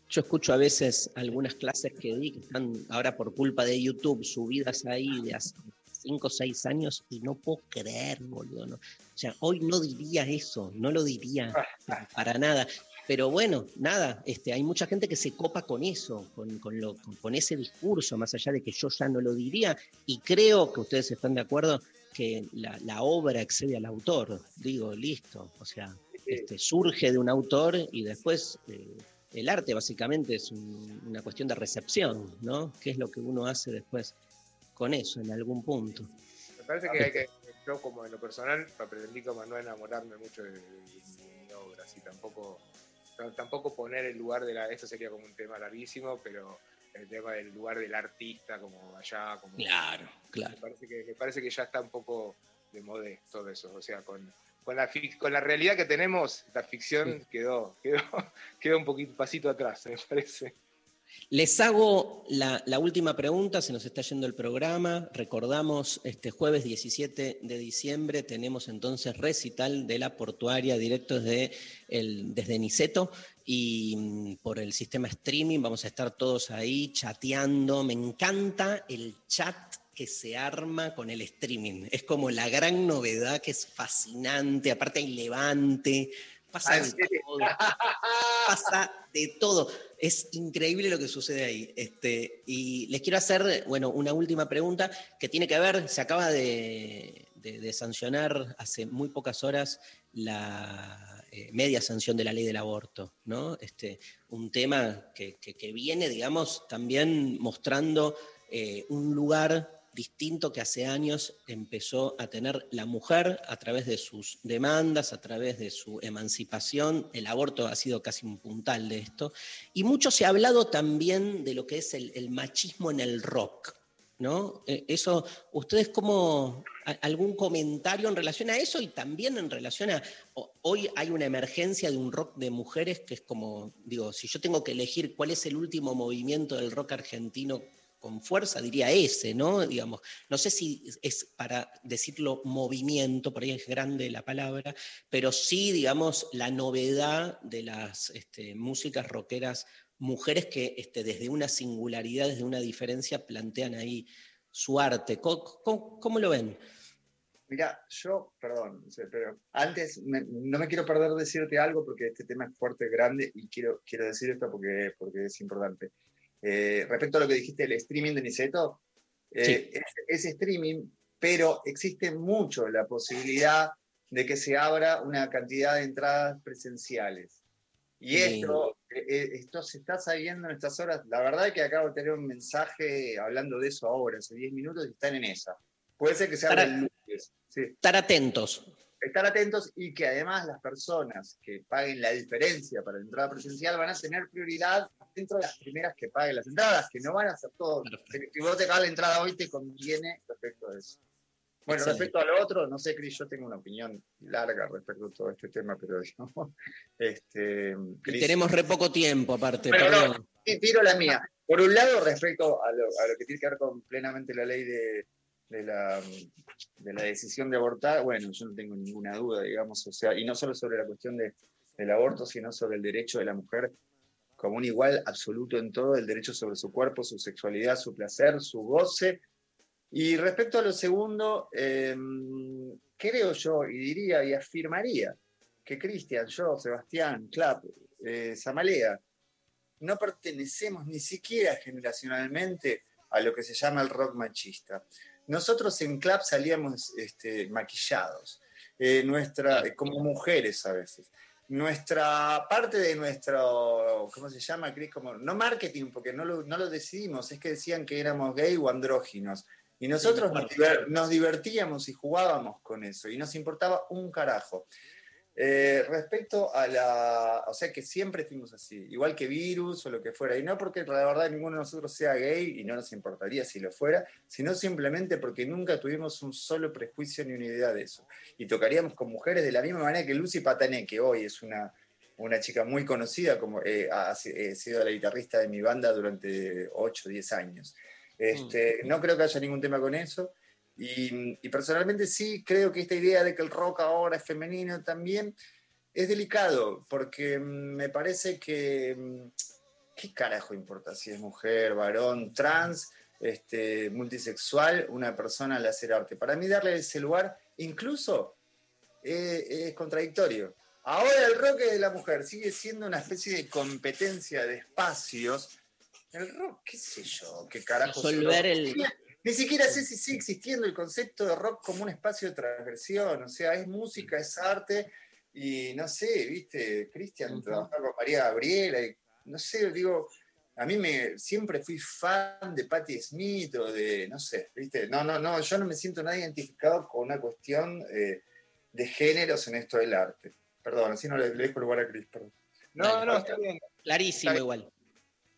yo escucho a veces algunas clases que di que están ahora por culpa de YouTube subidas ahí de hace 5 o 6 años y no puedo creer, boludo. ¿no? O sea, hoy no diría eso, no lo diría para nada. Pero bueno, nada, este, hay mucha gente que se copa con eso, con, con lo, con, con ese discurso, más allá de que yo ya no lo diría, y creo que ustedes están de acuerdo que la, la obra excede al autor, digo, listo, o sea, este, surge de un autor y después eh, el arte básicamente es un- una cuestión de recepción, ¿no? ¿Qué es lo que uno hace después con eso en algún punto? Me parece que hay que, yo como en lo personal, aprendí como a no enamorarme mucho de, de- de mi obra, así tampoco, tampoco poner el lugar de la, eso sería como un tema larguísimo, pero el tema del lugar del artista como allá, como Claro, claro. Me parece que, me parece que ya está un poco de modé todo eso, o sea, con, con la, con la realidad que tenemos, la ficción quedó, quedó, quedó un poquito pasito atrás, me parece. Les hago la, la última pregunta, se nos está yendo el programa. Recordamos, este jueves 17 de diciembre tenemos entonces recital de la portuaria directo desde, el, desde Niceto y mm, por el sistema streaming vamos a estar todos ahí chateando. Me encanta el chat que se arma con el streaming. Es como la gran novedad que es fascinante. Aparte hay levante, pasa de todo. Pasa de todo. Es increíble lo que sucede ahí. Este, y les quiero hacer, bueno, una última pregunta que tiene que ver, se acaba de, de- de sancionar hace muy pocas horas la eh, media sanción de la ley del aborto, ¿no? Este, un tema que, que- viene, digamos, también mostrando eh, un lugar distinto que hace años empezó a tener la mujer a través de sus demandas, a través de su emancipación. El aborto ha sido casi un puntal de esto. Y mucho se ha hablado también de lo que es el machismo en el rock. ¿No? Eh, Eso, ¿ustedes cómo, algún comentario en relación a eso y también en relación a, hoy hay una emergencia de un rock de mujeres que es como, digo, si yo tengo que elegir cuál es el último movimiento del rock argentino con fuerza, diría ese, ¿no? Digamos, no sé si es para decirlo movimiento, por ahí es grande la palabra, pero sí, digamos, la novedad de las este, músicas rockeras, mujeres que este, desde una singularidad, desde una diferencia, plantean ahí su arte. ¿Cómo, cómo- cómo lo ven? Mira, yo, perdón, pero antes me- no me quiero perder de decirte algo porque este tema es fuerte, grande y quiero, quiero decir esto porque, porque es importante. Eh, respecto a lo que dijiste del streaming de Niceto, eh, es, es streaming, pero existe mucho la posibilidad de que se abra una cantidad de entradas presenciales. Y Sí. esto, esto se está sabiendo en estas horas. La verdad es que acabo de tener un mensaje hablando de eso ahora, hace 10 minutos, y están en esa. Puede ser que se abra el lunes. Sí. Estar atentos. Estar atentos y que además las personas que paguen la diferencia para la entrada presencial van a tener prioridad dentro de las primeras que paguen las entradas, que no van a ser todo. Si si vos te pagas la entrada hoy, te conviene respecto a eso. Bueno, Excelente. respecto a lo otro, no sé, Cris, yo tengo una opinión larga respecto a todo este tema, pero digamos, este, Y tenemos re poco tiempo, aparte, no, perdón. Sí, tiro la mía. Por un lado, respecto a lo, a lo que tiene que ver con plenamente la ley de, de la, de la decisión de abortar, bueno, yo no tengo ninguna duda, digamos, o sea, y no solo sobre la cuestión de, del aborto, sino sobre el derecho de la mujer como un igual absoluto en todo, el derecho sobre su cuerpo, su sexualidad, su placer, su goce. Y respecto a lo segundo, eh, creo yo, y diría y afirmaría, que Cristian, yo, Sebastián, Clap, eh, no pertenecemos ni siquiera generacionalmente a lo que se llama el rock machista. Nosotros en Clap salíamos este, maquillados, eh, nuestra, eh, como mujeres a veces. Nuestra parte de nuestro, ¿cómo se llama, no marketing, porque no lo, no lo decidimos, es que decían que éramos gay o andróginos. Y nosotros Sí, nos, diver- nos divertíamos y jugábamos con eso, y nos importaba un carajo. Eh, respecto a la. O sea que siempre fuimos así, igual que virus o lo que fuera. Y no porque la verdad ninguno de nosotros sea gay y no nos importaría si lo fuera, sino simplemente porque nunca tuvimos un solo prejuicio ni una idea de eso. Y tocaríamos con mujeres de la misma manera que Lucy Patané, que hoy es una, una chica muy conocida, como eh, ha, ha sido la guitarrista de mi banda durante 8 o 10 años. Este, No creo que haya ningún tema con eso. Y, y personalmente sí creo que esta idea de que el rock ahora es femenino también es delicado, porque mm, me parece que. mm, ¿Qué carajo importa si es mujer, varón, trans, este, multisexual, una persona al hacer arte? Para mí, darle ese lugar, incluso, eh, es contradictorio. Ahora el rock es de la mujer, sigue siendo una especie de competencia de espacios. El rock, qué sé yo, qué carajo. es el Resolver rock? el- Ni siquiera- sé si sigue existiendo el concepto de rock como un espacio de transgresión. O sea, es música, es arte. Y no sé, viste, Cristian trabajaba con María Gabriela. Y, no sé, digo, a mí me siempre fui fan de Patti Smith o de, no sé, viste. No, no, no, yo no me siento nada identificado con una cuestión eh, de géneros en esto del arte. Perdón, así no le, le dejo lugar a Cris, perdón. No, no, está bien. Clarísimo Está bien. igual.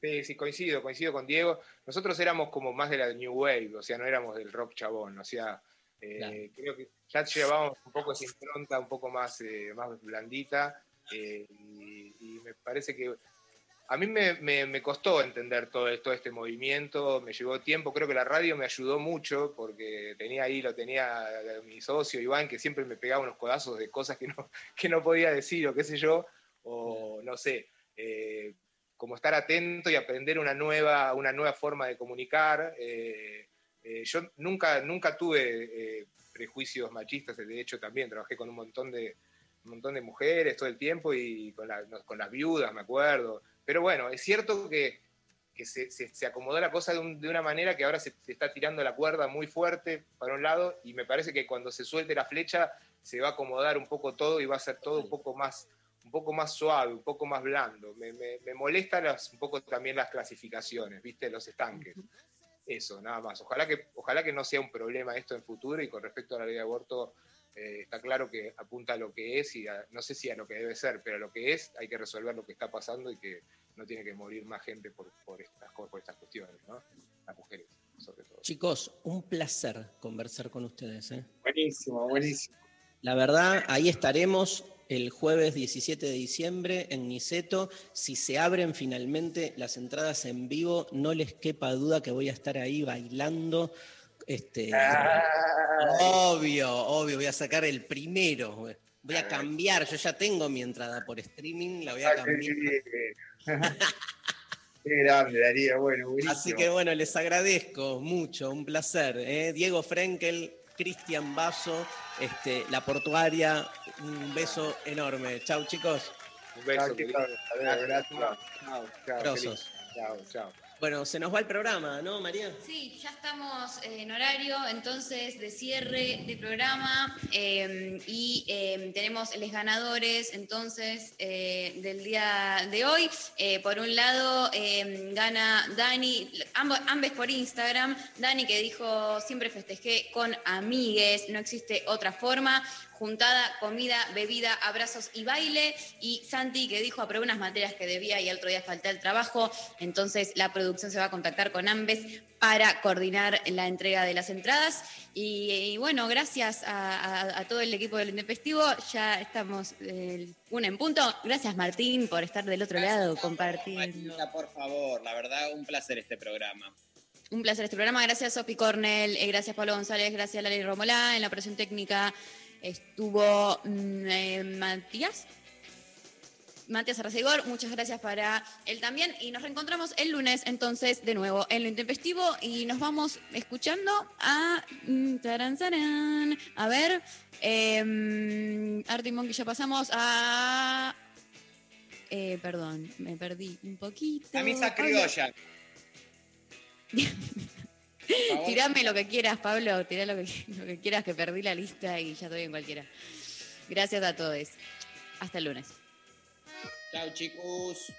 Sí, sí, coincido, coincido con Diego. Nosotros éramos como más de la New Wave, o sea, no éramos del rock chabón, o sea, eh, creo que ya llevábamos un poco esa impronta un poco más, eh, más blandita, eh, y, y me parece que a mí me, me- me costó entender todo, todo este movimiento, me llevó tiempo, creo que la radio me ayudó mucho, porque tenía ahí, lo tenía mi socio Iván, que siempre me pegaba unos codazos de cosas que no, que no podía decir, o qué sé yo, o no sé. eh, como estar atento y aprender una nueva, una nueva forma de comunicar. Eh, eh, yo nunca, nunca tuve eh, prejuicios machistas, de hecho también trabajé con un montón de, un montón de mujeres todo el tiempo y con, la- con las viudas, me acuerdo. Pero bueno, es cierto que que se, se- se acomodó la cosa de, un- de una manera que ahora se, se está tirando la cuerda muy fuerte para un lado y me parece que cuando se suelte la flecha se va a acomodar un poco todo y va a ser todo un poco más, poco más suave, un poco más blando. Me, me, me molestan las- un poco también las clasificaciones, ¿viste? Los estanques. Eso, nada más. Ojalá que, ojalá que no sea un problema esto en futuro y con respecto a la ley de aborto, eh, está claro que apunta a lo que es y a- no sé si a lo que debe ser, pero a lo que es hay que resolver lo que está pasando y que no tiene que morir más gente por, por, estas, por estas cuestiones, ¿no? Las mujeres, sobre todo. Chicos, un placer conversar con ustedes. ¿eh? Buenísimo, buenísimo. La verdad, ahí estaremos el jueves 17 de diciembre en Niceto. Si se abren finalmente las entradas en vivo, no les quepa duda que voy a estar ahí bailando. Este, obvio, obvio, voy a sacar el primero. Voy a cambiar, yo ya tengo mi entrada por streaming, la voy a cambiar. Qué grande, Darío. Bueno, buenísimo. Así que bueno, les agradezco mucho, un placer. ¿eh? Diego Frenkel, Cristian Basso, este, La Portuaria, un beso enorme. Chau chicos. Un beso. Querido. chicos. Gracias. Chao, chao, Grosos. querido. Chao, chao. Bueno, se nos va el programa, ¿no, María? Sí, ya estamos en horario entonces de cierre de programa eh, y eh, tenemos los ganadores entonces eh, del día de hoy. Eh, por un lado eh, gana Dani, ambos, ambos por Instagram, Dani que dijo siempre festejé con amigues, no existe otra forma. Juntada, comida, bebida, abrazos y baile. Y Santi que dijo aprobé unas materias que debía y el otro día falté al trabajo. Entonces la producción se va a contactar con Ambes para coordinar la entrega de las entradas. Y, y bueno, gracias a, a- a todo el equipo del Intempestivo. Ya estamos eh, una en punto. Gracias Martín por estar del otro lado compartiendo. Marita, por favor, la verdad, un placer este programa. Un placer este programa. Gracias Sofi Cornell, eh, gracias Pablo González, gracias Lali Romolá. En la operación técnica estuvo mm, eh, Matías. Matías Arcegor, muchas gracias para él también. Y nos reencontramos el lunes, entonces, de nuevo en lo intempestivo. Y nos vamos escuchando a. mm, taran, tarán. A ver. Eh, Artie Monkey, ya pasamos a. eh, perdón, me perdí un poquito. Camisa criolla. Tirame lo que quieras, Pablo. Tirá lo que, lo que quieras, que perdí la lista y ya estoy en cualquiera. Gracias a todos. Hasta el lunes. Chao, chicos.